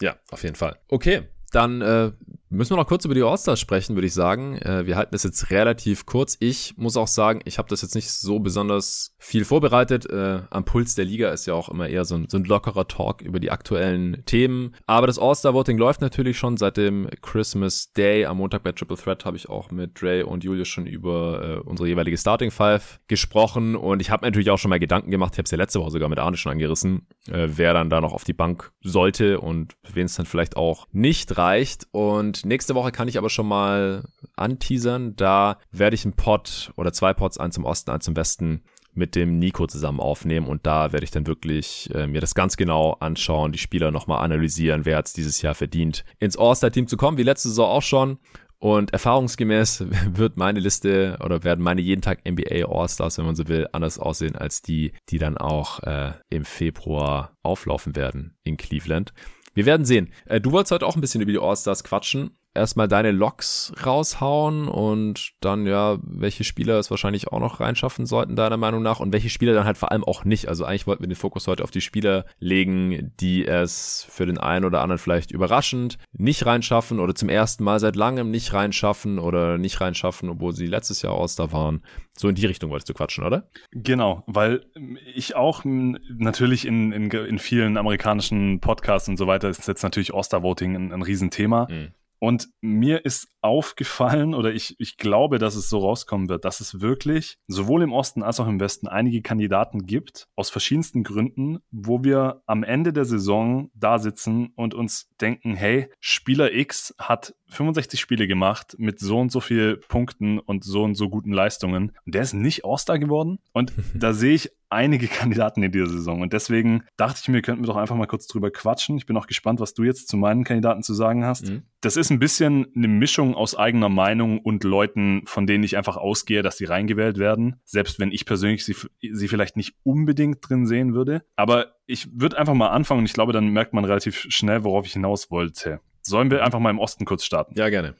Ja, auf jeden Fall. Okay, dann äh, müssen wir noch kurz über die All-Stars sprechen, würde ich sagen. Äh, wir halten das jetzt relativ kurz. Ich muss auch sagen, ich habe das jetzt nicht so besonders viel vorbereitet. Äh, am Puls der Liga ist ja auch immer eher so ein, so ein lockerer Talk über die aktuellen Themen. Aber das All-Star-Voting läuft natürlich schon seit dem Christmas Day. Am Montag bei Triple Threat habe ich auch mit Dre und Julius schon über äh, unsere jeweilige Starting Five gesprochen. Und ich habe natürlich auch schon mal Gedanken gemacht. Ich habe es ja letzte Woche sogar mit Arne schon angerissen, äh, wer dann da noch auf die Bank sollte und wen es dann vielleicht auch nicht reicht. Und nächste Woche kann ich aber schon mal anteasern. Da werde ich einen Pod oder zwei Pods, eins zum Osten, eins zum Westen, mit dem Nico zusammen aufnehmen und da werde ich dann wirklich äh, mir das ganz genau anschauen, die Spieler nochmal analysieren, wer hat es dieses Jahr verdient, ins All-Star-Team zu kommen, wie letzte Saison auch schon. Und erfahrungsgemäß wird meine Liste oder werden meine jeden Tag NBA All-Stars, wenn man so will, anders aussehen als die, die dann auch äh, im Februar auflaufen werden in Cleveland. Wir werden sehen. Äh, du wolltest heute auch ein bisschen über die All-Stars quatschen erstmal deine Loks raushauen und dann ja, welche Spieler es wahrscheinlich auch noch reinschaffen sollten, deiner Meinung nach, und welche Spieler dann halt vor allem auch nicht. Also eigentlich wollten wir den Fokus heute auf die Spieler legen, die es für den einen oder anderen vielleicht überraschend nicht reinschaffen oder zum ersten Mal seit langem nicht reinschaffen oder nicht reinschaffen, obwohl sie letztes Jahr aus da waren. So in die Richtung wolltest du quatschen, oder? Genau, weil ich auch natürlich in, in, in vielen amerikanischen Podcasts und so weiter ist jetzt natürlich All-Star-Voting ein, ein Riesenthema. Mhm. Und mir ist aufgefallen oder ich, ich glaube, dass es so rauskommen wird, dass es wirklich sowohl im Osten als auch im Westen einige Kandidaten gibt, aus verschiedensten Gründen, wo wir am Ende der Saison da sitzen und uns denken, hey, Spieler X hat 65 Spiele gemacht mit so und so viel Punkten und so und so guten Leistungen. Und der ist nicht All-Star geworden. Und da sehe ich einige Kandidaten in dieser Saison. Und deswegen dachte ich mir, könnten wir doch einfach mal kurz drüber quatschen. Ich bin auch gespannt, was du jetzt zu meinen Kandidaten zu sagen hast. Mhm. Das ist ein bisschen eine Mischung aus eigener Meinung und Leuten, von denen ich einfach ausgehe, dass sie reingewählt werden. Selbst wenn ich persönlich sie, sie vielleicht nicht unbedingt drin sehen würde. Aber ich würde einfach mal anfangen und ich glaube, dann merkt man relativ schnell, worauf ich hinaus wollte. Sollen wir einfach mal im Osten kurz starten? Ja, gerne.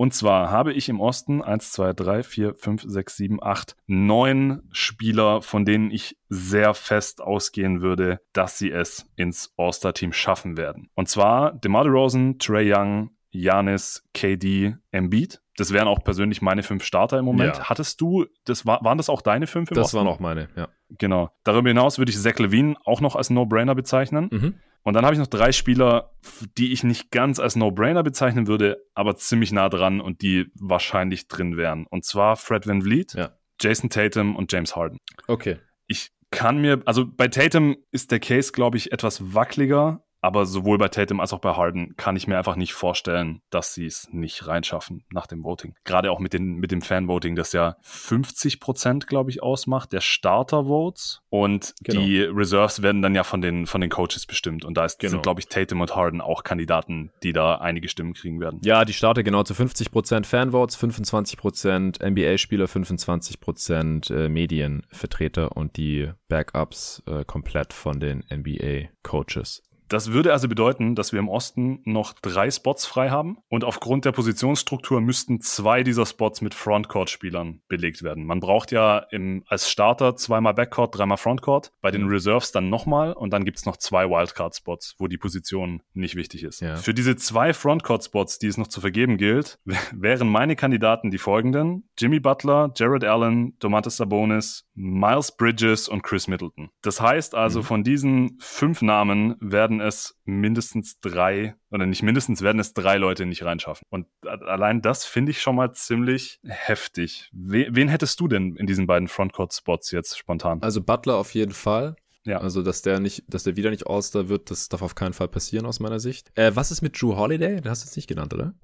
Und zwar habe ich im Osten 1, 2, 3, 4, 5, 6, 7, 8, 9 Spieler, von denen ich sehr fest ausgehen würde, dass sie es ins All-Star-Team schaffen werden. Und zwar DeMar DeRozan, Trey Young, Janis, KD, Embiid. Das wären auch persönlich meine fünf Starter im Moment. Ja. Hattest du, das war, waren das auch deine fünf im Das Osten? waren auch meine, ja. Genau. Darüber hinaus würde ich Zach Levine auch noch als No-Brainer bezeichnen. Mhm. Und dann habe ich noch drei Spieler, die ich nicht ganz als No-Brainer bezeichnen würde, aber ziemlich nah dran und die wahrscheinlich drin wären. Und zwar Fred Van Vliet, ja. Jason Tatum und James Harden. Okay. Ich kann mir, also bei Tatum ist der Case, glaube ich, etwas wackeliger. Aber sowohl bei Tatum als auch bei Harden kann ich mir einfach nicht vorstellen, dass sie es nicht reinschaffen nach dem Voting. Gerade auch mit, den, mit dem Fanvoting, das ja 50 Prozent, glaube ich, ausmacht, der Starter-Votes und genau. die Reserves werden dann ja von den, von den Coaches bestimmt und da ist, genau. sind, glaube ich, Tatum und Harden auch Kandidaten, die da einige Stimmen kriegen werden. Ja, die Starter genau zu 50 Prozent Fanvotes, 25 Prozent NBA-Spieler, 25 Prozent äh, Medienvertreter und die Backups äh, komplett von den NBA-Coaches. Das würde also bedeuten, dass wir im Osten noch drei Spots frei haben und aufgrund der Positionsstruktur müssten zwei dieser Spots mit Frontcourt-Spielern belegt werden. Man braucht ja im, als Starter zweimal Backcourt, dreimal Frontcourt, bei den mhm. Reserves dann nochmal und dann gibt's noch zwei Wildcard-Spots, wo die Position nicht wichtig ist. Ja. Für diese zwei Frontcourt-Spots, die es noch zu vergeben gilt, wären meine Kandidaten die folgenden. Jimmy Butler, Jared Allen, Domantas Sabonis, Miles Bridges und Chris Middleton. Das heißt also, mhm. von diesen fünf Namen werden es mindestens drei, oder nicht mindestens, werden es drei Leute nicht reinschaffen. Und allein das finde ich schon mal ziemlich heftig. Wen hättest du denn in diesen beiden Frontcourt-Spots jetzt spontan? Also Butler auf jeden Fall. Ja. Also, dass der nicht, dass der wieder nicht All-Star wird, das darf auf keinen Fall passieren aus meiner Sicht. Äh, was ist mit Drew Holiday? Den hast du jetzt nicht genannt, oder?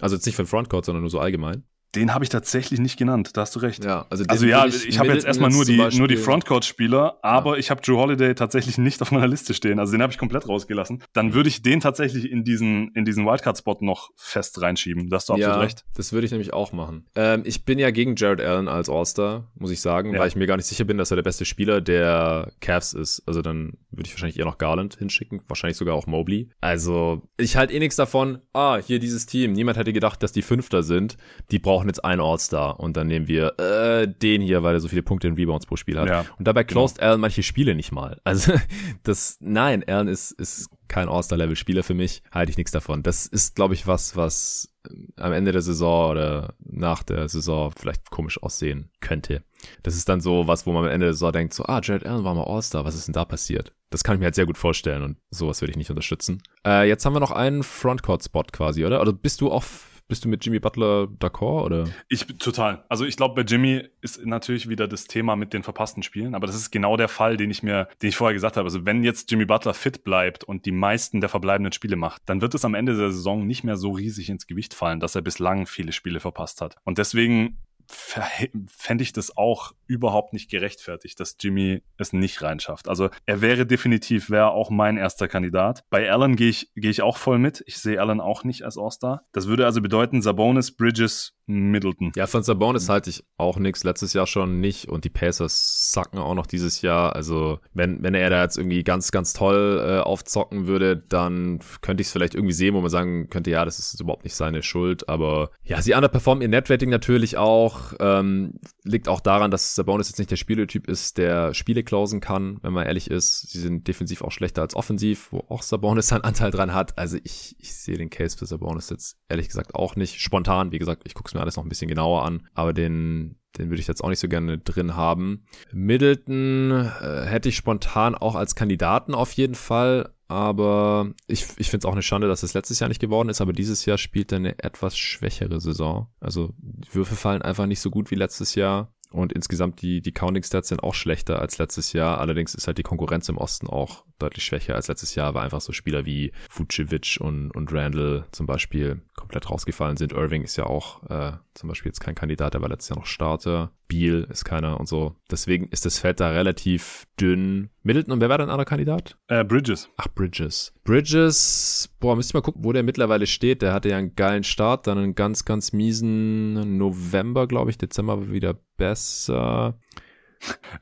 Also jetzt nicht für den Frontcourt, sondern nur so allgemein. Den habe ich tatsächlich nicht genannt, da hast du recht. Ja, also, also ja, ich, ich habe jetzt erstmal nur die, nur die Frontcourt-Spieler, aber ja. ich habe Drew Holiday tatsächlich nicht auf meiner Liste stehen. Also den habe ich komplett rausgelassen. Dann würde ich den tatsächlich in diesen, in diesen Wildcard-Spot noch fest reinschieben. Da hast du absolut ja, recht. Das würde ich nämlich auch machen. Ähm, ich bin ja gegen Jared Allen als All-Star, muss ich sagen, ja. weil ich mir gar nicht sicher bin, dass er der beste Spieler der Cavs ist. Also dann würde ich wahrscheinlich eher noch Garland hinschicken, wahrscheinlich sogar auch Mobley. Also ich halte eh nichts davon. Ah, hier dieses Team. Niemand hätte gedacht, dass die Fünfter sind. Die brauchen jetzt einen All-Star und dann nehmen wir äh, den hier, weil er so viele Punkte in Rebounds pro Spiel hat. Ja, und dabei genau. closed genau. Allen manche Spiele nicht mal. Also das, nein, Allen ist, ist kein All-Star-Level-Spieler für mich, halte ich nichts davon. Das ist, glaube ich, was, was ähm, am Ende der Saison oder nach der Saison vielleicht komisch aussehen könnte. Das ist dann so was, wo man am Ende der Saison denkt, so, ah, Jared Allen war mal All-Star, was ist denn da passiert? Das kann ich mir halt sehr gut vorstellen und sowas würde ich nicht unterstützen. Äh, jetzt haben wir noch einen Frontcourt-Spot quasi, oder? Oder bist du auch bist du mit Jimmy Butler d'accord oder? Ich total. Also ich glaube, bei Jimmy ist natürlich wieder das Thema mit den verpassten Spielen, aber das ist genau der Fall, den ich mir, den ich vorher gesagt habe. Also wenn jetzt Jimmy Butler fit bleibt und die meisten der verbleibenden Spiele macht, dann wird es am Ende der Saison nicht mehr so riesig ins Gewicht fallen, dass er bislang viele Spiele verpasst hat. Und deswegen fände ich das auch überhaupt nicht gerechtfertigt, dass Jimmy es nicht reinschafft. Also er wäre definitiv, wäre auch mein erster Kandidat. Bei Allen gehe ich, gehe ich auch voll mit. Ich sehe Allen auch nicht als All-Star. Das würde also bedeuten, Sabonis, Bridges, Middleton. Ja, von Sabonis halte ich auch nichts. Letztes Jahr schon nicht. Und die Pacers sacken auch noch dieses Jahr. Also wenn, wenn er da jetzt irgendwie ganz, ganz toll äh, aufzocken würde, dann könnte ich es vielleicht irgendwie sehen, wo man sagen könnte, ja, das ist überhaupt nicht seine Schuld. Aber ja, sie underperformen ihr Netrating natürlich auch. Ähm, liegt auch daran, dass Sabonis jetzt nicht der Spieletyp ist, der Spiele klausen kann, wenn man ehrlich ist. Sie sind defensiv auch schlechter als offensiv, wo auch Sabonis seinen Anteil dran hat. Also ich, ich sehe den Case für Sabonis jetzt ehrlich gesagt auch nicht. Spontan, wie gesagt, ich gucke mir alles noch ein bisschen genauer an, aber den, den würde ich jetzt auch nicht so gerne drin haben. Middleton äh, hätte ich spontan auch als Kandidaten auf jeden Fall, aber ich, ich finde es auch eine Schande, dass es letztes Jahr nicht geworden ist, aber dieses Jahr spielt er eine etwas schwächere Saison. Also die Würfe fallen einfach nicht so gut wie letztes Jahr. Und insgesamt die, die Counting Stats sind auch schlechter als letztes Jahr. Allerdings ist halt die Konkurrenz im Osten auch deutlich schwächer als letztes Jahr, weil einfach so Spieler wie Vucevic und, und Randall zum Beispiel komplett rausgefallen sind. Irving ist ja auch äh, zum Beispiel jetzt kein Kandidat, der war letztes Jahr noch Starter. Beal ist keiner und so. Deswegen ist das Feld da relativ dünn. Middleton und wer war dein anderer Kandidat? Äh, Bridges. Ach, Bridges. Bridges, boah, müsst ihr mal gucken, wo der mittlerweile steht. Der hatte ja einen geilen Start, dann einen ganz, ganz miesen November, glaube ich. Dezember war wieder besser.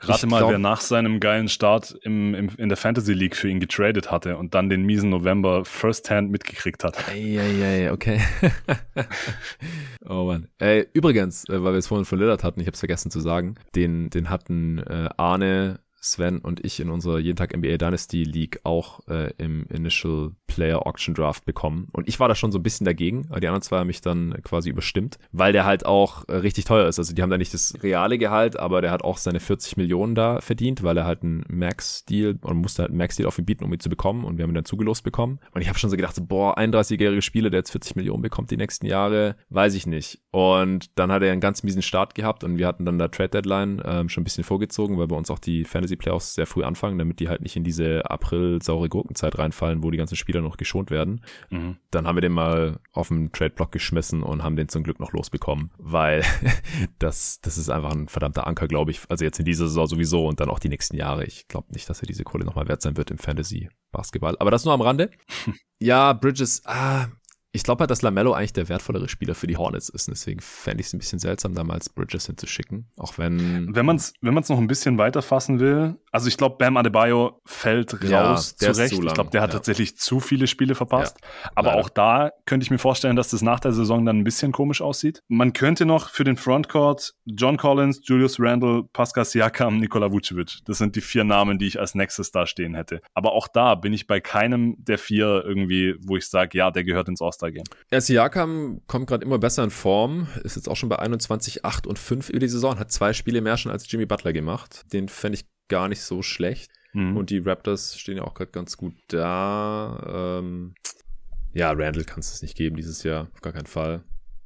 Rate mal, glaub, wer nach seinem geilen Start im, im, in der Fantasy League für ihn getradet hatte und dann den miesen November firsthand mitgekriegt hat. Eieiei, okay. oh Mann. Ey, übrigens, äh, weil wir es vorhin von Lillard hatten, ich habe es vergessen zu sagen, den, den hatten äh, Arne Sven und ich in unserer jeden Tag NBA Dynasty League auch äh, im Initial Player Auction Draft bekommen. Und ich war da schon so ein bisschen dagegen, die anderen zwei haben mich dann quasi überstimmt, weil der halt auch äh, richtig teuer ist. Also die haben da nicht das reale Gehalt, aber der hat auch seine 40 Millionen da verdient, weil er halt einen Max-Deal und musste halt einen Max-Deal auf ihn bieten, um ihn zu bekommen. Und wir haben ihn dann zugelost bekommen. Und ich habe schon so gedacht, so, boah, 31-jährige Spieler, der jetzt 40 Millionen bekommt die nächsten Jahre, weiß ich nicht. Und dann hat er einen ganz miesen Start gehabt und wir hatten dann da Trade Deadline ähm, schon ein bisschen vorgezogen, weil bei uns auch die Fantasy Fantasy-Playoffs sehr früh anfangen, damit die halt nicht in diese April-saure Gurkenzeit reinfallen, wo die ganzen Spieler noch geschont werden. Mhm. Dann haben wir den mal auf den Trade-Block geschmissen und haben den zum Glück noch losbekommen, weil das, das ist einfach ein verdammter Anker, glaube ich. Also jetzt in dieser Saison sowieso und dann auch die nächsten Jahre. Ich glaube nicht, dass er diese Kohle nochmal wert sein wird im Fantasy-Basketball. Aber das nur am Rande. ja, Bridges, ah, ich glaube halt, dass Lamello eigentlich der wertvollere Spieler für die Hornets ist. deswegen fände ich es ein bisschen seltsam, damals Bridges hinzuschicken. Auch wenn. Wenn man es wenn man's noch ein bisschen weiter fassen will, also ich glaube, Bam Adebayo fällt raus ja, zurecht. Zu ich glaube, der hat ja. tatsächlich zu viele Spiele verpasst. Ja, Aber leider. auch da könnte ich mir vorstellen, dass das nach der Saison dann ein bisschen komisch aussieht. Man könnte noch für den Frontcourt John Collins, Julius Randle, Pascal Siakam, Nikola Vucevic. Das sind die vier Namen, die ich als nächstes da stehen hätte. Aber auch da bin ich bei keinem der vier irgendwie, wo ich sage, ja, der gehört ins Oster All-Star Game. Ja, Siakam kommt gerade immer besser in Form, ist jetzt auch schon bei 21, 8 und 5 über die Saison, hat zwei Spiele mehr schon als Jimmy Butler gemacht. Den fände ich gar nicht so schlecht. Mhm. Und die Raptors stehen ja auch gerade ganz gut da. Ähm, ja, Randall kannst du es nicht geben dieses Jahr, auf gar keinen Fall.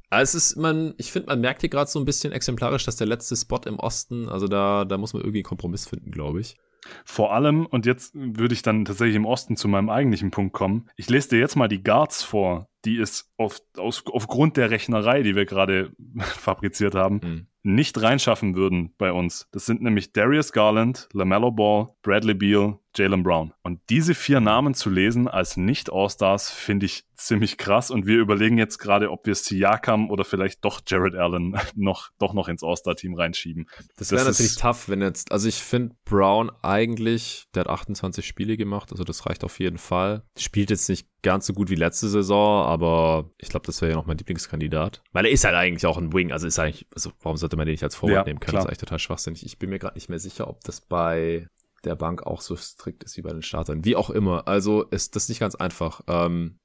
Aber es ist, man, ich finde, man merkt hier gerade so ein bisschen exemplarisch, dass der letzte Spot im Osten, also da, da muss man irgendwie einen Kompromiss finden, glaube ich. Vor allem, und jetzt würde ich dann tatsächlich im Osten zu meinem eigentlichen Punkt kommen. Ich lese dir jetzt mal die Guards vor, die es auf, aus, aufgrund der Rechnerei, die wir gerade fabriziert haben, mhm. nicht reinschaffen würden bei uns. Das sind nämlich Darius Garland, LaMelo Ball, Bradley Beal, Jalen Brown. Und diese vier Namen zu lesen als Nicht-All-Stars finde ich ziemlich krass. Und wir überlegen jetzt gerade, ob wir Siakam oder vielleicht doch Jared Allen noch, doch noch ins All-Star-Team reinschieben. Das wäre natürlich tough, wenn jetzt, also ich finde Brown eigentlich, der hat 28 Spiele gemacht, also das reicht auf jeden Fall. Spielt jetzt nicht ganz so gut wie letzte Saison, aber ich glaube, das wäre ja noch mein Lieblingskandidat. Weil er ist halt eigentlich auch ein Wing, also ist eigentlich, also warum sollte man den nicht als Vorwand ja, nehmen können? Klar. Das ist eigentlich total schwachsinnig. Ich bin mir gerade nicht mehr sicher, ob das bei der Bank auch so strikt ist wie bei den Startern. Wie auch immer. Also ist das nicht ganz einfach. Ähm,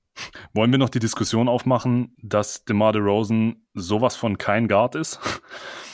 wollen wir noch die Diskussion aufmachen, dass DeMar DeRozan sowas von kein Guard ist?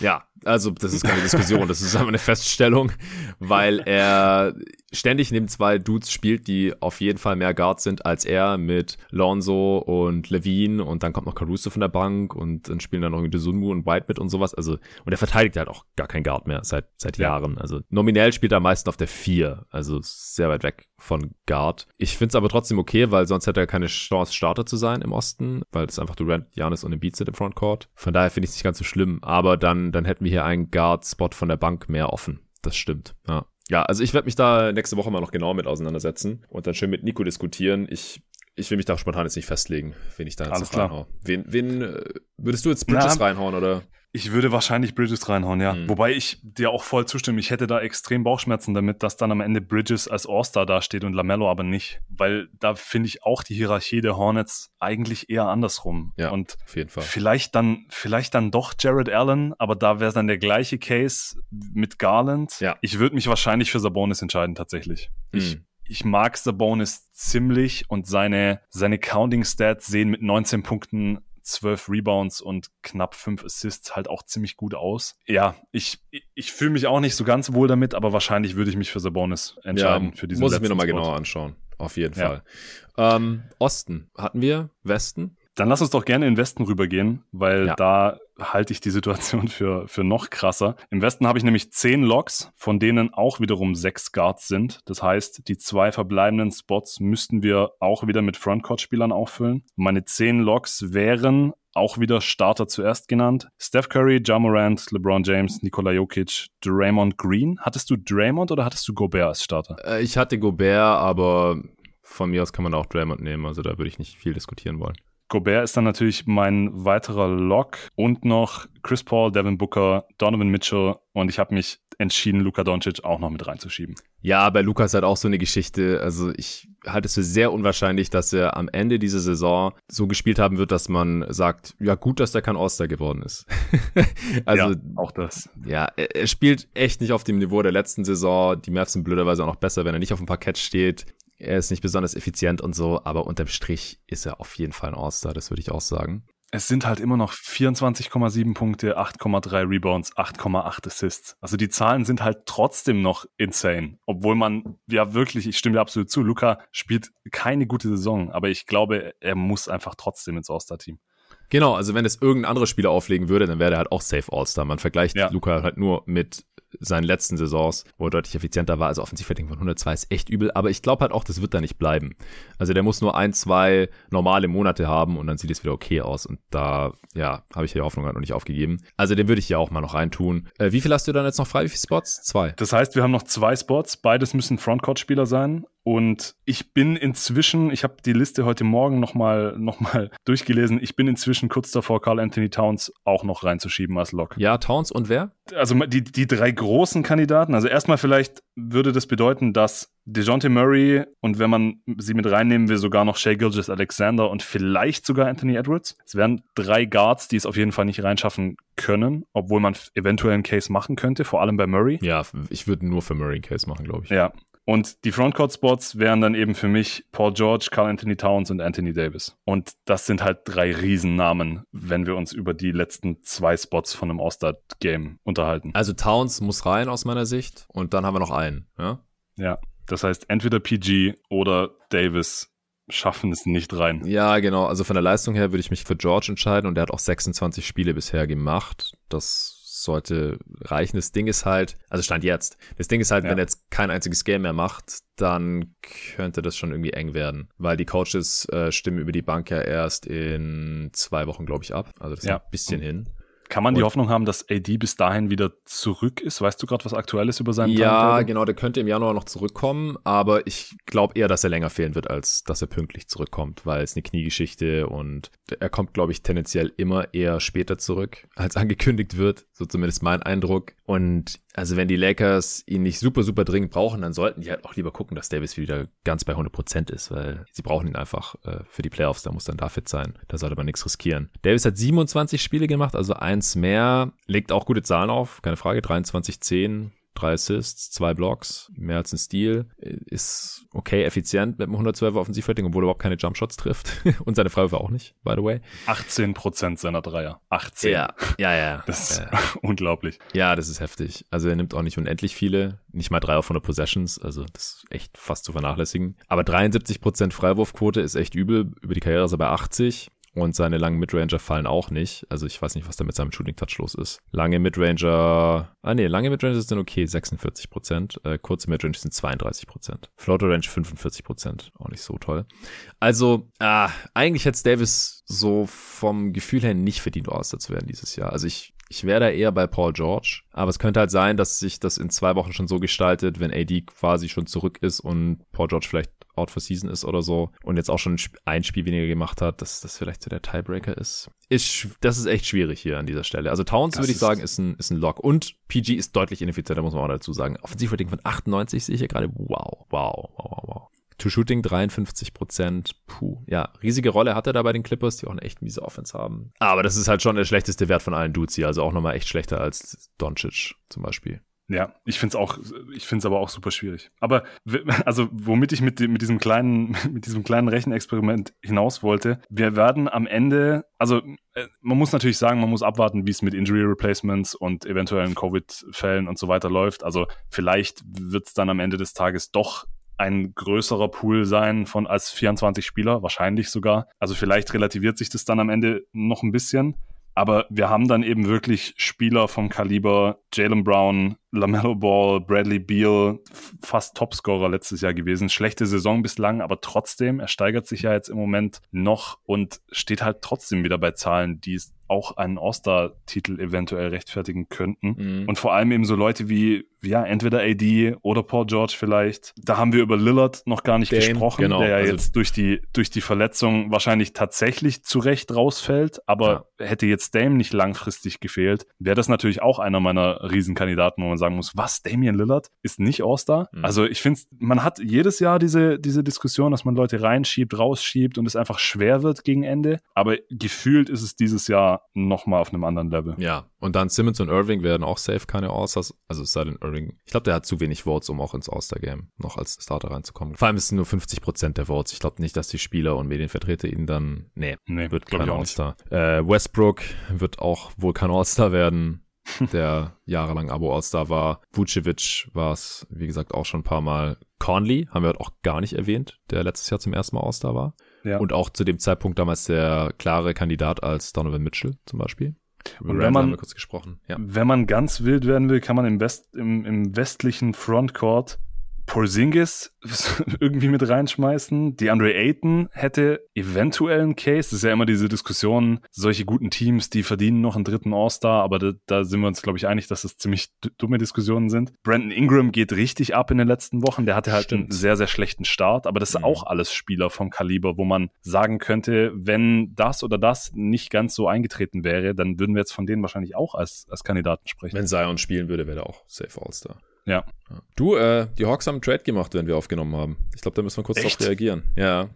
Ja, also das ist keine Diskussion, das ist einfach eine Feststellung, weil er ständig neben zwei Dudes spielt, die auf jeden Fall mehr Guards sind als er mit Lonzo und Levine und dann kommt noch Caruso von der Bank und dann spielen dann noch irgendwie Sunmu und White mit und sowas. Also und er verteidigt halt auch gar kein Guard mehr seit seit ja. Jahren. Also nominell spielt er am meisten auf der vier, also sehr weit weg von Guard. Ich finde es aber trotzdem okay, weil sonst hätte er keine Chance, Starter zu sein im Osten, weil es einfach Durant, Janis und Embiid sind im Frontcourt. Von daher finde ich es nicht ganz so schlimm. Aber dann, dann hätten wir hier einen Guard-Spot von der Bank mehr offen. Das stimmt, ja. Ja, also ich werde mich da nächste Woche mal noch genau mit auseinandersetzen und dann schön mit Nico diskutieren. Ich ich will mich da spontan jetzt nicht festlegen, wen ich da jetzt Alles klar. Wen, wen äh, würdest du jetzt Bridges Na, reinhauen oder? Ich würde wahrscheinlich Bridges reinhauen, ja. Mhm. Wobei ich dir auch voll zustimme. Ich hätte da extrem Bauchschmerzen damit, dass dann am Ende Bridges als All-Star dasteht und Lamello aber nicht. Weil da finde ich auch die Hierarchie der Hornets eigentlich eher andersrum. Ja, und auf jeden Fall. Vielleicht dann, vielleicht dann doch Jared Allen, aber da wäre dann der gleiche Case mit Garland. Ja. Ich würde mich wahrscheinlich für Sabonis entscheiden, tatsächlich. Mhm. Ich ich mag Sabonis ziemlich und seine, seine Counting Stats sehen mit 19 Punkten 12 Rebounds und knapp 5 Assists halt auch ziemlich gut aus. Ja, ich, ich fühle mich auch nicht so ganz wohl damit, aber wahrscheinlich würde ich mich für Sabonis entscheiden. Ja, für diesen muss ich mir nochmal genauer anschauen. Auf jeden Fall. Ähm, Osten hatten wir, Westen. Dann lass uns doch gerne in den Westen rübergehen, weil ja. da halte ich die Situation für, für noch krasser. Im Westen habe ich nämlich zehn Logs, von denen auch wiederum sechs Guards sind. Das heißt, die zwei verbleibenden Spots müssten wir auch wieder mit Frontcourt-Spielern auffüllen. Meine zehn Logs wären auch wieder Starter zuerst genannt. Steph Curry, Ja Morant, LeBron James, Nikola Jokic, Draymond Green. Hattest du Draymond oder hattest du Gobert als Starter? Äh, ich hatte Gobert, aber von mir aus kann man auch Draymond nehmen. Also da würde ich nicht viel diskutieren wollen. Gobert ist dann natürlich mein weiterer Lock und noch Chris Paul, Devin Booker, Donovan Mitchell und ich habe mich entschieden, Luka Doncic auch noch mit reinzuschieben. Ja, bei Luka ist halt auch so eine Geschichte. Also ich halte es für sehr unwahrscheinlich, dass er am Ende dieser Saison so gespielt haben wird, dass man sagt, ja gut, dass er kein All-Star geworden ist. also ja, auch das. Ja, er, er, spielt echt nicht auf dem Niveau der letzten Saison. Die Mavs sind blöderweise auch noch besser, wenn er nicht auf dem Parkett steht. Er ist nicht besonders effizient und so, aber unterm Strich ist er auf jeden Fall ein All-Star, das würde ich auch sagen. Es sind halt immer noch 24,7 Punkte, 8,3 Rebounds, 8,8 Assists. Also die Zahlen sind halt trotzdem noch insane. Obwohl man ja wirklich, ich stimme dir absolut zu, Luca spielt keine gute Saison, aber ich glaube, er muss einfach trotzdem ins All-Star-Team. Genau, also wenn es irgendein anderer Spieler auflegen würde, dann wäre er halt auch safe All-Star. Man vergleicht ja. Luca halt nur mit seinen letzten Saisons, wo er deutlich effizienter war. Also Offensivrating von 102 ist echt übel, aber ich glaube halt auch, das wird da nicht bleiben. Also der muss nur ein, zwei normale Monate haben und dann sieht es wieder okay aus. Und da, ja, habe ich die Hoffnung halt noch nicht aufgegeben. Also den würde ich ja auch mal noch reintun. Äh, wie viel hast du dann jetzt noch frei? Wie viele Spots? Zwei. Das heißt, wir haben noch zwei Spots. Beides müssen Frontcourt-Spieler sein. Und ich bin inzwischen, ich habe die Liste heute Morgen nochmal noch mal durchgelesen, ich bin inzwischen kurz davor, Carl Anthony Towns auch noch reinzuschieben als Lock. Ja, Towns und wer? Also die, die drei großen Kandidaten. Also erstmal vielleicht würde das bedeuten, dass DeJounte Murray und wenn man sie mit reinnehmen will, sogar noch Shea Gilgis Alexander und vielleicht sogar Anthony Edwards. Es wären drei Guards, die es auf jeden Fall nicht reinschaffen können, obwohl man eventuell einen Case machen könnte, vor allem bei Murray. Ja, ich würde nur für Murray einen Case machen, glaube ich. Ja, und die Frontcourt-Spots wären dann eben für mich Paul George, Carl Anthony Towns und Anthony Davis. Und das sind halt drei Riesennamen, wenn wir uns über die letzten zwei Spots von einem All-Star-Game unterhalten. Also Towns muss rein aus meiner Sicht und dann haben wir noch einen, ja? Ja, das heißt entweder PG oder Davis schaffen es nicht rein. Ja, genau. Also von der Leistung her würde ich mich für George entscheiden und der hat auch 26 Spiele bisher gemacht. Das sollte reichen. Das Ding ist halt, also Stand jetzt, das Ding ist halt, ja. wenn er jetzt kein einziges Game mehr macht, dann könnte das schon irgendwie eng werden, weil die Coaches äh, stimmen über die Bank ja erst in zwei Wochen, glaube ich, ab. Also das ist ja. ein bisschen hin. Kann man die Hoffnung haben, dass AD bis dahin wieder zurück ist? Weißt du gerade was Aktuelles über seinen Ja, genau, der könnte im Januar noch zurückkommen, aber ich glaube eher, dass er länger fehlen wird, als dass er pünktlich zurückkommt, weil es eine Kniegeschichte und er kommt, glaube ich, tendenziell immer eher später zurück, als angekündigt wird. So zumindest mein Eindruck. Und also wenn die Lakers ihn nicht super, super dringend brauchen, dann sollten die halt auch lieber gucken, dass Davis wieder ganz bei 100% ist, weil sie brauchen ihn einfach äh, für die Playoffs, da muss dann da fit sein. Da sollte man nichts riskieren. Davis hat 27 Spiele gemacht, also eins mehr, legt auch gute Zahlen auf, keine Frage, 23, 10, drei Assists, zwei Blocks, mehr als ein Steal, ist okay effizient mit einem 112er Offensivrating, obwohl er überhaupt keine Jumpshots trifft und seine Freiwürfe auch nicht, by the way. 18% seiner Dreier. 18. Ja, ja, ja. Das ist ja. unglaublich. Ja, das ist heftig. Also er nimmt auch nicht unendlich viele, nicht mal drei auf 100 Possessions, also das ist echt fast zu vernachlässigen. Aber 73% Freiwurfquote ist echt übel. Über die Karriere ist er bei 80. Und seine langen Midranger fallen auch nicht. Also ich weiß nicht, was da mit seinem Shooting Touch los ist. Lange Midranger, ah nee, lange Midranger sind okay, 46 Prozent. Äh, kurze Midranger sind 32 Prozent. Floater Range 45 Prozent. Auch nicht so toll. Also, ah, eigentlich hätte Davis so vom Gefühl her nicht verdient, All-Star zu werden dieses Jahr. Also ich, ich wäre da eher bei Paul George. Aber es könnte halt sein, dass sich das in zwei Wochen schon so gestaltet, wenn AD quasi schon zurück ist und Paul George vielleicht out for season ist oder so und jetzt auch schon ein Spiel weniger gemacht hat, dass das vielleicht so der Tiebreaker ist. ist das ist echt schwierig hier an dieser Stelle. Also Towns würde ich sagen, ist ein, ist ein Lock. Und PG ist deutlich ineffizienter, muss man auch dazu sagen. Offensivrating von 98 sehe ich hier gerade. Wow, wow, wow, wow, wow. To Shooting 53 Prozent. Puh. Ja, riesige Rolle hat er da bei den Clippers, die auch eine echt miese Offense haben. Aber das ist halt schon der schlechteste Wert von allen Dudes hier. Also auch nochmal echt schlechter als Doncic zum Beispiel. Ja, ich finde es auch, ich finde es aber auch super schwierig. Aber also, womit ich mit, mit diesem kleinen, mit diesem kleinen Rechenexperiment hinaus wollte, wir werden am Ende, also äh, man muss natürlich sagen, man muss abwarten, wie es mit Injury Replacements und eventuellen Covid-Fällen und so weiter läuft. Also vielleicht wird es dann am Ende des Tages doch ein größerer Pool sein von als 24 Spieler, wahrscheinlich sogar. Also vielleicht relativiert sich das dann am Ende noch ein bisschen. Aber wir haben dann eben wirklich Spieler vom Kaliber Jalen Brown, LaMelo Ball, Bradley Beal, fast Topscorer letztes Jahr gewesen. Schlechte Saison bislang, aber trotzdem, er steigert sich ja jetzt im Moment noch und steht halt trotzdem wieder bei Zahlen, die es auch einen All-Star-Titel eventuell rechtfertigen könnten. Mhm. Und vor allem eben so Leute wie, ja, entweder AD oder Paul George vielleicht. Da haben wir über Lillard noch gar nicht Dame, gesprochen, genau. der ja also jetzt durch die, durch die Verletzung wahrscheinlich tatsächlich zurecht rausfällt. Aber ja. hätte jetzt Dame nicht langfristig gefehlt, wäre das natürlich auch einer meiner Riesenkandidaten, wo man sagen muss, was, Damian Lillard ist nicht All-Star? Mhm. Also ich finde, man hat jedes Jahr diese, diese Diskussion, dass man Leute reinschiebt, rausschiebt und es einfach schwer wird gegen Ende. Aber gefühlt ist es dieses Jahr nochmal auf einem anderen Level. Ja, und dann Simmons und Irving werden auch safe keine All-Stars. Also es sei denn Irving. Ich glaube, der hat zu wenig Votes, um auch ins All-Star-Game noch als Starter reinzukommen. Vor allem ist es nur 50 Prozent der Votes. Ich glaube nicht, dass die Spieler und Medienvertreter ihn dann, nee, nee wird kein All-Star. Äh, Westbrook wird auch wohl kein All-Star werden der jahrelang Abo All-Star war. Vucevic war es, wie gesagt, auch schon ein paar Mal. Conley haben wir heute auch gar nicht erwähnt, der letztes Jahr zum ersten Mal All-Star war. Ja. Und auch zu dem Zeitpunkt damals der klare Kandidat als Donovan Mitchell zum Beispiel. Über Und wenn man- haben wir kurz gesprochen. Ja. Wenn man ganz wild werden will, kann man im, West, im, im westlichen Frontcourt Porzingis irgendwie mit reinschmeißen. Die Andre Ayton hätte eventuell einen Case. Das ist ja immer diese Diskussion, solche guten Teams, die verdienen noch einen dritten All-Star, aber da, da sind wir uns, glaube ich, einig, dass das ziemlich dumme Diskussionen sind. Brandon Ingram geht richtig ab in den letzten Wochen. Der hatte halt Stimmt. einen sehr, sehr schlechten Start, aber das sind Mhm. auch alles Spieler vom Kaliber, wo man sagen könnte, wenn das oder das nicht ganz so eingetreten wäre, dann würden wir jetzt von denen wahrscheinlich auch als, als Kandidaten sprechen. Wenn Zion spielen würde, wäre er auch Safe All-Star. Ja. Du, äh, die Hawks haben einen Trade gemacht, wenn wir aufgenommen haben. Ich glaube, da müssen wir kurz Echt? darauf reagieren. Ja.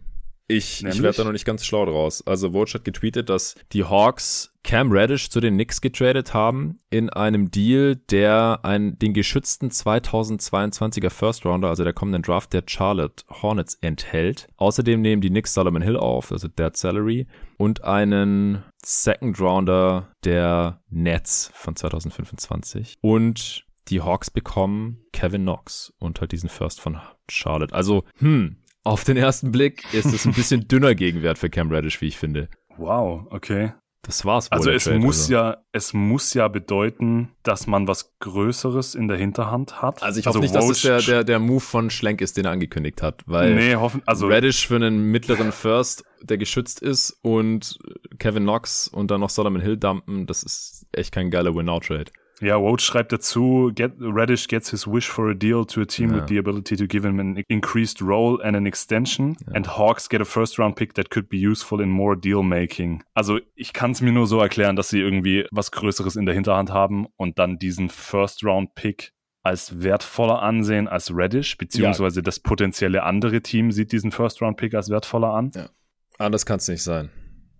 Ich, ich werde da noch nicht ganz schlau draus. Also Woj hat getweetet, dass die Hawks Cam Reddish zu den Knicks getradet haben in einem Deal, der ein, den geschützten 2022er First Rounder, also der kommenden Draft der Charlotte Hornets enthält. Außerdem nehmen die Knicks Solomon Hill auf, also Dead Salary, und einen Second Rounder der Nets von 2025. Und die Hawks bekommen Kevin Knox und halt diesen First von Charlotte. Also, hm, auf den ersten Blick ist es ein bisschen dünner Gegenwert für Cam Reddish, wie ich finde. Wow, okay. Das war's wohl. Also es Trade, muss also. ja, es muss ja bedeuten, dass man was Größeres in der Hinterhand hat. Also ich hoffe nicht, dass es der, der, der Move von Schlenk ist, den er angekündigt hat, weil nee, hoffen, also Reddish für einen mittleren First, der geschützt ist und Kevin Knox und dann noch Solomon Hill dumpen, das ist echt kein geiler Win-Now-Trade. Ja, Woj schreibt dazu, get, Reddish gets his wish for a deal to a team Ja. with the ability to give him an increased role and an extension. And Hawks get a first round pick that could be useful in more deal making. Also ich kann es mir nur so erklären, dass sie irgendwie was Größeres in der Hinterhand haben und dann diesen first round Pick als wertvoller ansehen als Reddish, beziehungsweise das potenzielle andere Team sieht diesen First Round Pick als wertvoller an. Anders kann es nicht sein.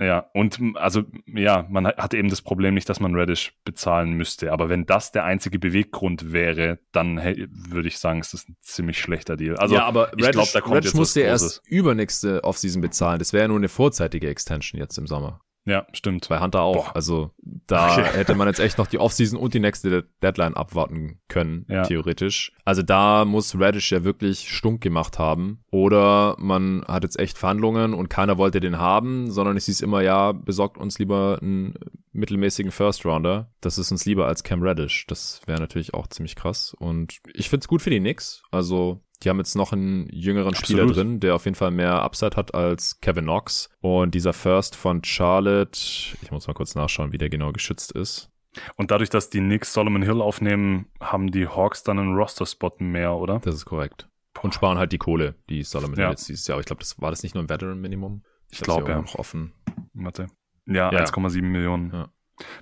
Ja, und m, also ja, man hat- eben das Problem nicht, dass man Reddish bezahlen müsste. Aber wenn das der einzige Beweggrund wäre, dann hey, würde ich sagen, es ist ein ziemlich schlechter Deal. Also ja, aber ich glaube, da kommt Reddish jetzt musste erst übernächste Offseason bezahlen. Das wäre ja nur eine vorzeitige Extension jetzt im Sommer. Ja, stimmt. Bei Hunter auch. Boah. Also da Okay. hätte man jetzt echt noch die Offseason und die nächste De- Deadline abwarten können, Ja. theoretisch. Also da muss Radish ja wirklich stunk gemacht haben. Oder man hat jetzt echt Verhandlungen und keiner wollte den haben, sondern es hieß immer, ja, besorgt uns lieber einen mittelmäßigen First Rounder. Das ist uns lieber als Cam Radish. Das wäre natürlich auch ziemlich krass. Und ich find's gut für die Knicks. Also die haben jetzt noch einen jüngeren Spieler Absolut. drin, der auf jeden Fall mehr Upside hat als Kevin Knox. Und dieser First von Charlotte, ich muss mal kurz nachschauen, wie der genau geschützt ist. Und dadurch, dass die Knicks Solomon Hill aufnehmen, haben die Hawks dann einen Roster-Spot mehr, oder? Das ist korrekt. Und sparen halt die Kohle, die Solomon Ja. Hill jetzt dieses Jahr. Aber ich glaube, das war das nicht nur ein Veteran-Minimum. Ich hab's glaube, ja. noch offen. Warte. Ja, Ja. 1,7 Millionen. Ja.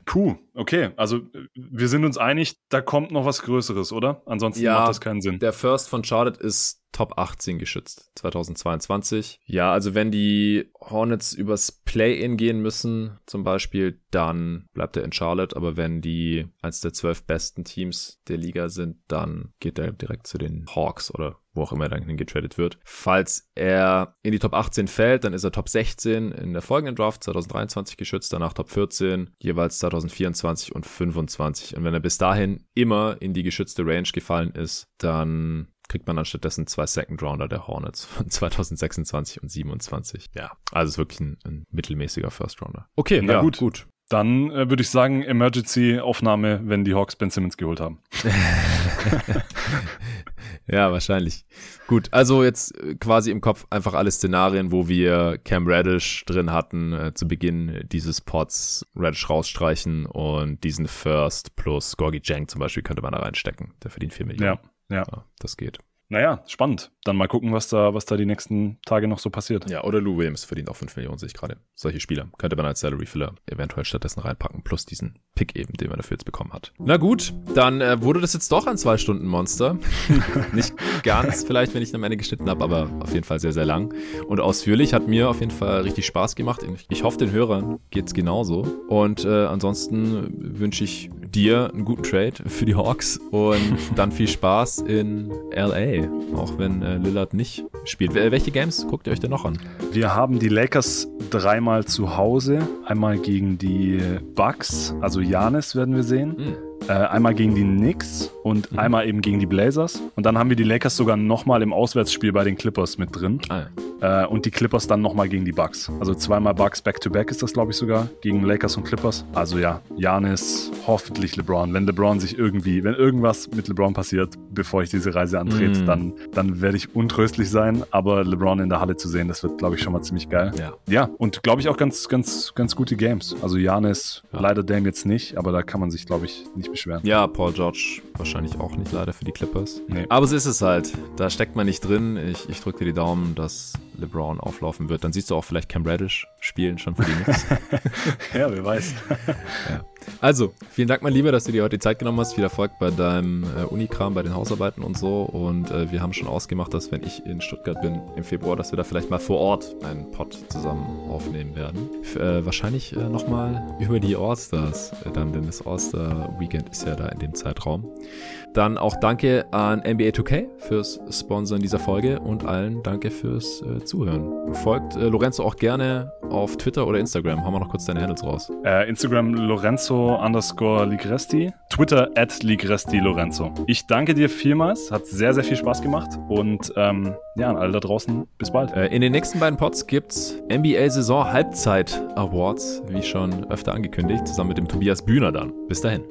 Puh, okay. Also äh, wir sind uns einig, da kommt noch was Größeres, oder? Ansonsten Ja, macht das keinen Sinn. Der First von Charlotte ist Top 18 geschützt, 2022. Ja, also wenn die Hornets übers Play-In gehen müssen, zum Beispiel, dann bleibt er in Charlotte. Aber wenn die eins der zwölf besten Teams der Liga sind, dann geht er direkt zu den Hawks oder wo auch immer er dann hingetradet wird. Falls er in die Top 18 fällt, dann ist er Top 16 in der folgenden Draft 2023 geschützt, danach Top 14, jeweils 2024 und 25. Und wenn er bis dahin immer in die geschützte Range gefallen ist, dann kriegt man dann stattdessen zwei Second Rounder der Hornets von 2026 und 27. Ja, also ist wirklich ein, ein mittelmäßiger First Rounder. Okay, Na ja, gut. gut. Dann äh, würde ich sagen, Emergency-Aufnahme, wenn die Hawks Ben Simmons geholt haben. Ja, wahrscheinlich. Gut, also jetzt äh, quasi im Kopf einfach alle Szenarien, wo wir Cam Radish drin hatten, äh, zu Beginn dieses Pots Radish rausstreichen und diesen First plus Gorgie Jang zum Beispiel könnte man da reinstecken. Der verdient 4 Millionen. Ja, ja. Ja, das geht. Naja, spannend. Dann mal gucken, was da, was da die nächsten Tage noch so passiert. Ja, oder Lou Williams verdient auch 5 Millionen, sehe ich gerade. Solche Spieler könnte man als Salary Filler eventuell stattdessen reinpacken, plus diesen Pick eben, den man dafür jetzt bekommen hat. Na gut, dann äh, wurde das jetzt doch ein 2-Stunden-Monster. Nicht ganz, vielleicht, wenn ich am Ende geschnitten habe, aber auf jeden Fall sehr, sehr lang und ausführlich. Hat mir auf jeden Fall richtig Spaß gemacht. Ich hoffe, den Hörern geht's genauso. Und äh, ansonsten wünsche ich dir einen guten Trade für die Hawks und dann viel Spaß in LA, auch wenn äh, Lillard nicht spielt. Wel- Welche Games guckt ihr euch denn noch an? Wir haben die Lakers dreimal zu Hause. Einmal gegen die Bucks, also Janis werden wir sehen. Hm. Äh, einmal gegen die Knicks und mhm. einmal eben gegen die Blazers. Und dann haben wir die Lakers sogar nochmal im Auswärtsspiel bei den Clippers mit drin. Ah, ja. äh, und die Clippers dann nochmal gegen die Bucks. Also zweimal Bucks back-to-back -back ist das, glaube ich, sogar. Gegen Lakers und Clippers. Also ja, Janis, hoffentlich LeBron. Wenn LeBron sich irgendwie, wenn irgendwas mit LeBron passiert, bevor ich diese Reise antrete, mhm. dann, dann werde ich untröstlich sein. Aber LeBron in der Halle zu sehen, das wird, glaube ich, schon mal ziemlich geil. Ja, ja und glaube ich auch ganz, ganz, ganz gute Games. Also Janis, ja. leider Dame jetzt nicht, aber da kann man sich, glaube ich, nicht beschweren. Ja, Paul George wahrscheinlich auch nicht leider für die Clippers. Nee. Aber so ist es halt. Da steckt man nicht drin. Ich, ich drücke dir die Daumen, dass LeBron auflaufen wird. Dann siehst du auch vielleicht Cam Reddish spielen schon für die Knicks. ja, wer weiß. ja. Also, vielen Dank, mein Lieber, dass du dir heute die Zeit genommen hast. Viel Erfolg bei deinem äh, Unikram, bei den Hausarbeiten und so. Und äh, wir haben schon ausgemacht, dass wenn ich in Stuttgart bin im Februar, dass wir da vielleicht mal vor Ort einen Pod zusammen aufnehmen werden. Äh, wahrscheinlich äh, nochmal über die All-Stars äh, dann, denn das All-Star-Weekend ist ja da in dem Zeitraum. Dann auch danke an NBA 2K fürs Sponsoren dieser Folge und allen danke fürs äh, Zuhören. Folgt äh, Lorenzo auch gerne auf Twitter oder Instagram. Haben wir noch kurz deine Handles raus. Äh, Instagram Lorenzo underscore Ligresti, Twitter at Ligresti Lorenzo. Ich danke dir vielmals, hat sehr, sehr viel Spaß gemacht und ähm, ja, an alle da draußen, bis bald. Äh, in den nächsten beiden Pods gibt's NBA Saison Halbzeit Awards, wie schon öfter angekündigt, zusammen mit dem Tobias Bühner dann. Bis dahin.